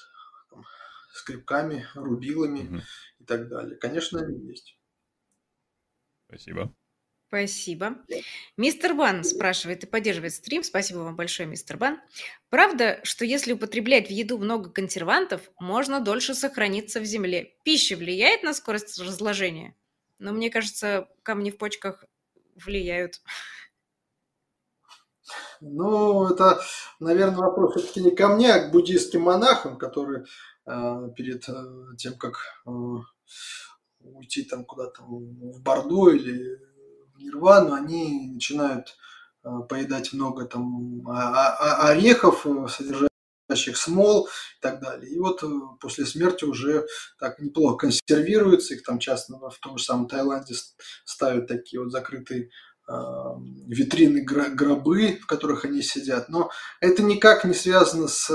там, скрипками, рубилами угу. и так далее. Конечно, они есть. Спасибо. Спасибо. Мистер Бан спрашивает и поддерживает стрим. Спасибо вам большое, мистер Бан. Правда, что если употреблять в еду много консервантов, можно дольше сохраниться в земле? Пища влияет на скорость разложения? Но мне кажется, камни в почках влияют. Ну, это, наверное, вопрос все-таки не ко мне, а к буддийским монахам, которые э, перед э, тем, как э, уйти там куда-то в Бордо или нирвану, они начинают э, поедать много там а, а, орехов, э, содержащих смол и так далее. И вот э, после смерти уже так неплохо консервируются, их там часто в том же самом Таиланде ставят такие вот закрытые витрины гробы, в которых они сидят. Но это никак не связано с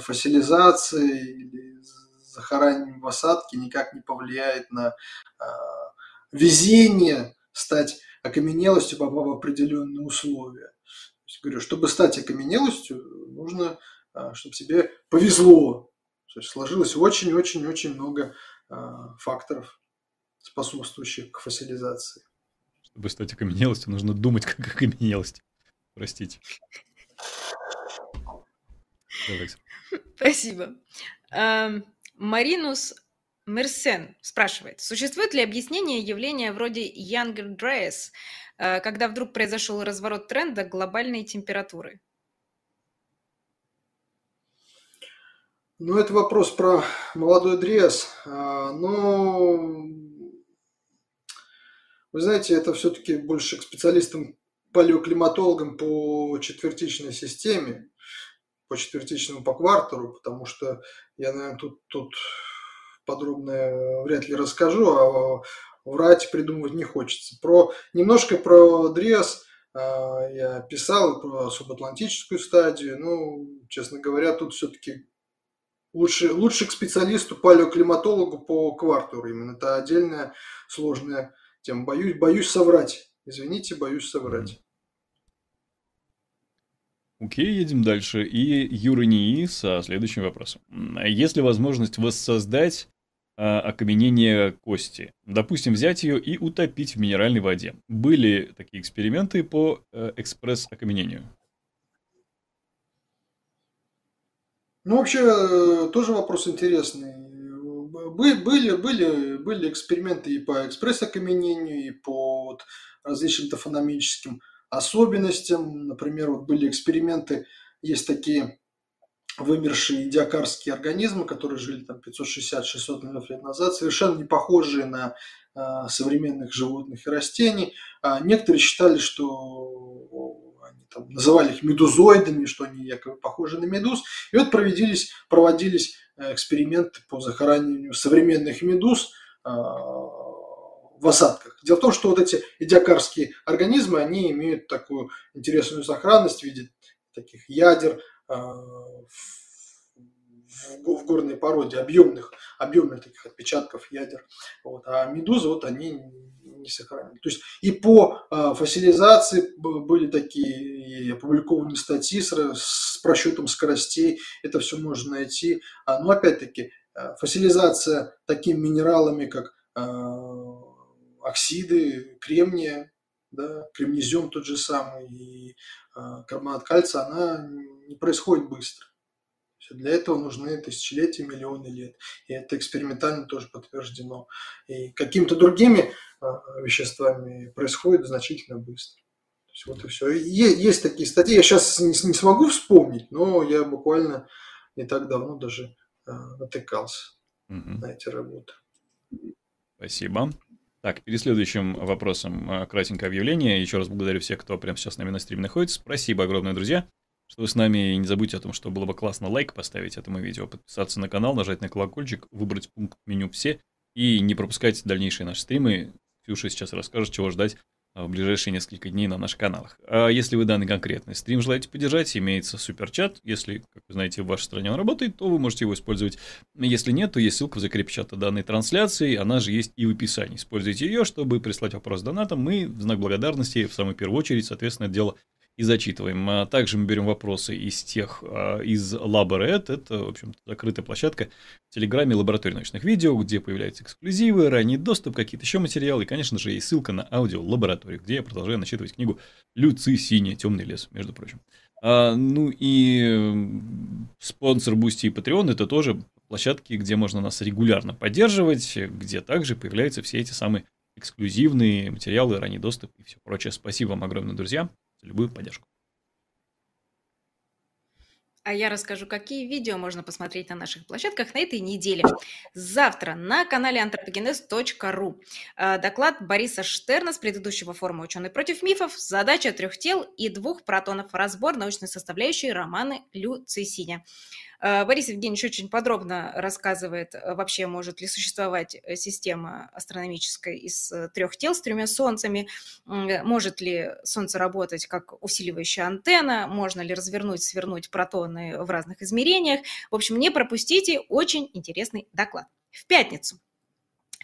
фасилизацией или захоранением в осадке, никак не повлияет на везение стать окаменелостью, попав в определенные условия. То есть, говорю, чтобы стать окаменелостью, нужно, а, чтобы тебе повезло. То есть сложилось очень-очень-очень много а, факторов, способствующих к фасилизации. Чтобы стать окаменелостью, нужно думать как окаменелость. Простите. Спасибо. Маринус Мерсен спрашивает, существует ли объяснение явления вроде Younger Dress, э, когда вдруг произошел разворот тренда глобальной температуры? Ну, это вопрос про молодой дресс. А, но, вы знаете, это все-таки больше к специалистам, палеоклиматологам по четвертичной системе, по четвертичному по квартеру, потому что я, наверное, тут, тут подробно вряд ли расскажу, а врать придумывать не хочется. Про, немножко про Дриас а, я писал, про субатлантическую стадию. Ну, честно говоря, тут все-таки лучше, лучше к специалисту, палеоклиматологу по квартуру. Именно это отдельная сложная тема. Боюсь, боюсь соврать. Извините, боюсь соврать. Окей, едем дальше. И Юра НИИ со следующим вопросом. Есть ли возможность воссоздать а, окаменение кости. Допустим, взять ее и утопить в минеральной воде. Были такие эксперименты по э, экспресс-окаменению? Ну, вообще, э, тоже вопрос интересный. Были, были, были эксперименты и по экспресс-окаменению, и по вот различным тофономическим особенностям. Например, вот были эксперименты, есть такие вымершие диакарские организмы, которые жили там 560-600 миллионов лет назад, совершенно не похожие на э, современных животных и растений. А некоторые считали, что они там, называли их медузоидами, что они якобы похожи на медуз. И вот проводились, проводились эксперименты по захораниванию современных медуз э, в осадках. Дело в том, что вот эти идиокарские организмы, они имеют такую интересную сохранность в виде таких ядер в в горной породе, объемных, объемных таких отпечатков ядер. Вот. А медузы, вот они не сохранили. То есть и по э, фасилизации были такие опубликованы статьи с, с просчетом скоростей, это все можно найти. А, но опять-таки э, фасилизация такими минералами, как э, оксиды, кремния, да, кремнезем тот же самый и э, карбонат кальция, она не происходит быстро. Для этого нужны тысячелетия, миллионы лет. И это экспериментально тоже подтверждено. И какими-то другими а, веществами происходит значительно быстро. То есть вот и все. есть такие статьи. Я сейчас не, не смогу вспомнить, но я буквально не так давно даже а, натыкался угу. на эти работы. Спасибо. Так, перед следующим вопросом а, кратенькое объявление. Еще раз благодарю всех, кто прямо сейчас с нами на стриме находится. Спасибо огромное, друзья что вы с нами. И не забудьте о том, что было бы классно лайк поставить этому видео, подписаться на канал, нажать на колокольчик, выбрать пункт меню «Все» и не пропускать дальнейшие наши стримы. Ксюша сейчас расскажет, чего ждать а, в ближайшие несколько дней на наших каналах. А если вы данный конкретный стрим желаете поддержать, имеется суперчат. Если, как вы знаете, в вашей стране он работает, то вы можете его использовать. Если нет, то есть ссылка в закрепе чата данной трансляции, она же есть и в описании. Используйте ее, чтобы прислать вопрос донатом. Мы в знак благодарности, в самую первую очередь, соответственно, дело и зачитываем. А также мы берем вопросы из тех, а, из LabRed, это, в общем закрытая площадка в Телеграме лаборатории научных видео, где появляются эксклюзивы, ранний доступ, какие-то еще материалы, и, конечно же, есть ссылка на аудио лабораторию, где я продолжаю начитывать книгу «Люци синий темный лес», между прочим. А, ну и Sponsr, Boosty и Patreon это тоже площадки, где можно нас регулярно поддерживать, где также появляются все эти самые эксклюзивные материалы, ранний доступ и все прочее. Спасибо вам огромное, друзья любую поддержку. А я расскажу, какие видео можно посмотреть на наших площадках на этой неделе. Завтра на канале Антропогенез.ру э, доклад Бориса Штерна с предыдущего форума «Ученый против мифов. Задача трех тел и двух протонов. Разбор научной составляющей романа Лю Цисиня». Э, Борис Евгеньевич очень подробно рассказывает, э, вообще может ли существовать э, система астрономическая из трех тел с тремя солнцами, может ли Солнце работать как усиливающая антенна, можно ли развернуть, свернуть протоны в разных измерениях. В общем, не пропустите, очень интересный доклад. В пятницу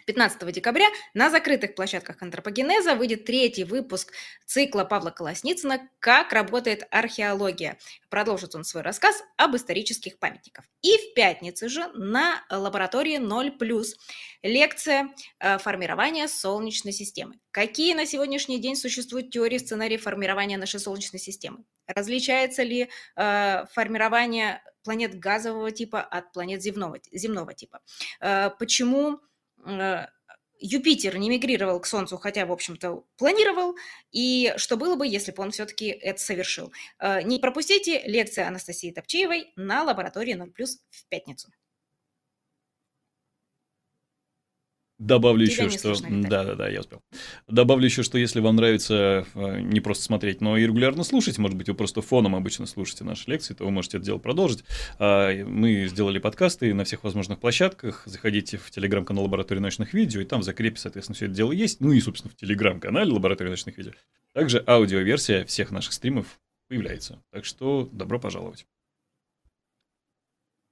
15 декабря на закрытых площадках антропогенеза выйдет третий выпуск цикла Павла Колосницына «Как работает археология». Продолжит он свой рассказ об исторических памятниках. И в пятницу же на лаборатории 0+, лекция э, формирования Солнечной системы. Какие на сегодняшний день существуют теории сценарий формирования нашей Солнечной системы? Различается ли э, формирование планет газового типа от планет земного, земного типа? Э, почему Юпитер не мигрировал к Солнцу, хотя, в общем-то, планировал, и что было бы, если бы он все-таки это совершил. Э, не пропустите лекции Анастасии Топчеевой на лаборатории 0+, в пятницу. Добавлю Тебя еще, что... Да, да, да, я успел. Добавлю еще, что если вам нравится э, не просто смотреть, но и регулярно слушать, может быть, вы просто фоном обычно слушаете наши лекции, то вы можете это дело продолжить. А, мы сделали подкасты на всех возможных площадках. Заходите в телеграм-канал Лаборатории научных видео, и там в закрепе, соответственно, все это дело есть. Ну и, собственно, в телеграм-канале Лаборатории научных видео. Также аудиоверсия всех наших стримов появляется. Так что добро пожаловать.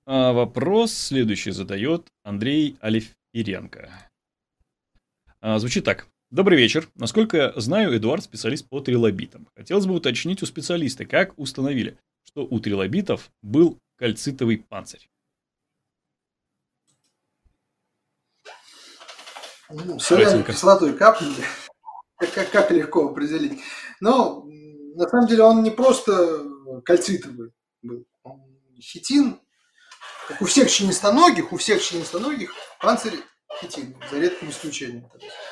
А вопрос следующий задает Андрей Алифиренко. А, звучит так. Добрый вечер. Насколько я знаю, Эдуард специалист по трилобитам. Хотелось бы уточнить у специалиста, как установили, что у трилобитов был кальцитовый панцирь. Ну, кислотой капнули. Как, как, как легко определить. Но на самом деле он не просто кальцитовый был. Он хитин, как у всех членистоногих, у всех членистоногих панцирь хитин, за редким исключением,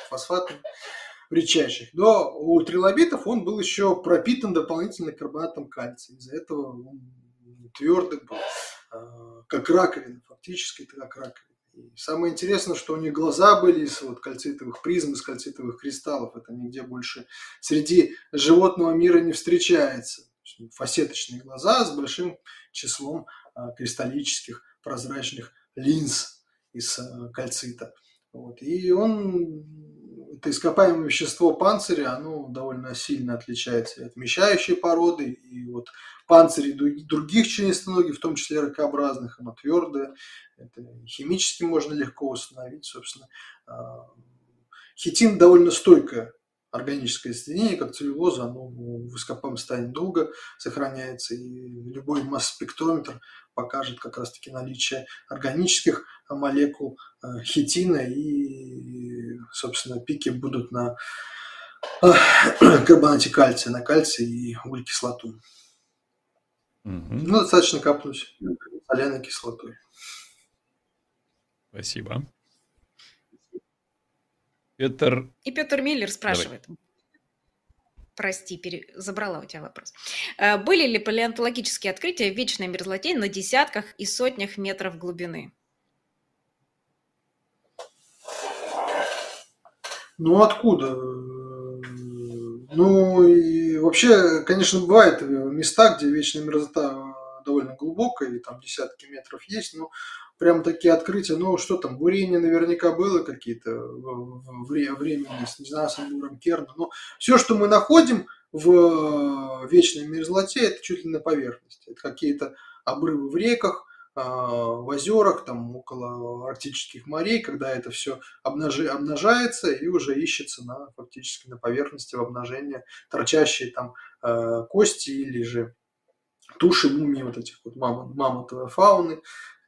фосфатом редчайших. Но у трилобитов он был еще пропитан дополнительно карбонатом кальция. Из-за этого он твердый был, а, как раковина, фактически как раковина. И самое интересное, что у них глаза были из вот кальцитовых призм, из кальцитовых кристаллов. Это нигде больше среди животного мира не встречается. Фасеточные глаза с большим числом а, кристаллических прозрачных линз из э, кальцита. Вот. И он это ископаемое вещество панциря, оно довольно сильно отличается от вмещающей породы, и вот панцири других членистоногих, в том числе ракообразных, оно твердое, это химически можно легко установить, собственно. А, хитин довольно стойкое органическое соединение, как целлюлоза, оно в ископаемом состоянии долго сохраняется, и любой масс-спектрометр покажет как раз-таки наличие органических молекул э, хитина, и, собственно, пики будут на э, карбонате кальция, на кальций и углекислоту. Угу. Ну, достаточно капнуть соляной кислотой. Спасибо. Петр... И Петр Миллер спрашивает. Давай. Прости, пере... забрала у тебя вопрос. Э, были ли палеонтологические открытия в вечной мерзлоте на десятках и сотнях метров глубины? Ну, откуда? Ну, и вообще, конечно, бывают места, где вечная мерзлота довольно глубокая, и там десятки метров есть, но прям такие открытия, ну что там, бурение наверняка было какие-то временные, не знаю, с Амуром Керна, но все, что мы находим в вечной мерзлоте, это чуть ли на поверхности, это какие-то обрывы в реках, а, в озерах, там около арктических морей, когда это все обнажи, обнажается и уже ищется на, фактически на поверхности в обнажение торчащие там э, кости или же туши мумии вот этих вот мамонт, мамонтовой фауны,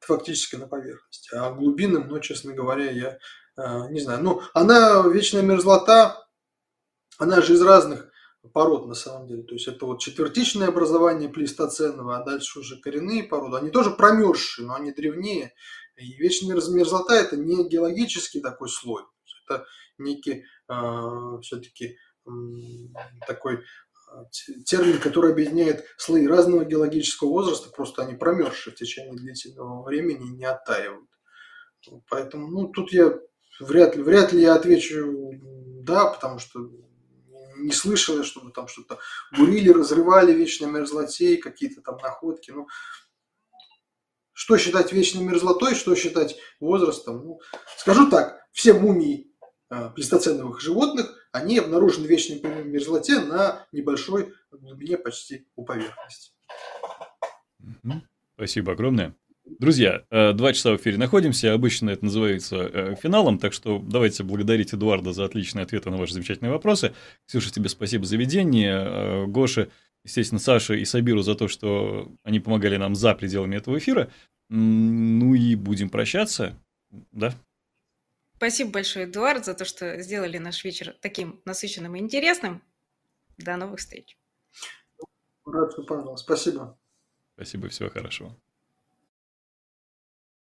фактически на поверхности. А глубинам, ну, честно говоря, я э, не знаю. Ну, она, вечная мерзлота, она же из разных пород на самом деле. То есть это вот четвертичное образование плейстоценного, а дальше уже коренные породы. Они тоже промерзшие, но они древнее. И вечная мерзлота это не геологический такой слой. Это некий э, все-таки э, такой термин, который объединяет слои разного геологического возраста, просто они промерзшие в течение длительного времени и не оттаивают. Поэтому, ну, тут я вряд ли, вряд ли я отвечу да, потому что не слышал чтобы там что-то бурили, разрывали вечной мерзлоте, какие-то там находки. Ну, что считать вечной мерзлотой, что считать возрастом? Ну, скажу так, все мумии плестоценовых животных они обнаружены в вечной мерзлоте на небольшой глубине почти у поверхности. Спасибо огромное. Друзья, э, два часа в эфире находимся. Обычно это называется э, финалом, так что давайте благодарить Эдуарда за отличные ответы на ваши замечательные вопросы. Ксюша, тебе спасибо за ведение. Э, Гоша, естественно, Саша и Сабиру за то, что они помогали нам за пределами этого эфира. Ну и будем прощаться. Да? Спасибо большое, Эдуард, за то, что сделали наш вечер таким насыщенным и интересным. До новых встреч. Рад, что понял. Спасибо. Спасибо, всего хорошего.